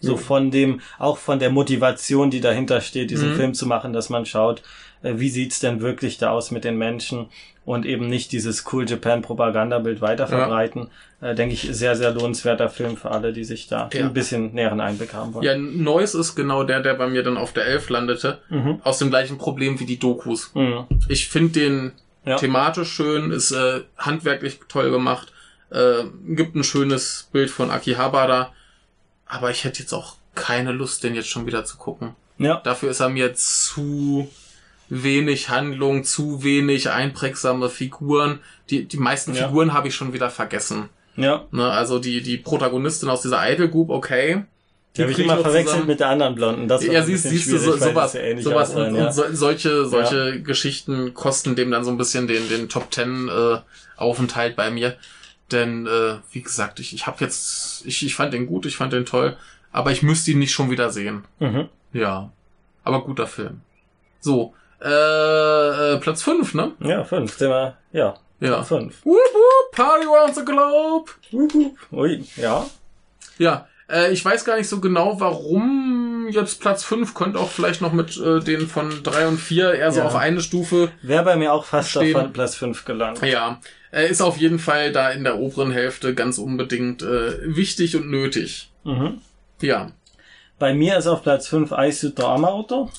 So von dem, auch von der Motivation, die dahinter steht, diesen Mhm. Film zu machen, dass man schaut, äh, wie sieht's denn wirklich da aus mit den Menschen und eben nicht dieses Cool Japan Propagandabild weiter verbreiten. Äh, denke ich, sehr, sehr lohnenswerter Film für alle, die sich da Ja. ein bisschen näheren Einblick haben wollen. ja, Neues ist genau der, der bei mir dann auf der 11 landete. Mhm. Aus dem gleichen Problem wie die Dokus. Mhm. Ich finde den Ja. thematisch schön, ist äh, handwerklich toll gemacht, äh, gibt ein schönes Bild von Akihabara, aber ich hätte jetzt auch keine Lust, den jetzt schon wieder zu gucken. Ja. Dafür ist er mir zu wenig Handlung, zu wenig einprägsame Figuren. Die, die meisten Ja. Figuren habe ich schon wieder vergessen. Ja. Ne, also die, die Protagonistin aus dieser Idol Group, okay. Die habe ich immer verwechselt zusammen. mit der anderen Blonden. Das Ja, ein siehst, bisschen siehst du, so, sowas, ja sowas und, ja. und so, solche, solche Geschichten kosten dem dann so ein bisschen den, den Top Ten äh, Aufenthalt bei mir. Denn, äh, wie gesagt, ich, ich habe jetzt, ich, ich fand den gut, ich fand den toll, aber ich müsste ihn nicht schon wieder sehen. Mhm. Ja. Aber guter Film. So, äh, äh Platz fünf, ne? Ja, fünf. Sind wir, ja, Ja. fünf. Woop, woop, Party around the globe. Ui, ja. Ja, äh, ich weiß gar nicht so genau, warum jetzt Platz 5 könnte auch vielleicht noch mit äh, den von 3 und 4 eher so Ja. auf eine Stufe. Wäre bei mir auch fast Stehen. auf Platz fünf gelandet. Ja, äh, ist auf jeden Fall da in der oberen Hälfte ganz unbedingt äh, wichtig und nötig. Mhm. Ja, Bei mir ist auf Platz 5 Aisuto Amauto.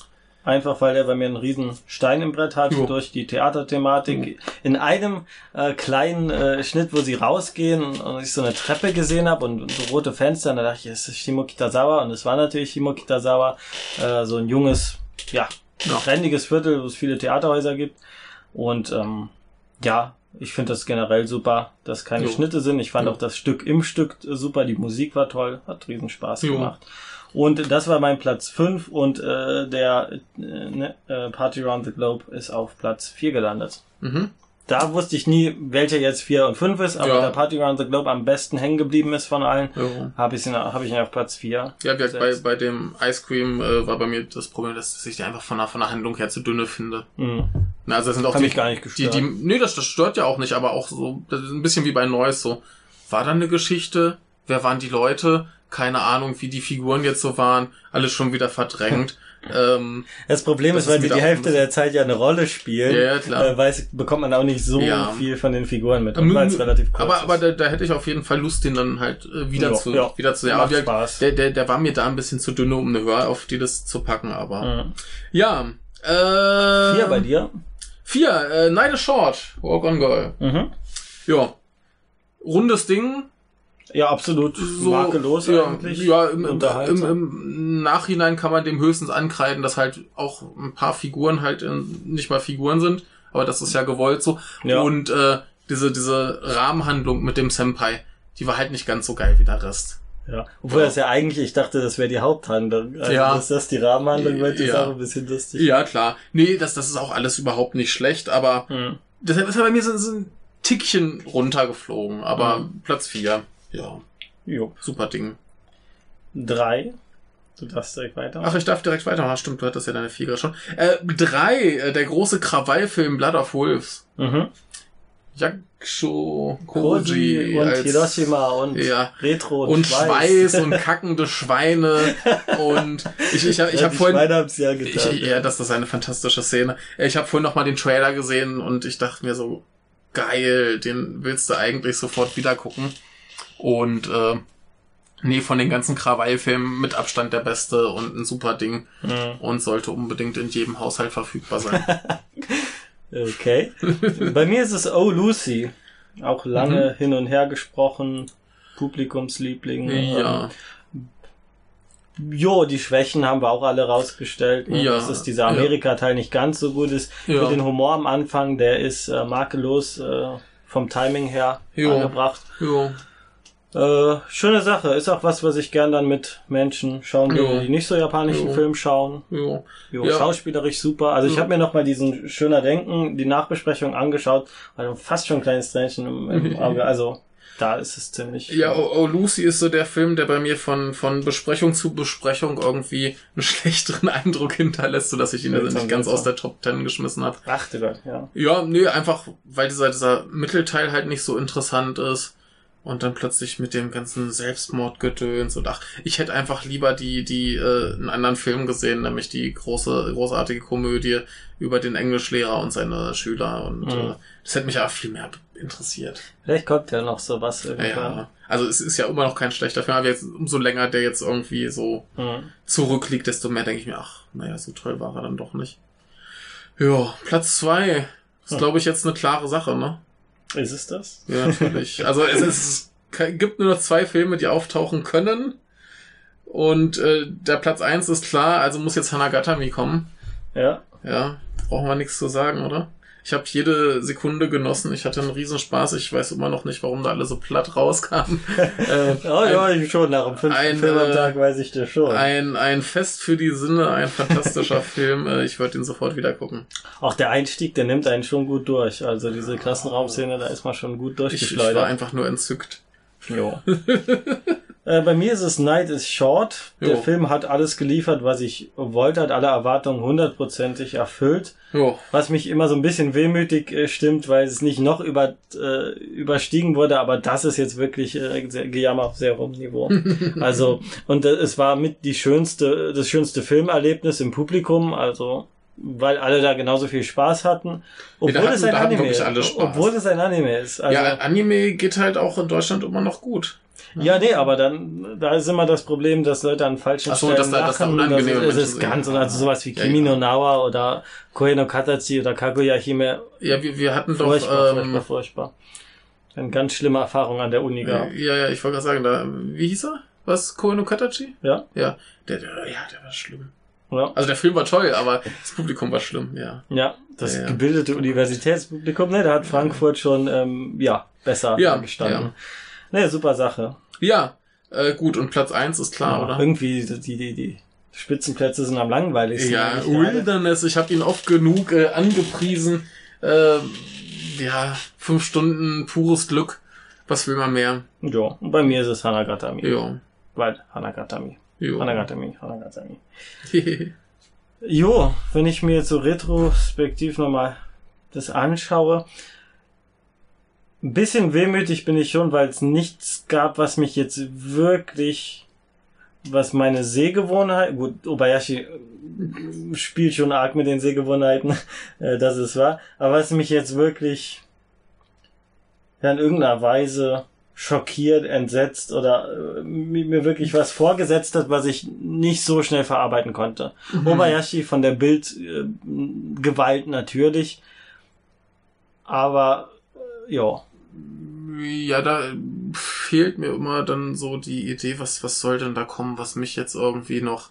Einfach weil er bei mir einen riesen Stein im Brett hat Jo. durch die Theaterthematik. In einem äh, kleinen äh, Schnitt, wo sie rausgehen und ich so eine Treppe gesehen habe und so rote Fenster, und da dachte ich, es ist Shimo Kitazawa und es war natürlich Shimo Kitazawa, äh, so ein junges, ja, Ja. trendiges Viertel, wo es viele Theaterhäuser gibt. Und ähm, ja, ich finde das generell super, dass keine Jo. Schnitte sind. Ich fand Jo. auch das Stück im Stück super, die Musik war toll, hat riesen Spaß Jo. gemacht. Und das war mein Platz 5 und äh, der äh, ne, äh, Party Around the Globe ist auf Platz 4 gelandet. mhm. Da wusste ich nie, welcher jetzt 4 und 5 ist, aber Ja. der Party Around the Globe am besten hängen geblieben ist von allen, Ja. habe ich ihn, hab ich ihn auf Platz 4. Ja, gesagt, bei, bei dem Ice Cream äh, war bei mir das Problem, dass ich die einfach von der, von der Handlung her zu dünne finde. Mhm. Na, also das sind auch Hat die, mich gar nicht die, gestört. die, nee, das, das stört ja auch nicht, aber auch so, das ist ein bisschen wie bei Neues so. War da eine Geschichte? Wer waren die Leute? Keine Ahnung, wie die Figuren jetzt so waren. Alles schon wieder verdrängt. ähm, Das Problem Das ist, weil die die Hälfte der Zeit ja eine Rolle spielen, Ja, ja, klar. Äh, weiß, bekommt man auch nicht so Ja. viel von den Figuren mit, weil es relativ kurz aber ist. aber da, da hätte ich auf jeden Fall Lust, den dann halt äh, wieder Ja, zu ja. wieder zu Spaß. gesagt, der, der, der war mir da ein bisschen zu dünne, um eine Hör auf die das zu packen, aber Mhm. ja. Äh, Vier bei dir? Vier, äh, Night is Short, Walk on Girl. Mhm. Ja. Rundes Ding, Ja, absolut so makellos ja, eigentlich. Ja, im, im, im, im Nachhinein kann man dem höchstens ankreiden, dass halt auch ein paar Figuren halt in, nicht mal Figuren sind, aber das ist ja gewollt so. Ja. Und äh, diese diese Rahmenhandlung mit dem Senpai, die war halt nicht ganz so geil wie der Rest. Ja. Obwohl Ja. das ja eigentlich, ich dachte, das wäre die Haupthandlung. Also, Ja. dass das die Rahmenhandlung wird, ist Ja. auch ein bisschen lustig. Ja, klar. Nee, das, das ist auch alles überhaupt nicht schlecht, aber Mhm. deshalb ist er bei mir so, so ein Tickchen runtergeflogen, aber Mhm. Platz vier Ja, Jo. super Ding. Drei. Du darfst direkt weiter. Ach, ich darf direkt weitermachen. Stimmt, du hattest ja deine vier gerade schon. Äh, drei, äh, der große Krawallfilm Blood of Wolves. Mhm. Yakusho Koji und als- Hiroshima und Ja. Retro und, und Schweiß und kackende Schweine und ich ich habe ich ja, hab die vorhin Schweine haben's ja ich, getan. ja, das ist eine fantastische Szene. Ich habe vorhin noch mal den Trailer gesehen und ich dachte mir so geil, den willst du eigentlich sofort wieder gucken. Und äh, nee, von den ganzen Krawallfilmen mit Abstand der beste und ein super Ding Mhm. und sollte unbedingt in jedem Haushalt verfügbar sein. Okay. Bei mir ist es Oh Lucy. Auch Mhm. lange hin und her gesprochen. Publikumsliebling. ja. Ähm, Jo, die Schwächen haben wir auch alle rausgestellt. ne? Ja, Dass es dieser. Amerika-Teil nicht ganz so gut ist. Ja. Mit den Humor am Anfang, der ist äh, makellos äh, vom Timing her Jo. angebracht. Jo. Äh, schöne Sache. Ist auch was, was ich gern dann mit Menschen schauen Jo. die nicht so japanischen Jo. Film schauen. Jo. Jo, Ja. schauspielerisch super. Also ich Ja. habe mir noch mal diesen Schöner Denken, die Nachbesprechung angeschaut, weil fast schon ein kleines Tränchen im, im Auge. Also da ist es ziemlich. Ja, oh, oh Lucy ist so der Film, der bei mir von, von Besprechung zu Besprechung irgendwie einen schlechteren Eindruck hinterlässt, sodass ich ihn also Seltsam, nicht ganz aus der Top Ten geschmissen habe. Ach du Gott, ja. Ja, nee, einfach, weil dieser, dieser Mittelteil halt nicht so interessant ist. Und dann plötzlich mit dem ganzen Selbstmordgedöns und ach, ich hätte einfach lieber die, die, äh, einen anderen Film gesehen, nämlich die große, großartige Komödie über den Englischlehrer und seine Schüler und Mhm. äh, das hätte mich aber viel mehr interessiert. Vielleicht kommt ja noch sowas Ja, irgendwann. ja. Also es ist ja immer noch kein schlechter Film, aber jetzt umso länger der jetzt irgendwie so Hm. zurückliegt, desto mehr denke ich mir, ach, naja, so toll war er dann doch nicht. Ja, Platz zwei ist, Hm. glaube ich, jetzt eine klare Sache, ne? Ist es das? Ja, natürlich. Also es, ist, gibt nur noch zwei Filme, die auftauchen können. Und äh, der Platz eins ist klar, also muss jetzt Hanagatami kommen. Ja. Ja, brauchen wir nichts zu sagen, oder? Ich habe jede Sekunde genossen. Ich hatte einen Riesenspaß. Ich weiß immer noch nicht, warum da alle so platt rauskamen. äh, Oh ja, ich schon nach dem fünften ein, Film am äh, Tag weiß ich das schon. ein, ein Fest für die Sinne, ein fantastischer Film. Äh, ich würde ihn sofort wieder gucken. Auch der Einstieg, der nimmt einen schon gut durch. Also diese Klassenraumszene, da ist man schon gut Ich, ich war durchgeschleudert. einfach nur entzückt. Jo. Äh, bei mir ist es Night is Short. Der Jo. Film hat alles geliefert, was ich wollte, hat alle Erwartungen hundertprozentig erfüllt. Jo. Was mich immer so ein bisschen wehmütig äh, stimmt, weil es nicht noch über, äh, überstiegen wurde, aber das ist jetzt wirklich äh, sehr, Gejammer auf sehr hohem Niveau. also, und äh, es war mit die schönste, das schönste Filmerlebnis im Publikum, also weil alle da genauso viel Spaß hatten. Obwohl hatten- es ein Anime ist. Obwohl es ein Anime ist. Also, ja, Anime geht halt auch in Deutschland immer noch gut. Ja, nee, aber dann, da ist immer das Problem, dass Leute an falschen Ach so, Stellen dass da- dass da lachen. unangenehme das ist, Menschen es ist sind. ganz, also sowas wie Ja, Kimi ja. no Nawa oder Koe no Katachi oder Kaguya Hime. Ja, wir, wir hatten doch, Furchtbar, furchtbar, ähm, furchtbar. Eine ganz schlimme Erfahrung an der Uni gehabt. ja, ja, ich wollte gerade sagen, da, wie hieß er? Was? Koe no Katachi? Ja, Ja, der, der, ja, der war schlimm. ja. Also der Film war toll, aber das Publikum war schlimm, ja. Ja, das Ja, ja. gebildete Universitätspublikum, ne, da hat Frankfurt schon, ähm, ja, besser Ja, gestanden. Ne, super Sache. Ja, äh, gut, und Platz eins ist klar, Ja, oder? Irgendwie, die, die, die Spitzenplätze sind am langweiligsten. Ja. Wilderness, ich habe ihn oft genug äh, angepriesen. Äh, ja, fünf Stunden pures Glück. Was will man mehr? Ja, und bei mir ist es Hanagatami. Ja. Weil Hanagatami. Jo. Hanagatami, Hanagatami. Jo, wenn ich mir jetzt so retrospektiv nochmal das anschaue, ein bisschen wehmütig bin ich schon, weil es nichts gab, was mich jetzt wirklich, was meine Sehgewohnheit, gut, Obayashi äh, spielt schon arg mit den Sehgewohnheiten, äh, das ist wahr, aber was mich jetzt wirklich in irgendeiner Weise schockiert, entsetzt oder äh, mi- mir wirklich was vorgesetzt hat, was ich nicht so schnell verarbeiten konnte. Obayashi von der Bildgewalt natürlich, aber äh, ja, Ja, da fehlt mir immer dann so die Idee, was, was soll denn da kommen, was mich jetzt irgendwie noch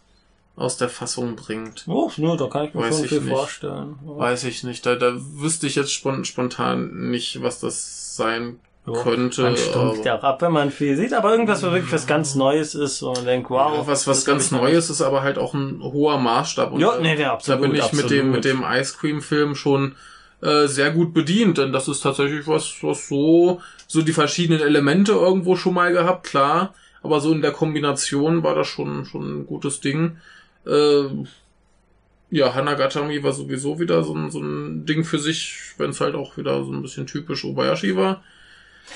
aus der Fassung bringt. oh, nur da kann ich mir Weiß schon ich viel nicht. vorstellen. Weiß ich nicht. Da, da wüsste ich jetzt spon spontan nicht, was das sein Ja, könnte. Man stumpft ja auch ab, wenn man viel sieht, aber irgendwas, was wirklich was ganz Neues ist und man denkt, wow. Ja, was, was ganz Neues ist, aber halt auch ein hoher Maßstab. Und, Ja, nee, der Da absolut. bin ich absolut. mit dem, mit dem Ice Cream Film schon äh, sehr gut bedient, denn das ist tatsächlich was, was so, so die verschiedenen Elemente irgendwo schon mal gehabt, klar. Aber so in der Kombination war das schon, schon ein gutes Ding. Äh, ja, Hanagatami war sowieso wieder so ein, so ein Ding für sich, wenn es halt auch wieder so ein bisschen typisch Obayashi war.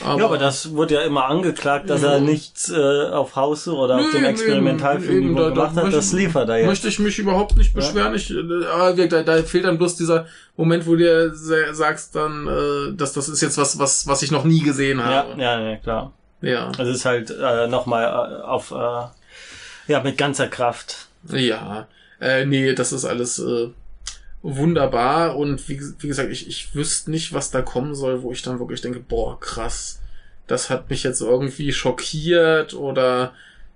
Aber, ja, aber das wurde ja immer angeklagt, dass Ja. er nichts äh, auf Haus oder auf Nö, dem Experimentalfilm eben, da- gemacht hat. Das liefert er jetzt. möchte ich mich überhaupt nicht beschweren. Ich, äh, wie- da, da fehlt dann bloß dieser Moment, wo du dir sa- sagst dann, äh, dass das ist jetzt was, was, was ich noch nie gesehen Ja, habe. ja, ja, klar. Ja, Es ist halt äh, nochmal äh, auf, äh, ja, mit ganzer Kraft. ja. Äh, nee, das ist alles äh, wunderbar und wie, wie gesagt, ich, ich wüsste nicht, was da kommen soll, wo ich dann wirklich denke, boah, krass, das hat mich jetzt irgendwie schockiert oder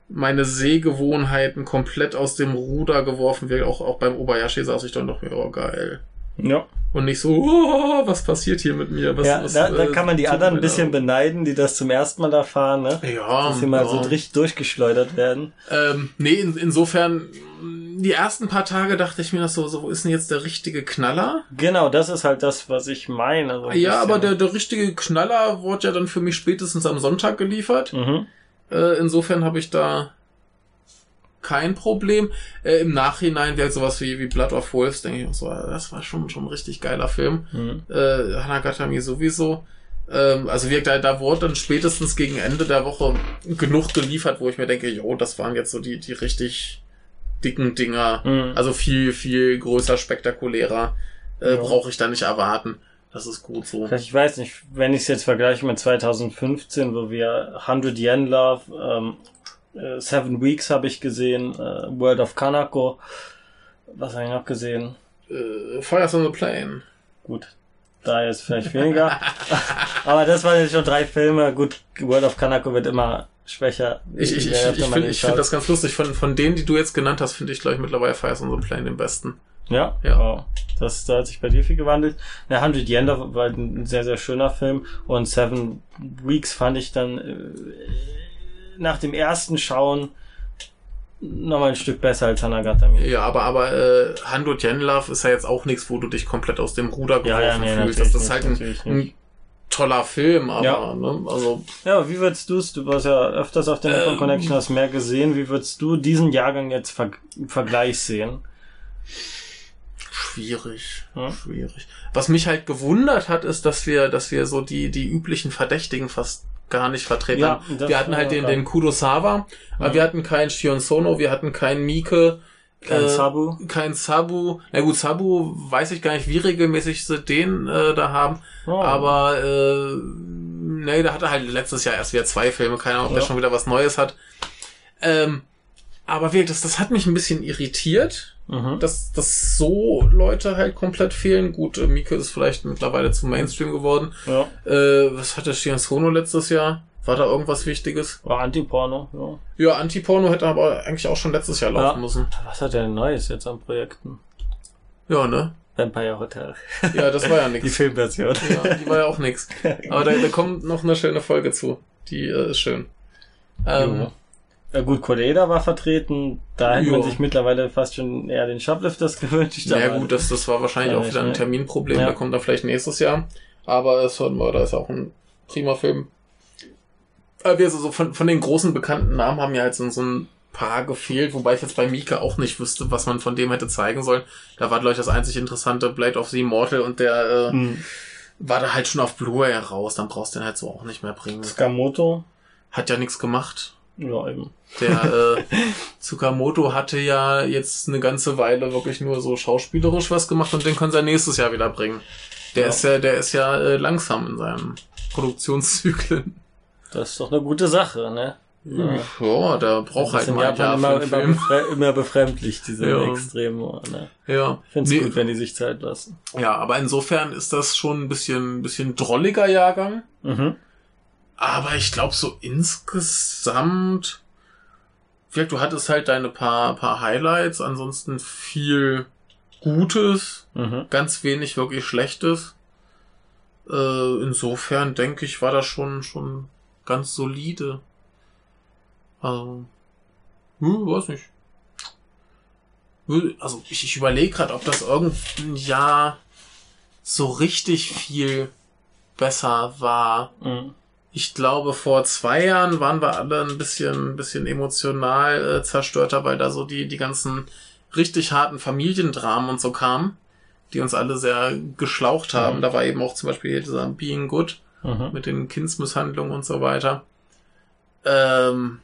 meine Sehgewohnheiten komplett aus dem Ruder geworfen wird. Auch, auch beim Obayashi saß ich dann doch oh geil. Ja. Und nicht so, oh, was passiert hier mit mir? Was, ja, was, da, da äh, kann man die anderen ein bisschen beneiden, die das zum ersten Mal erfahren, ne? Ja, Dass sie mal ja. so richtig durchgeschleudert werden. Ähm, nee, in, insofern, die ersten paar Tage dachte ich mir das so, so, wo ist denn jetzt der richtige Knaller? Genau, das ist halt das, was ich meine. so Ja, aber der, bisschen. der richtige Knaller wurde ja dann für mich spätestens am Sonntag geliefert. Mhm. Äh, insofern habe ich da kein Problem. Äh, Im Nachhinein wäre sowas wie, wie Blood of Wolves, denke ich auch so, das war schon, schon ein richtig geiler Film. Mhm. äh, Hanagatami sowieso. Ähm, also wir, da, da wurde dann spätestens gegen Ende der Woche genug geliefert, wo ich mir denke, jo, das waren jetzt so die, die richtig dicken Dinger. Mhm. Also viel, viel größer, spektakulärer. Äh, Ja. Brauche ich da nicht erwarten. Das ist gut so. Ich weiß nicht, wenn ich es jetzt vergleiche mit 2015, wo wir 100 Yen Love, ähm, äh, Seven Weeks habe ich gesehen, äh, World of Kanako, was habe ich noch gesehen? Äh, Fires on the Plane. Gut, da jetzt vielleicht weniger. Aber das waren jetzt schon drei Filme. Gut, World of Kanako wird immer schwächer. Ich, ich, ich, ich finde find das ganz lustig. Von, von denen, die du jetzt genannt hast, finde ich, glaube ich, mittlerweile Fires on the Plane den besten. Ja, Ja. Oh, das, da hat sich bei dir viel gewandelt. Der 100 Yen war ein sehr, sehr schöner Film. Und Seven Weeks fand ich dann äh, nach dem ersten Schauen nochmal ein Stück besser als Hanagatami. Ja, aber, aber äh, Hando Love ist ja jetzt auch nichts, wo du dich komplett aus dem Ruder geworfen Ja, ja, nee, fühlst. Das ist halt ein, ein toller Film, aber Ja. ne, also Ja, aber wie würdest du es, du warst ja öfters auf der Nippon Ähm. Connection, hast mehr gesehen, wie würdest du diesen Jahrgang jetzt ver im Vergleich sehen? schwierig, Ja. schwierig. Was mich halt gewundert hat, ist, dass wir, dass wir so die die üblichen Verdächtigen fast gar nicht vertreten Ja, Wir hatten halt den den Kurosawa, aber wir hatten keinen Shion Sono, wir hatten keinen Mike, Kein äh, Sabu? kein Sabu. Na gut, Sabu weiß ich gar nicht, wie regelmäßig sie den äh, da haben. Oh. Aber äh, nee, da hatte halt letztes Jahr erst wieder zwei Filme, keine Ahnung, ob der Ja. schon wieder was Neues hat. Ähm, aber wirklich, das, das hat mich ein bisschen irritiert, Mhm. dass, dass so Leute halt komplett fehlen. Gut, äh, Mike ist vielleicht mittlerweile zum Mainstream geworden. Ja, Äh, was hatte Shion Sono letztes Jahr? War da irgendwas Wichtiges? war Antiporno, ja. Ja, Antiporno hätte aber eigentlich auch schon letztes Jahr laufen Ja. müssen. Was hat er denn Neues jetzt an Projekten? Ja, ne? Vampire Hotel. Ja, das war ja Die nix. Filmversion. Ja, die war ja auch nix. Aber da, da kommt noch eine schöne Folge zu. Die äh, ist schön. Ähm, Jo. Ja gut, Koreeda war vertreten. Da hätte man sich mittlerweile fast schon eher den Shoplifters gewünscht. ja, gut, das, das war wahrscheinlich auch wieder ein? Terminproblem. Ja. Da kommt er vielleicht nächstes Jahr. Aber Third Murder ist auch ein prima Film. Aber wir so von, von den großen bekannten Namen haben ja halt so, ein paar gefehlt, wobei ich jetzt bei Mika auch nicht wüsste, was man von dem hätte zeigen sollen. Da war, glaube ich, das einzig interessante Blade of the Immortal und der äh, Hm. war da halt schon auf Blu-ray raus, dann brauchst du den halt so auch nicht mehr bringen. Skamoto. Hat ja nichts gemacht. Ja, eben. Der äh, Tsukamoto hatte ja jetzt eine ganze Weile wirklich nur so schauspielerisch was gemacht und den können sie nächstes Jahr wieder bringen. Der Ja. ist ja, der ist ja äh, langsam in seinen Produktionszyklen. Das ist doch eine gute Sache, ne? Ja. Ja, der braucht halt mal Jahr Japan für immer, immer, immer befremdlich, diese Ja. Extreme. Ne? Ja, Ich es Nee, gut, wenn die sich Zeit lassen. ja, aber insofern ist das schon ein bisschen, ein bisschen drolliger Jahrgang. Mhm. Aber ich glaube so insgesamt, vielleicht du hattest halt deine paar, paar Highlights, ansonsten viel Gutes, Mhm. ganz wenig wirklich Schlechtes. Äh, insofern denke ich, war das schon, schon ganz solide. Also, hm, weiß nicht. Also ich, ich überlege gerade, ob das irgendein Jahr so richtig viel besser war. Mhm. Ich glaube, vor zwei Jahren waren wir alle ein bisschen, ein bisschen emotional äh, zerstörter, weil da so die, die ganzen richtig harten Familiendramen und so kamen, die uns alle sehr geschlaucht haben. Mhm. Da war eben auch zum Beispiel dieser Being Good Mhm. mit den Kindsmisshandlungen und so weiter. Ähm,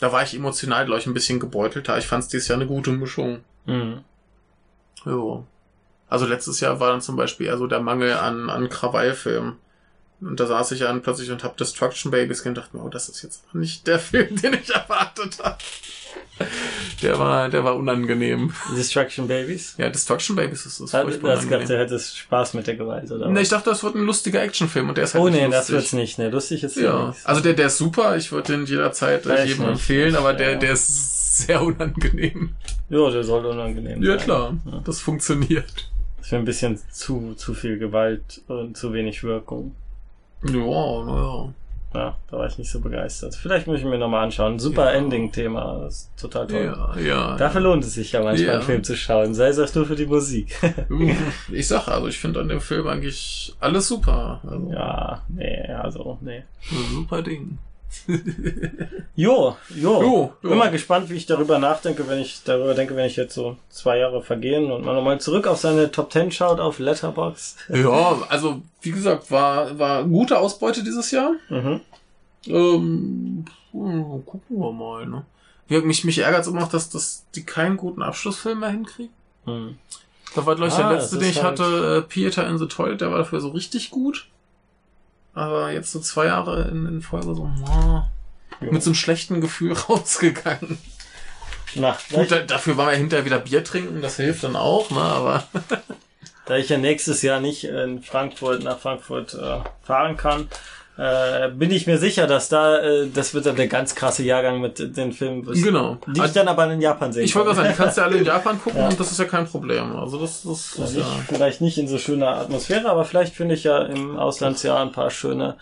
da war ich emotional, glaube ich, ein bisschen gebeutelter. Ich fand es dieses Jahr eine gute Mischung. Mhm. Jo. Also letztes Jahr war dann zum Beispiel eher so der Mangel an, an Krawallfilmen. Und da saß ich dann plötzlich und hab Destruction Babies gesehen und dachte mir, oh, das ist jetzt aber nicht der Film, den ich erwartet habe. Der war, der war unangenehm. Destruction Babies? Ja, Destruction Babies ist, ist Hat, furchtbar das gedacht, unangenehm. du hättest Spaß mit der Gewalt, oder? Was? ich dachte, das wird ein lustiger Actionfilm und der ist halt oh nee, das wird's nicht. Ne, lustig ist Ja, nichts. also der, der ist super. Ich würde den jederzeit Weiß jedem nicht. empfehlen, aber der, der ist sehr unangenehm. Ja, der soll unangenehm Ja, sein. klar. Ja. Das funktioniert. Das wäre ein bisschen zu, zu viel Gewalt und zu wenig Wirkung. Ja, naja. Ja, da war ich nicht so begeistert. Vielleicht muss ich mir nochmal anschauen. Super Ja. Ending-Thema. Ist total toll. Ja, ja. Dafür lohnt es sich ja manchmal, einen Film zu schauen. Sei es auch nur für die Musik. Ich sag also, ich finde an dem Film eigentlich alles super. Also, ja, nee, also, nee. super Ding. Jo, jo. Jo, jo. Bin mal gespannt, wie ich darüber nachdenke, wenn ich darüber denke, wenn ich jetzt so zwei Jahre vergehen und man nochmal zurück auf seine Top Ten schaut auf Letterbox. Ja, also wie gesagt, war war gute Ausbeute dieses Jahr. Mhm. Ähm, hm, gucken wir mal. Ne? Mich mich ärgert immer noch, dass, dass die keinen guten Abschlussfilm mehr hinkriegen. Hm. Da war, glaube ich, Ah, der letzte, den ich halt- hatte, äh, Theater in the Toilet, der war dafür so richtig gut. Aber jetzt so zwei Jahre in, in Folge so, Jo. mit so einem schlechten Gefühl rausgegangen. Na, Gut, da, dafür waren wir hinterher wieder Bier trinken, das hilft dann auch, ne, aber. da ich ja nächstes Jahr nicht in Frankfurt nach Frankfurt äh, fahren kann, äh, bin ich mir sicher, dass da, äh, das wird dann der ganz krasse Jahrgang mit den Filmen, Genau. die ich dann aber in Japan sehen Ich wollte gerade sagen, die kannst du ja alle in Japan gucken Ja. und das ist ja kein Problem. Also das, das ist Also ja. ich vielleicht nicht in so schöner Atmosphäre, aber vielleicht finde ich ja im Auslandsjahr ein paar schöne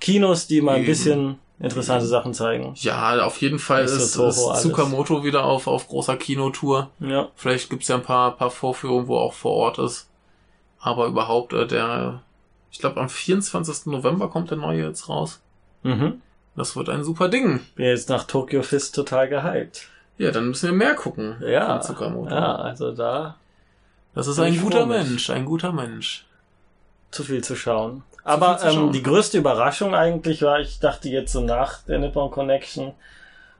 Kinos, die mal ein bisschen interessante Sachen zeigen. Ja, auf jeden Fall ist, ist alles. Tsukamoto wieder auf, auf großer Kinotour. Ja. Vielleicht gibt's ja ein paar, paar Vorführungen, wo er auch vor Ort ist. Aber überhaupt, äh, der, ich glaube, am 24. November kommt der neue jetzt raus. Mhm. Das wird ein super Ding. Bin jetzt nach Tokyo Fist total gehypt. Ja, dann müssen wir mehr gucken. Ja. Ja, also da Das ist ein guter. Mensch, ein guter Mensch. zu viel zu schauen. Aber viel zu ähm, schauen. die größte Überraschung eigentlich war, ich dachte jetzt so nach der Nippon Connection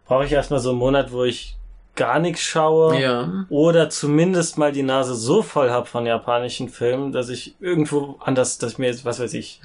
brauche ich erstmal so einen Monat, wo ich gar nichts schaue. Ja. Oder zumindest mal die Nase so voll hab von japanischen Filmen, dass ich irgendwo anders, dass ich mir jetzt, was weiß ich,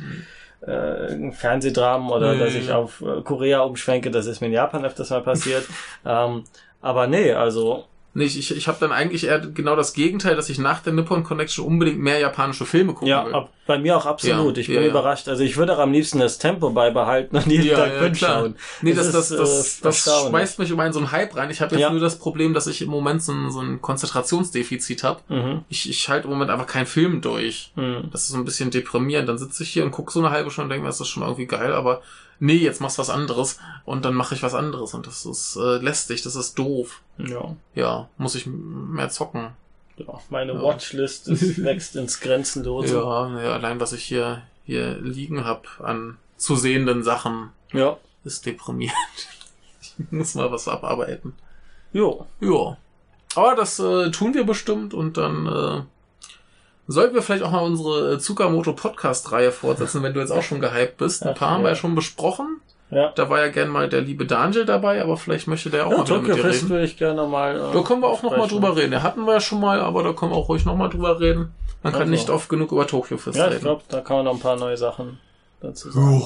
äh, ein Fernsehdramen oder Hm. Ja, dass ich auf äh, Korea umschwenke, das ist mir in Japan öfters mal passiert. ähm, aber nee, also Nee, ich, ich, habe dann eigentlich eher genau das Gegenteil, dass ich nach der Nippon Connection unbedingt mehr japanische Filme gucken ja, will. ab, bei mir auch absolut. Ja, ich bin ja, ja. überrascht. Also ich würde auch am liebsten das Tempo beibehalten und jeden Ja, Tag ja, schauen. Nee, das, das, ist, das, äh, das, erstaunlich. schmeißt mich immer in so einen Hype rein. Ich habe jetzt Ja. nur das Problem, dass ich im Moment so ein, so ein Konzentrationsdefizit habe. Mhm. Ich, ich halte im Moment einfach keinen Film durch. Mhm. Das ist so ein bisschen deprimierend. Dann sitze ich hier und gucke so eine halbe Stunde und denke mir, das ist schon irgendwie geil, aber nee, jetzt machst du was anderes und dann mache ich was anderes und das ist äh, lästig, das ist doof. Ja. Ja, muss ich mehr zocken. ja. Meine Ja. Watchlist ist, wächst ins Grenzenlose. Ja, ja, allein was ich hier hier liegen habe an zu sehenden Sachen, Ja. ist deprimierend. Ich muss mal was abarbeiten. Jo. Ja. Aber das äh, tun wir bestimmt und dann äh, sollten wir vielleicht auch mal unsere äh, Tsukamoto Podcast-Reihe fortsetzen, wenn du jetzt auch schon gehypt bist. Ein Ach, paar haben wir ja. ja schon besprochen. Ja. Da war ja gern mal der liebe Daniel dabei, aber vielleicht möchte der auch Ja, mal Tokyo mit dir Fest reden. würde ich gerne mal. Äh, Da können wir auch noch mal sprechen. drüber reden. Den hatten wir ja schon mal, aber da können wir auch ruhig noch mal drüber reden. Man kann Also. nicht oft genug über Tokyo Fest Ja, ich reden. glaube, da kann man noch ein paar neue Sachen dazu sagen.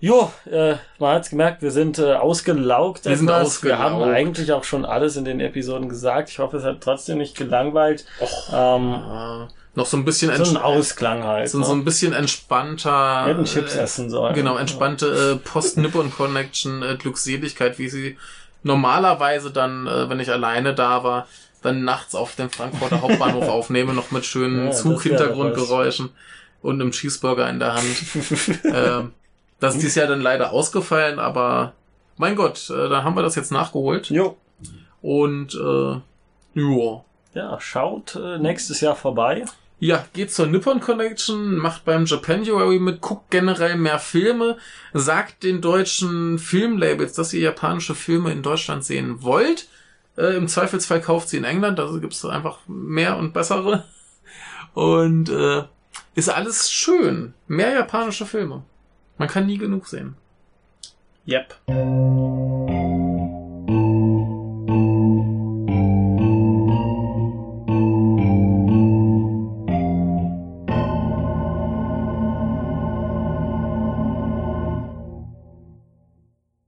Jo, äh, man hat's gemerkt, wir sind äh, ausgelaugt. Wir sind etwas. Wir haben ausgelaugt. eigentlich auch schon alles in den Episoden gesagt. Ich hoffe, es hat trotzdem nicht gelangweilt. Ähm, Äh, noch so ein bisschen so ein Ausklang halt. so, ne? so ein bisschen entspannter. Wir hätten Chips äh, essen sollen. Genau, entspannte äh, Post-Nippon-Connection, äh, Glückseligkeit, wie sie normalerweise dann, äh, wenn ich alleine da war, dann nachts auf dem Frankfurter Hauptbahnhof aufnehme, noch mit schönen Ja, Zug-Hintergrundgeräuschen und einem Cheeseburger in der Hand. ähm, das ist dieses Jahr dann leider ausgefallen, aber mein Gott, äh, da haben wir das jetzt nachgeholt. Jo. Und äh, ja. Ja, schaut äh, nächstes Jahr vorbei. Ja, geht zur Nippon Connection, macht beim Japanuary mit, guckt generell mehr Filme, sagt den deutschen Filmlabels, dass ihr japanische Filme in Deutschland sehen wollt. Äh, Im Zweifelsfall kauft sie in England, da gibt's einfach mehr und bessere. Und äh, ist alles schön. Mehr japanische Filme. Man kann nie genug sehen. Yep.